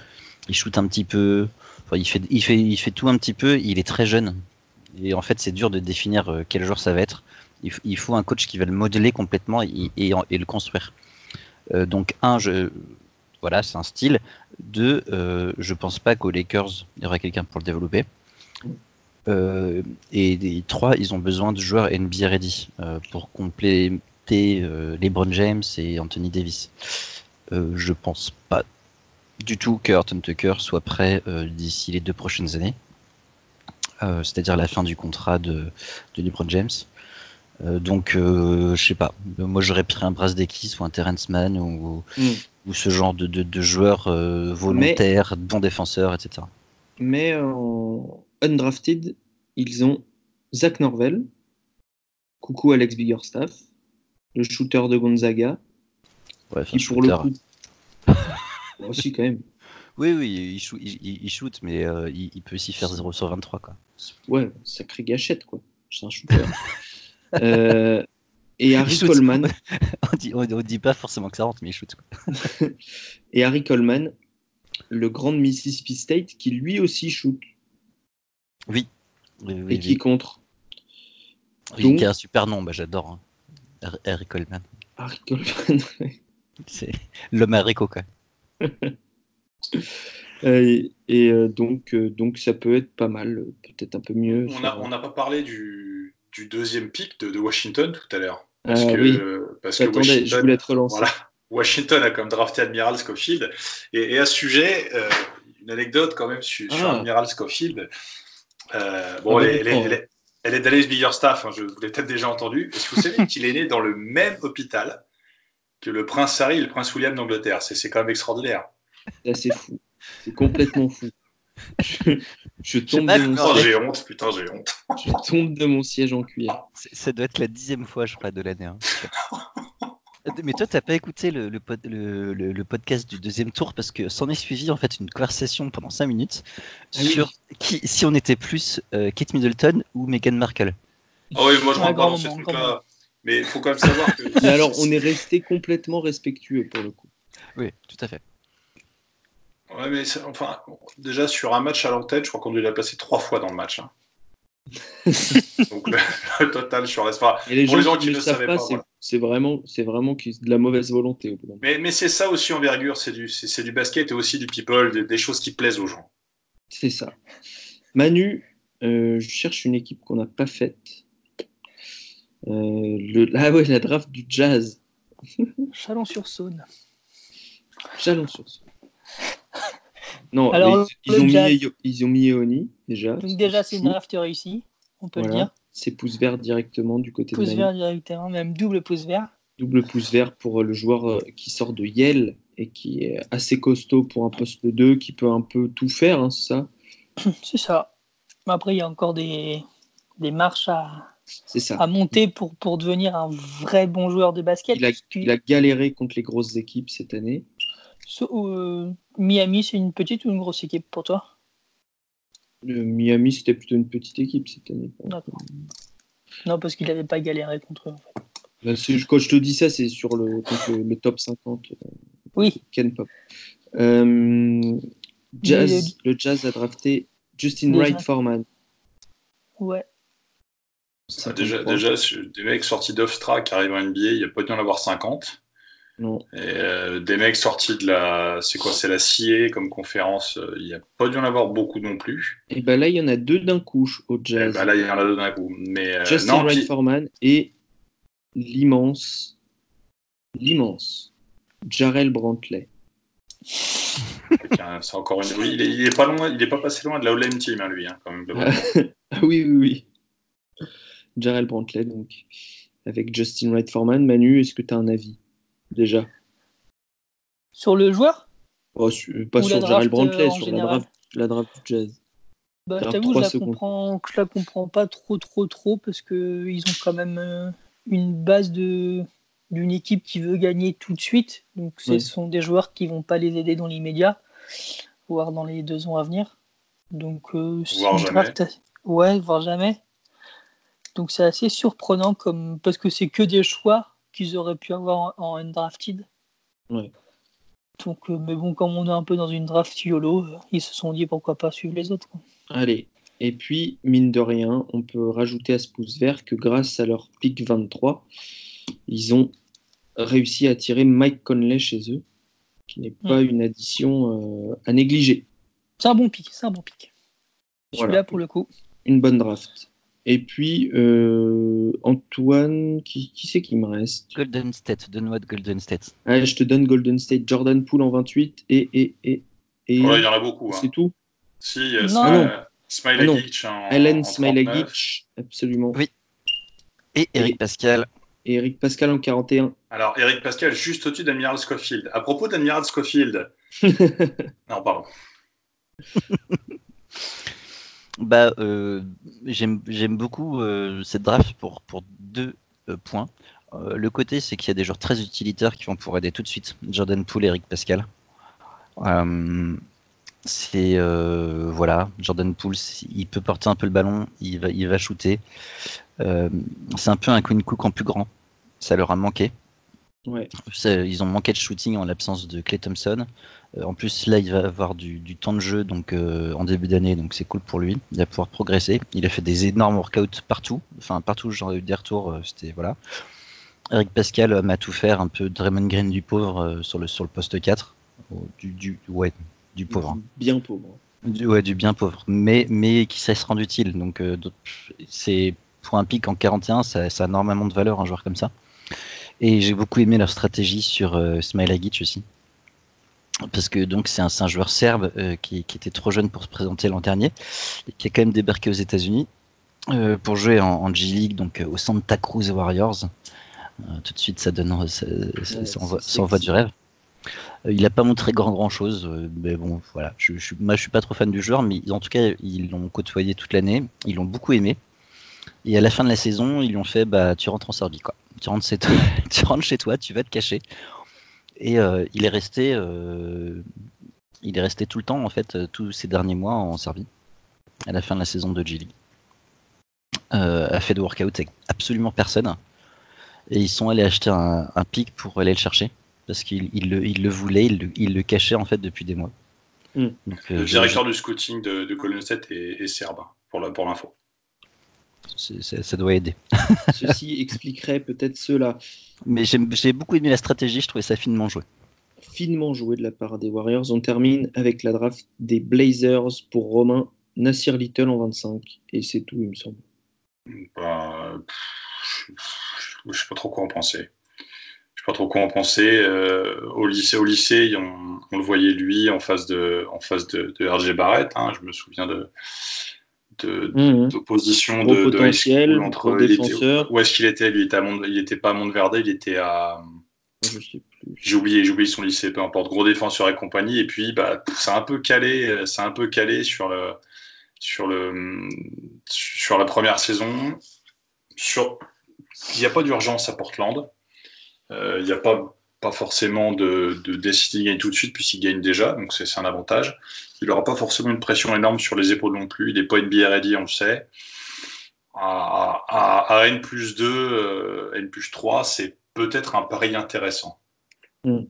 il shoot un petit peu. il, fait, il, fait, il fait tout un petit peu. Il est très jeune. Et en fait, c'est dur de définir quel joueur ça va être il, faut un coach qui va le modeler complètement et, le construire. Euh, donc, un, voilà, c'est un style. Deux, euh, je pense pas qu'aux Lakers, il y aurait quelqu'un pour le développer. Euh, et, trois, ils ont besoin de joueurs NBA ready pour compléter LeBron James et Anthony Davis. je pense pas du tout que Horton Tucker soit prêt d'ici les deux prochaines années. c'est-à-dire la fin du contrat de LeBron James. Euh, donc, euh, je sais pas. Moi, j'aurais pris un Brasdeikis ou un Terrence Mann ou, Mm. ou ce genre de, de, de joueurs euh, volontaires, bons défenseurs, etc. Mais en undrafted, ils ont Zach Norvell, coucou Alex Biggerstaff, le shooter de Gonzaga, Ouais, qui pour le shooter. coup. Bon, *laughs* si, quand même. Oui, oui, il, shoot, il, il- il shoot, mais euh, il, il peut aussi faire 0 sur 23. Quoi. Ouais, sacré gâchette, quoi. C'est un shooter. *laughs* Euh, et Harry. Coleman, *laughs* on, dit, on, on dit pas forcément que ça rentre, mais il shoot. *laughs* Et Harry Coleman, le grand de Mississippi State, qui lui aussi shoot Oui, oui, oui, et qui oui. contre Oui, donc- qui a un super nom, bah, j'adore. hein. Har- Harry Coleman. Harry Coleman. *laughs* C'est l'homme haricot, quoi. Euh, et et, euh, donc, donc ça peut être pas mal, peut-être un peu mieux. On sur- n'a on n'a pas parlé du, du deuxième pic de, de Washington tout à l'heure. Parce, Ah que, oui. parce que Attendez, je Washington, voulais te relancer. voilà, Washington a comme drafté Admiral Schofield. Et, et à ce sujet, euh, une anecdote quand même sur, sur Ah. Admiral Schofield. Euh, bon, Ah, elle, est- elle est- d'accord. elle est- elle est d'Alice Biggerstaff, hein, je vous l'ai peut-être déjà entendu. Est-ce que vous savez qu'il est né dans le même hôpital que le prince Harry et le prince William d'Angleterre? C'est quand même extraordinaire. C'est fou. C'est complètement fou. Je, je tombe, de mon siège, j'ai honte, putain, j'ai honte. je tombe de mon siège en cuillère. C'est- Ça doit être la dixième fois, je crois, de l'année. hein. *laughs* Mais toi, t'as pas écouté le, le, pod- le- le- le podcast du deuxième tour parce que s'en est suivi en fait une conversation pendant 5 minutes Ah oui. sur qui, si on était plus euh, Kate Middleton ou Meghan Markle. Ah oui, moi je grand dans ces trucs-là. Mais il faut quand même savoir que. Mais alors, on est resté complètement respectueux pour le coup. Oui, tout à fait. Ouais, mais enfin, déjà sur un match à l'antenne, je crois qu'on l'a placé trois fois dans le match. hein. *laughs* Donc le, le total sur. Et les Pour gens, les gens qui qui ne le savent savaient pas, pas, c'est voilà. vraiment, c'est vraiment de la mauvaise volonté. Au bout. Mais, mais c'est ça aussi envergure, c'est du, c'est, c'est du basket et aussi du people, des, des choses qui plaisent aux gens. C'est ça. Manu, euh, je cherche une équipe qu'on n'a pas faite. Euh, le, *laughs* ah ouais, la draft du Jazz. Chalon-sur-Saône. Chalon-sur-Saône. Non, Alors, ils, ont Jazz. mis, ils ont mis Eoni déjà. Donc déjà, c'est une draft réussie, on peut le dire. C'est pouce vert directement du côté Pouce de Manu. vert directement, même double pouce vert. Double pouce vert pour le joueur euh, qui sort de Yale et qui est assez costaud pour un poste 2, qui peut un peu tout faire, hein, c'est ça? *clears throat* C'est ça. Mais Après, il y a encore des, des marches à, ça. à monter pour, pour devenir un vrai bon joueur de basket. Il a, il a galéré contre les grosses équipes cette année. So- euh, Miami, c'est une petite ou une grosse équipe pour toi? Le Miami, c'était plutôt une petite équipe cette année. D'accord. Non, parce qu'il n'avait pas galéré contre eux. en fait. Là, c'est- quand je te dis ça, c'est sur le, contre le, le top 50 euh, Oui, Ken Pop. Euh, Jazz, Mais le Jazz a drafté Justin Déjà. Wright Foreman. ouais. Déjà, déjà, des mecs sortis d'Ofstra qui arrivent en NBA, il n'y a pas dû en avoir 50. Non. Et, euh, des mecs sortis de la. C'est quoi C'est la CIE comme conférence, euh, il n'y a pas dû en avoir beaucoup non plus. Et ben là, il y en a deux d'un coup au Et Jazz. bah là, il y en a deux d'un coup. Mais euh, Justin non, Wright Foreman et l'immense, l'immense Jarrell Brantley. C'est encore une. Oui, il est, il est pas loin, il est pas passé loin de la All Team, hein, lui, hein, quand même. *laughs* Ah oui, oui, oui. Jarrell Brantley, donc, avec Justin Wright Foreman. Manu, est-ce que tu as un avis? Déjà. Sur le joueur Oh, su- pas Ou sur euh, Brantley, sur la général draft, la draft du Jazz. bah, Je t'avoue, je la secondes. comprends, je la comprends pas trop, trop, trop, parce qu'ils ont quand même euh, une base de d'une équipe qui veut gagner tout de suite. Donc, ce sont des joueurs qui vont pas les aider dans l'immédiat, voire dans les deux ans à venir. Donc, euh, c'est Voire une jamais. draft Ouais, voire jamais. Donc, c'est assez surprenant comme parce que c'est que des choix qu'ils auraient pu avoir en, en undrafted. Ouais. Donc, euh, mais bon, comme on est un peu dans une draft YOLO, euh, ils se sont dit pourquoi pas suivre les autres. quoi. Allez. Et puis, mine de rien, on peut rajouter à ce pouce vert que grâce à leur pick 23, ils ont réussi à attirer Mike Conley chez eux, qui n'est pas une addition euh, à négliger. C'est un bon pic, c'est un bon pic. Voilà. Celui-là, pour le coup. Une bonne draft. Et puis, euh, Antoine, qui, qui c'est qui me reste? Golden State, donne-moi de Golden State. Allez, je te donne Golden State, Jordan Poole en 28 et. et, et, et Ouais, il y en a beaucoup. Hein. c'est tout? Si, il y a Non. Smi- Ah non. Smiley Ah non. En, Helen en Smiley 39. Gitch, absolument. Oui. Et Eric Pascal. Et Eric Pascal en 41. Alors, Eric Pascal, juste au-dessus d'Admiral Schofield. À propos d'Admiral Schofield. *laughs* non, pardon. Bah, euh, j'aime beaucoup euh, cette draft pour, pour deux euh, points. Le côté, c'est qu'il y a des joueurs très utilitaires qui vont pouvoir aider tout de suite. Jordan Poole, Eric Pascal. C'est voilà, Jordan Poole, il peut porter un peu le ballon, il va, il va shooter. c'est un peu un Queen Cook en plus grand. Ça leur a manqué. Ouais. Ils ont manqué de shooting en l'absence de Clay Thompson. en plus, là, il va avoir du, du temps de jeu donc en début d'année, donc c'est cool pour lui. Il va pouvoir progresser. Il a fait des énormes workouts partout, enfin partout, genre des retours. C'était voilà. Eric Pascal m'a tout faire, un peu Draymond Green du pauvre sur le sur le poste 4, du, du ouais du pauvre. Bien pauvre. Du, ouais, du bien pauvre, mais mais qui sait se rendre utile. Donc c'est pour un pic en 41, ça, ça, a énormément de valeur un joueur comme ça. Et j'ai beaucoup aimé leur stratégie sur euh, Smile Agic aussi. Parce que donc c'est un, un, joueur serbe euh, qui, qui, était trop jeune pour se présenter l'an dernier, et qui a quand même débarqué aux États-Unis euh, pour jouer en, en, G League, donc au Santa Cruz Warriors. tout de suite, ça donne, ça, ça, ça envoie, ça envoie du rêve. Il n'a pas montré grand grand chose, mais bon, voilà. Je, je, moi, je suis pas trop fan du joueur, mais en tout cas, ils l'ont côtoyé toute l'année. Ils l'ont beaucoup aimé. Et à la fin de la saison, ils lui ont fait bah, tu rentres en Serbie, quoi. Tu rentres, chez toi, *laughs* tu rentres chez toi, tu vas te cacher. Et euh, il est resté, euh, il est resté tout le temps en fait, tous ces derniers mois en Serbie. À la fin de la saison de G League, euh, a fait de workout avec absolument personne. Et ils sont allés acheter un, un pic pour aller le chercher parce qu'ils il le, il le voulaient, ils le, il le cachaient en fait depuis des mois. Mm. Donc, le directeur du scouting de, de Colonel 7 est, est serbe pour l'info. Ça, ça doit aider. *laughs* Ceci expliquerait peut-être cela. Mais j'ai beaucoup aimé la stratégie, je trouvais ça finement joué. Finement joué de la part des Warriors. On termine avec la draft des Blazers pour Romain Nassir Little en 25. Et c'est tout, il me semble. Bah, je ne sais pas trop quoi en penser. Je sais pas trop quoi en penser. Euh, au lycée, au lycée on, on, le voyait lui en face de, en face de, de RG Barrett. Hein, je me souviens de d'opposition de, de, potentiel de entre défenseur. où est-ce qu'il était lui? Il était à Mont, il était pas à Monteverde il était à j'ai oublié j'ai oublié son lycée peu importe. Gros défenseur et compagnie. Et puis bah c'est un peu calé c'est un peu calé sur le sur le sur la première saison. Sur il n'y a pas d'urgence à Portland. Euh, il n'y a pas pas forcément de, de décider de gagner tout de suite puisqu'il gagne déjà donc c'est un avantage il n'aura pas forcément une pression énorme sur les épaules non plus. Il n'est pas NBA ready, on le sait. À, à, à N plus 2, euh, N plus 3, c'est peut-être un pari intéressant. Mm.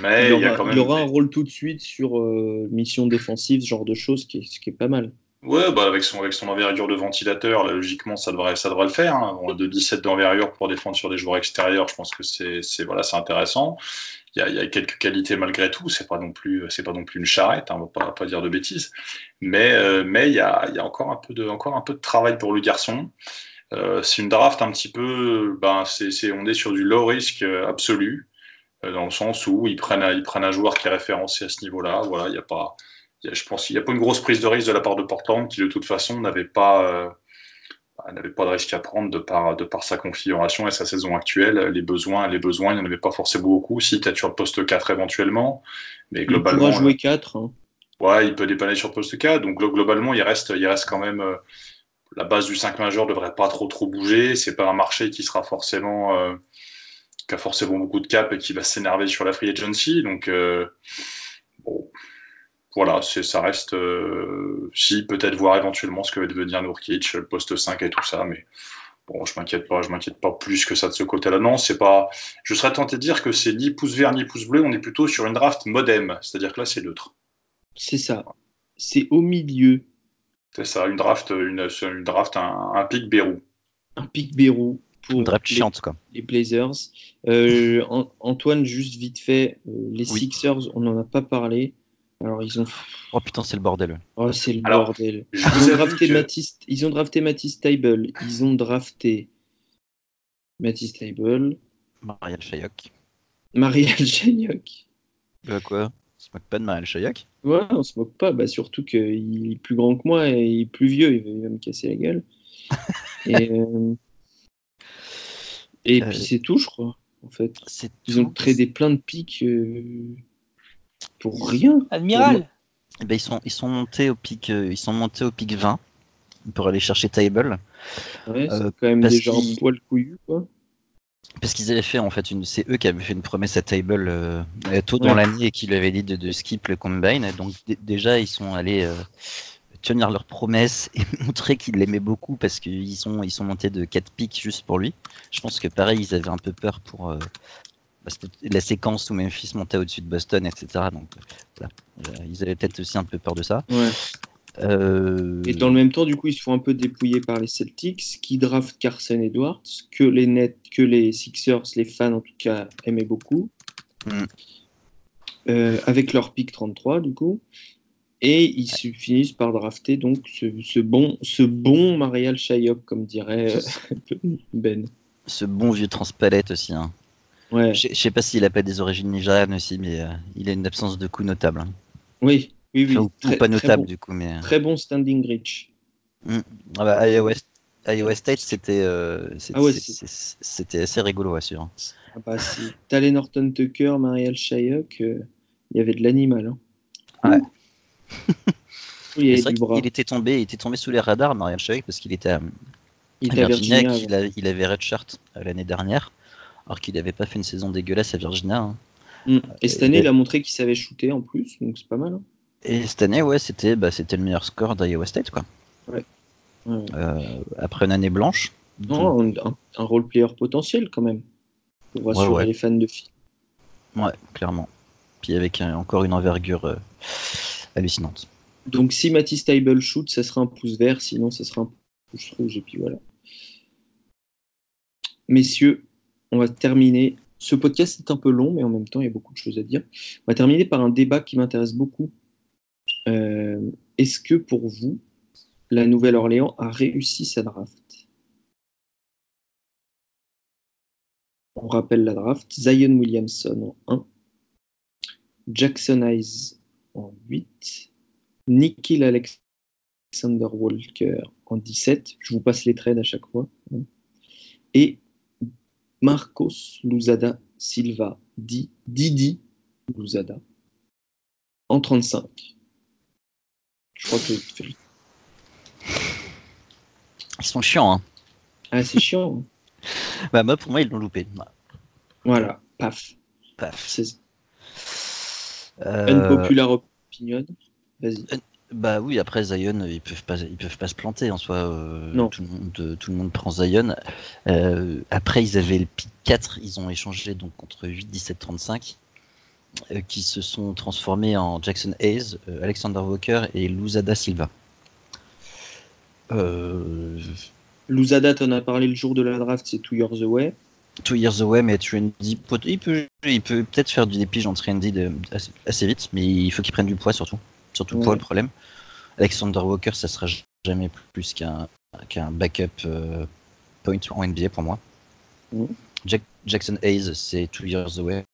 Mais il, aura, il, y a quand même il aura des... un rôle tout de suite sur euh, mission défensive, ce genre de choses, qui ce qui est pas mal. Ouais, bah avec, son, avec son envergure de ventilateur, là, logiquement, ça devrait, ça devrait le faire. Hein. De 17 d'envergure pour défendre sur des joueurs extérieurs, je pense que c'est voilà, intéressant il y, a, il y a quelques qualités malgré tout. C'est pas non plus, c'est pas non plus une charrette. Hein, on va pas, pas dire de bêtises. Mais, euh, mais il y a, il y a encore un peu de, encore un peu de travail pour le garçon. Euh, c'est une draft un petit peu, ben c'est, c'est, on est sur du low risque absolu euh, dans le sens où ils prennent, ils prennent un joueur qui est référencé à ce niveau-là. Voilà, il y a pas, je pense qu'il n'y a pas une grosse prise de risque de la part de Portland qui de toute façon n'avait pas euh, n'avait pas de risque à prendre de par, de par sa configuration et sa saison actuelle. Les besoins, les besoins, il n'y en avait pas forcément beaucoup. Si peut-être sur le poste 4 éventuellement, mais globalement. Il pourra jouer 4. Hein. Ouais, il peut dépanner sur le poste 4. Donc globalement, il reste, il reste quand même. Euh, la base du 5 majeur ne devrait pas trop trop bouger. C'est pas un marché qui sera forcément. Euh, qui a forcément beaucoup de cap et qui va s'énerver sur la free agency. Donc, euh, bon, voilà, ça reste, euh, si peut-être voir éventuellement ce que va devenir Nourkic, le poste 5 et tout ça, mais bon, je m'inquiète pas, je m'inquiète pas plus que ça de ce côté-là. Non, c'est pas, je serais tenté de dire que c'est ni pouce vert ni pouce bleu, on est plutôt sur une draft modem, c'est-à-dire que là c'est neutre. C'est ça, c'est au milieu. C'est ça, une draft, une, une draft, un, un pic Bérou. Un pic Bérou pour draft les, chiante quoi. les Blazers. Euh, Antoine, juste vite fait, euh, les Oui. Sixers, on n'en a pas parlé. Alors ils ont. Oh putain, c'est le bordel. Oh, c'est le Alors, bordel. Ils ont, drafté que- Matisse, ils ont drafté Matisse Table. Ils ont drafté Matisse Table, Marielle Chayok. Marielle *laughs* Chagnoc. Euh, quoi? On se moque pas de Marielle Chayok? Ouais, on se moque pas. Bah, surtout qu'il est plus grand que moi et il est plus vieux. Il va, il va me casser la gueule. *laughs* et, euh, Et Euh, puis c'est tout, je crois, en fait. Ils ont tradé plein de pics euh, pour rien. Admiral Eh ben, ils sont ils sont montés au pic euh, ils sont montés au pic 20 pour aller chercher Table Ouais, c'est Euh, quand même déjà un qu'ils- poil couillu, quoi. parce qu'ils avaient fait en fait une c'est eux qui avaient fait une promesse à Table euh, tôt Ouais. dans l'année et qui lui avaient dit de, de skip le combine donc déjà ils sont allés euh, tenir leur promesse et *laughs* montrer qu'ils l'aimaient beaucoup parce qu'ils sont ils sont montés de 4 pics juste pour lui. Je pense que pareil ils avaient un peu peur pour euh, la séquence où Memphis montait au-dessus de Boston, etc. Donc euh, voilà. Euh, ils avaient peut-être aussi un peu peur de ça. Ouais. Euh, Et dans le même temps, du coup, ils se font un peu dépouiller par les Celtics, qui draftent Carson Edwards, que les Nets, que les Sixers, les fans en tout cas, aimaient beaucoup. Mm. Euh, avec leur pick 33, du coup. Et ils se finissent par drafter donc ce, ce bon, ce bon Marial Shayok, comme dirait *laughs* Ben. ce bon vieux transpalette aussi. Hein. Ouais. Je sais pas s'il a pas des origines nigérianes aussi, mais euh, il a une absence de coup notable. hein. Oui, oui, oui. Enfin, ou- ou très, pas notable bon, du coup, mais. euh, très bon standing reach. Ah bah, Iowa, Iowa State, c'était euh, Ah ouais, assez rigolo suivre. Ah bah, si Norton Tucker, Marial Shayok, euh, il y avait de l'animal. Hein. Ouais. *laughs* Oui, il vrai qu'il était tombé, il était tombé sous les radars, Mariel Chevalier, parce qu'il était à Il à Virginia, Virginia. qu'il a- il avait redshirt euh, l'année dernière, alors qu'il n'avait pas fait une saison dégueulasse à Virginia. hein. Mm. Et cette Et- année, il a montré qu'il savait shooter en plus, donc c'est pas mal. hein. Et cette année, ouais, c'était bah, c'était le meilleur score d'Iowa State, quoi. Ouais. Ouais. Euh, après une année blanche. Non, un, un- un role player potentiel quand même. Pour rassurer ouais. les fans de filles. Ouais, clairement. Puis avec euh, encore une envergure euh, hallucinante. Donc si Matisse Table shoot, ça sera un pouce vert, sinon ça sera un pouce rouge, et puis voilà. Messieurs, on va terminer. Ce podcast est un peu long, mais en même temps, il y a beaucoup de choses à dire. On va terminer par un débat qui m'intéresse beaucoup. Euh, Est-ce que pour vous, la Nouvelle-Orléans a réussi sa draft? On rappelle la draft. Zion Williamson en 1. Jackson Hayes en 8. Nikhil Alexander Walker en 17. Je vous passe les trades à chaque fois. Et Marcos Luzada Silva, dit Didi Luzada, en 35. Je crois que. Ils sont chiants, hein. Ah, c'est chiant. hein. *laughs* Bah, moi, pour moi, ils l'ont loupé. Voilà. Paf. Paf. C'est Euh, unpopular opinion. Vas-y. Bah oui, après Zion, ils peuvent pas, ils peuvent pas se planter en soi. euh, Non. Tout le monde, euh, tout le monde prend Zion. Euh, après, ils avaient le pick 4, ils ont échangé donc contre 8, 17, 35, euh, qui se sont transformés en Jackson Hayes, euh, Alexander Walker et Luzada Silva. Euh, Luzada, t'en as parlé le jour de la draft, c'est Two Years Away. two years away, mais Trendy, il peut, il peut peut-être faire du dépige en Trendy de, assez, assez vite, mais il faut qu'il prenne du poids surtout. Surtout poids, Ouais. le problème. Alexander Walker, ça sera jamais plus qu'un backup euh, point en NBA pour moi. Mhm. Jack- Jackson Hayes, c'est two years away.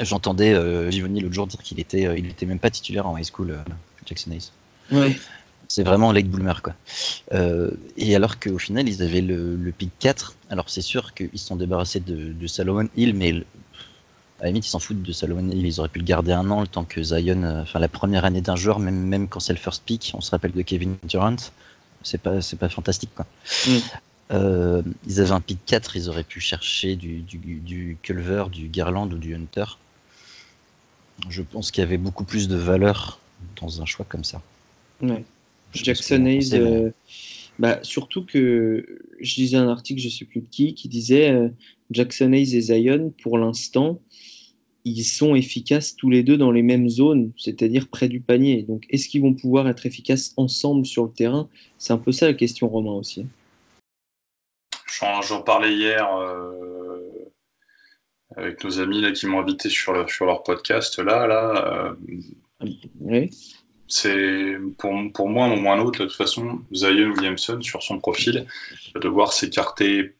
J'entendais euh, Givoni l'autre jour dire qu'il était, euh, il était même pas titulaire en high school, euh, Jackson Hayes. Ouais. C'est vraiment late bloomer quoi. Et alors qu'au final ils avaient le, le pick 4, alors c'est sûr qu'ils se sont débarrassés de, de Salomon Hill, mais à la limite ils s'en foutent de Salomon Hill, ils auraient pu le garder un an le temps que Zion, euh, enfin la première année d'un joueur, même, même quand c'est le first pick, on se rappelle de Kevin Durant, c'est pas, c'est pas fantastique quoi. Mm. Euh, ils avaient un pick 4, ils auraient pu chercher du, du, du Culver, du Garland ou du Hunter. Je pense qu'il y avait beaucoup plus de valeur dans un choix comme ça. Ouais. Jackson Hayes, euh, bah, surtout que je lisais un article, je sais plus de qui, qui disait euh, Jackson Hayes et Zion, pour l'instant, ils sont efficaces tous les deux dans les mêmes zones, c'est-à-dire près du panier. Donc, est-ce qu'ils vont pouvoir être efficaces ensemble sur le terrain? C'est un peu ça la question, Romain aussi. J'en parlais hier euh, avec nos amis là, qui m'ont invité sur, le- sur leur podcast. Là, là euh, Ouais. c'est pour, pour moi, un moment ou un autre, de toute façon, Zion Williamson, sur son profil, va devoir s'écarter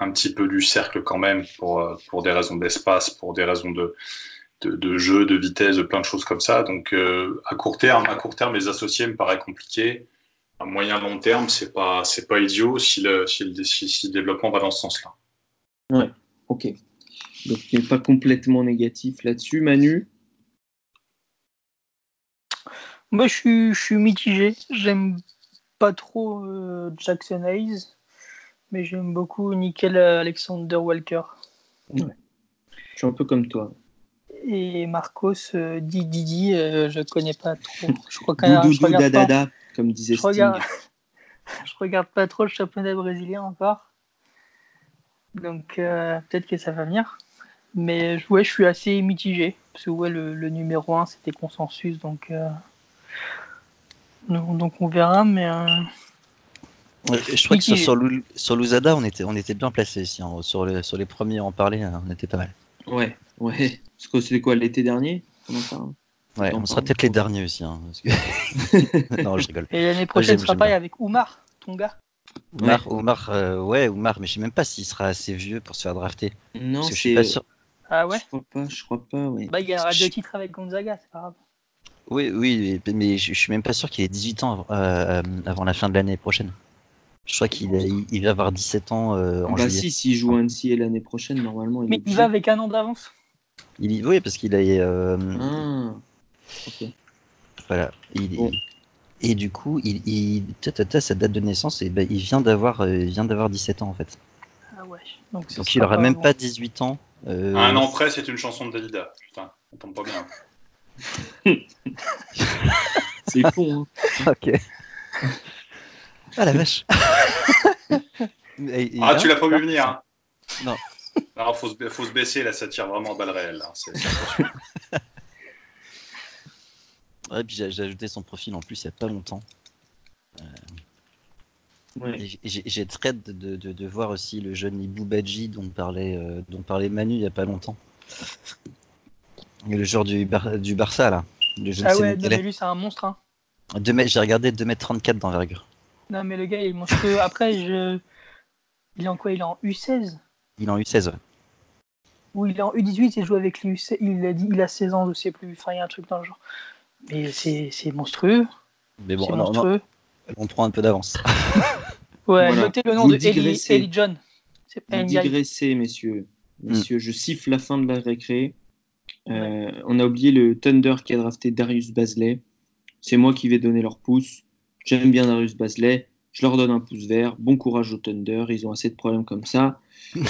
un petit peu du cercle quand même pour, euh, pour des raisons d'espace, pour des raisons de, de, de jeu, de vitesse, de plein de choses comme ça. Donc, euh, à court terme, à court terme, les associés me paraît compliqué. à moyen long terme, c'est pas c'est pas idiot si le, si le, si- si le développement va dans ce sens-là. Ouais, ok. Donc, il n'est pas complètement négatif là-dessus. Manu? Moi, je suis, je suis mitigé. J'aime pas trop euh, Jackson Hayes, mais j'aime beaucoup Nickel Alexander Walker. Je suis un peu comme toi. Et Marcos euh, Di Didi, euh, je connais pas trop. *laughs* Je crois Doudou regarde pas, dadada, comme disait je Sting. regarde, *laughs* je regarde pas trop le championnat brésilien encore. Donc euh, peut-être que ça va venir. Mais ouais, je suis assez mitigé. Parce que ouais, le, le numéro 1, c'était consensus. Donc, euh, donc on verra. Mais euh, je crois que sur, sur, on était, on était bien placé ici. hein. Sur, les, sur les premiers à en parler, hein, on était pas mal. Ouais, ouais. Parce que c'était quoi l'été dernier? On parle. Ouais, on sera peut-être les derniers aussi. hein, parce que- *laughs* non, je rigole. et l'année prochaine, ce sera bien. avec Oumar, ton gars. Oumar, Oumar, euh, ouais, Oumar, mais je sais même pas s'il sera assez vieux pour se faire drafter. Non, Parce que je suis pas sûr. Ah ouais? Je crois pas, je crois pas, ouais. Bah, il gagnera Je- deux titres avec Gonzaga, c'est pas grave. Oui, oui, mais, mais je, je suis même pas sûr qu'il ait 18 ans avant, euh, avant la fin de l'année prochaine. Je crois qu'il il, il va avoir 17 ans euh, en bah juillet. si, s'il joue à NCA l'année prochaine, normalement, il Mais il va avec un an d'avance. Il y- oui, parce qu'il a. euh, Ah, ok. Voilà. Il- Bon. Et du coup, il, il, ta, ta, ta, sa date de naissance, et ben, il vient d'avoir, euh, il vient d'avoir 17 ans en fait. Ah ouais. Donc, il aura même pas 18 ans. euh, un an près, c'est une chanson de Dalida. Putain, on tombe pas bien. *laughs* *laughs* C'est con, hein. ok. *laughs* ah la vache. *laughs* Et- et Ah, là, tu l'as pas vu venir hein Non. Alors, faut se, faut se baisser, là, ça tire vraiment à balles réelles. là. C'est- c'est impressionnant. *laughs* Ouais, puis j'ai j'ai ajouté son profil en plus il y a pas longtemps. Et j'ai- très hâte de, de, de voir aussi le jeune Ibou Badji dont parlait, euh, dont parlait Manu il y a pas longtemps. Et le joueur du, Bar- du Barça là. Le jeune Ah ouais, non, Sénégalais. mais lui, c'est un monstre. Hein. Deux mètres- J'ai regardé 2m34 d'envergure. Non, mais le gars, il est monstrueux. Après, je... il est en quoi? Il est en U16 Il en a eu 16. ouais. Ou il est en U18 il joue avec lui. Il a, dit, il a 16 ans, je sais plus. Enfin, il y a un truc dans le genre. Mais c'est c'est monstrueux. Mais bon, c'est non, non, monstrueux. on prend un peu d'avance. Ouais, Voilà. notez le nom Vous de. Eli John. C'est pas digressez, messieurs. Messieurs, je siffle la fin de la récré. Euh, on a oublié le Thunder qui a drafté Darius Basley. C'est moi qui vais donner leur pouce. J'aime bien Darius Basley. Je leur donne un pouce vert. Bon courage au Thunder. Ils ont assez de problèmes comme ça. *laughs*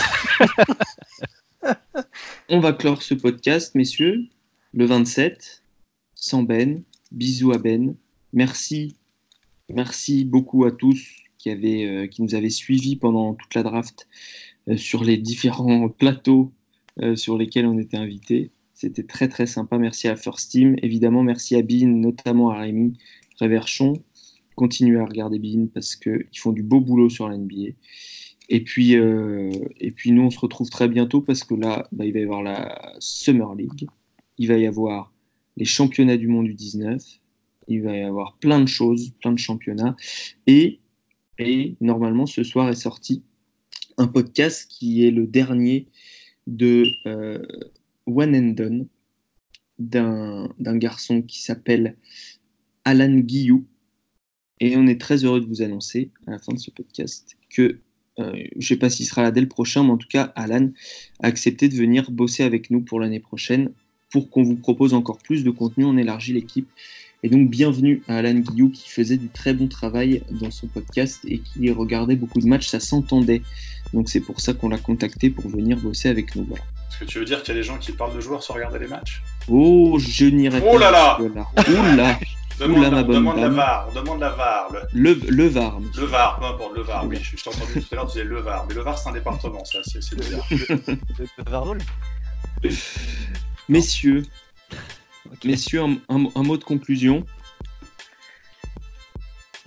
on va clore ce podcast, messieurs. Le 27, sans Ben. Bisous à Ben. Merci. Merci beaucoup à tous qui, avaient, euh, qui nous avaient suivis pendant toute la draft euh, sur les différents *laughs* plateaux euh, sur lesquels on était invités. C'était très très sympa. Merci à First Team. Évidemment, merci à Bean, notamment à Rémi Réverchon. Continuez à regarder Bean parce qu'ils font du beau boulot sur la NBA. Et puis, euh, et puis nous, on se retrouve très bientôt parce que là, bah, il va y avoir la Summer League. Il va y avoir les championnats du monde du 19. Il va y avoir plein de choses, plein de championnats. Et, normalement, ce soir est sorti un podcast qui est le dernier de euh, One and Done, d'un d'un garçon qui s'appelle Alan Guillou. Et on est très heureux de vous annoncer à la fin de ce podcast que, euh, je ne sais pas s'il sera là dès le prochain, mais en tout cas, Alan a accepté de venir bosser avec nous pour l'année prochaine pour qu'on vous propose encore plus de contenu. On élargit l'équipe. Et donc, bienvenue à Alan Guillou qui faisait du très bon travail dans son podcast et qui regardait beaucoup de matchs. Ça s'entendait. Donc, c'est pour ça qu'on l'a contacté pour venir bosser avec nous. Voilà. Est-ce que tu veux dire qu'il y a des gens qui parlent de joueurs sans regarder les matchs? Oh, je n'irai pas. Oh là là. Oh là Demande, bonne demande la. VAR, demande la VAR. Le, Le, le VAR. monsieur. le VAR, peu importe, le VAR, oui. Je, je t'ai entendu tout à l'heure, tu disais le VAR. Mais le VAR, c'est un département, ça, c'est bizarre. *laughs* Le Varol Messieurs, *laughs* Ok. messieurs un, un- un mot de conclusion.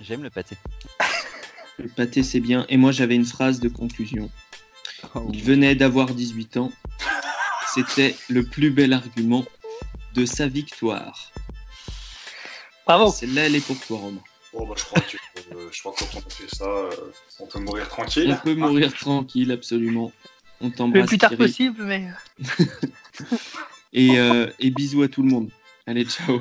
J'aime le pâté. *laughs* Le pâté, c'est bien. Et moi, j'avais une phrase de conclusion. Oh, Il venait d'avoir 18 ans. C'était le plus bel argument de sa victoire. Bravo. Celle-là, elle est pour toi, Romain. Bon, bah, je crois que, euh, je crois que quand on a fait ça, euh, on peut mourir On tranquille. peut mourir tranquille, absolument. On Le t'embrasse. plus tard Thierry. possible, mais. *laughs* Et, euh, et bisous à tout le monde. Allez, ciao.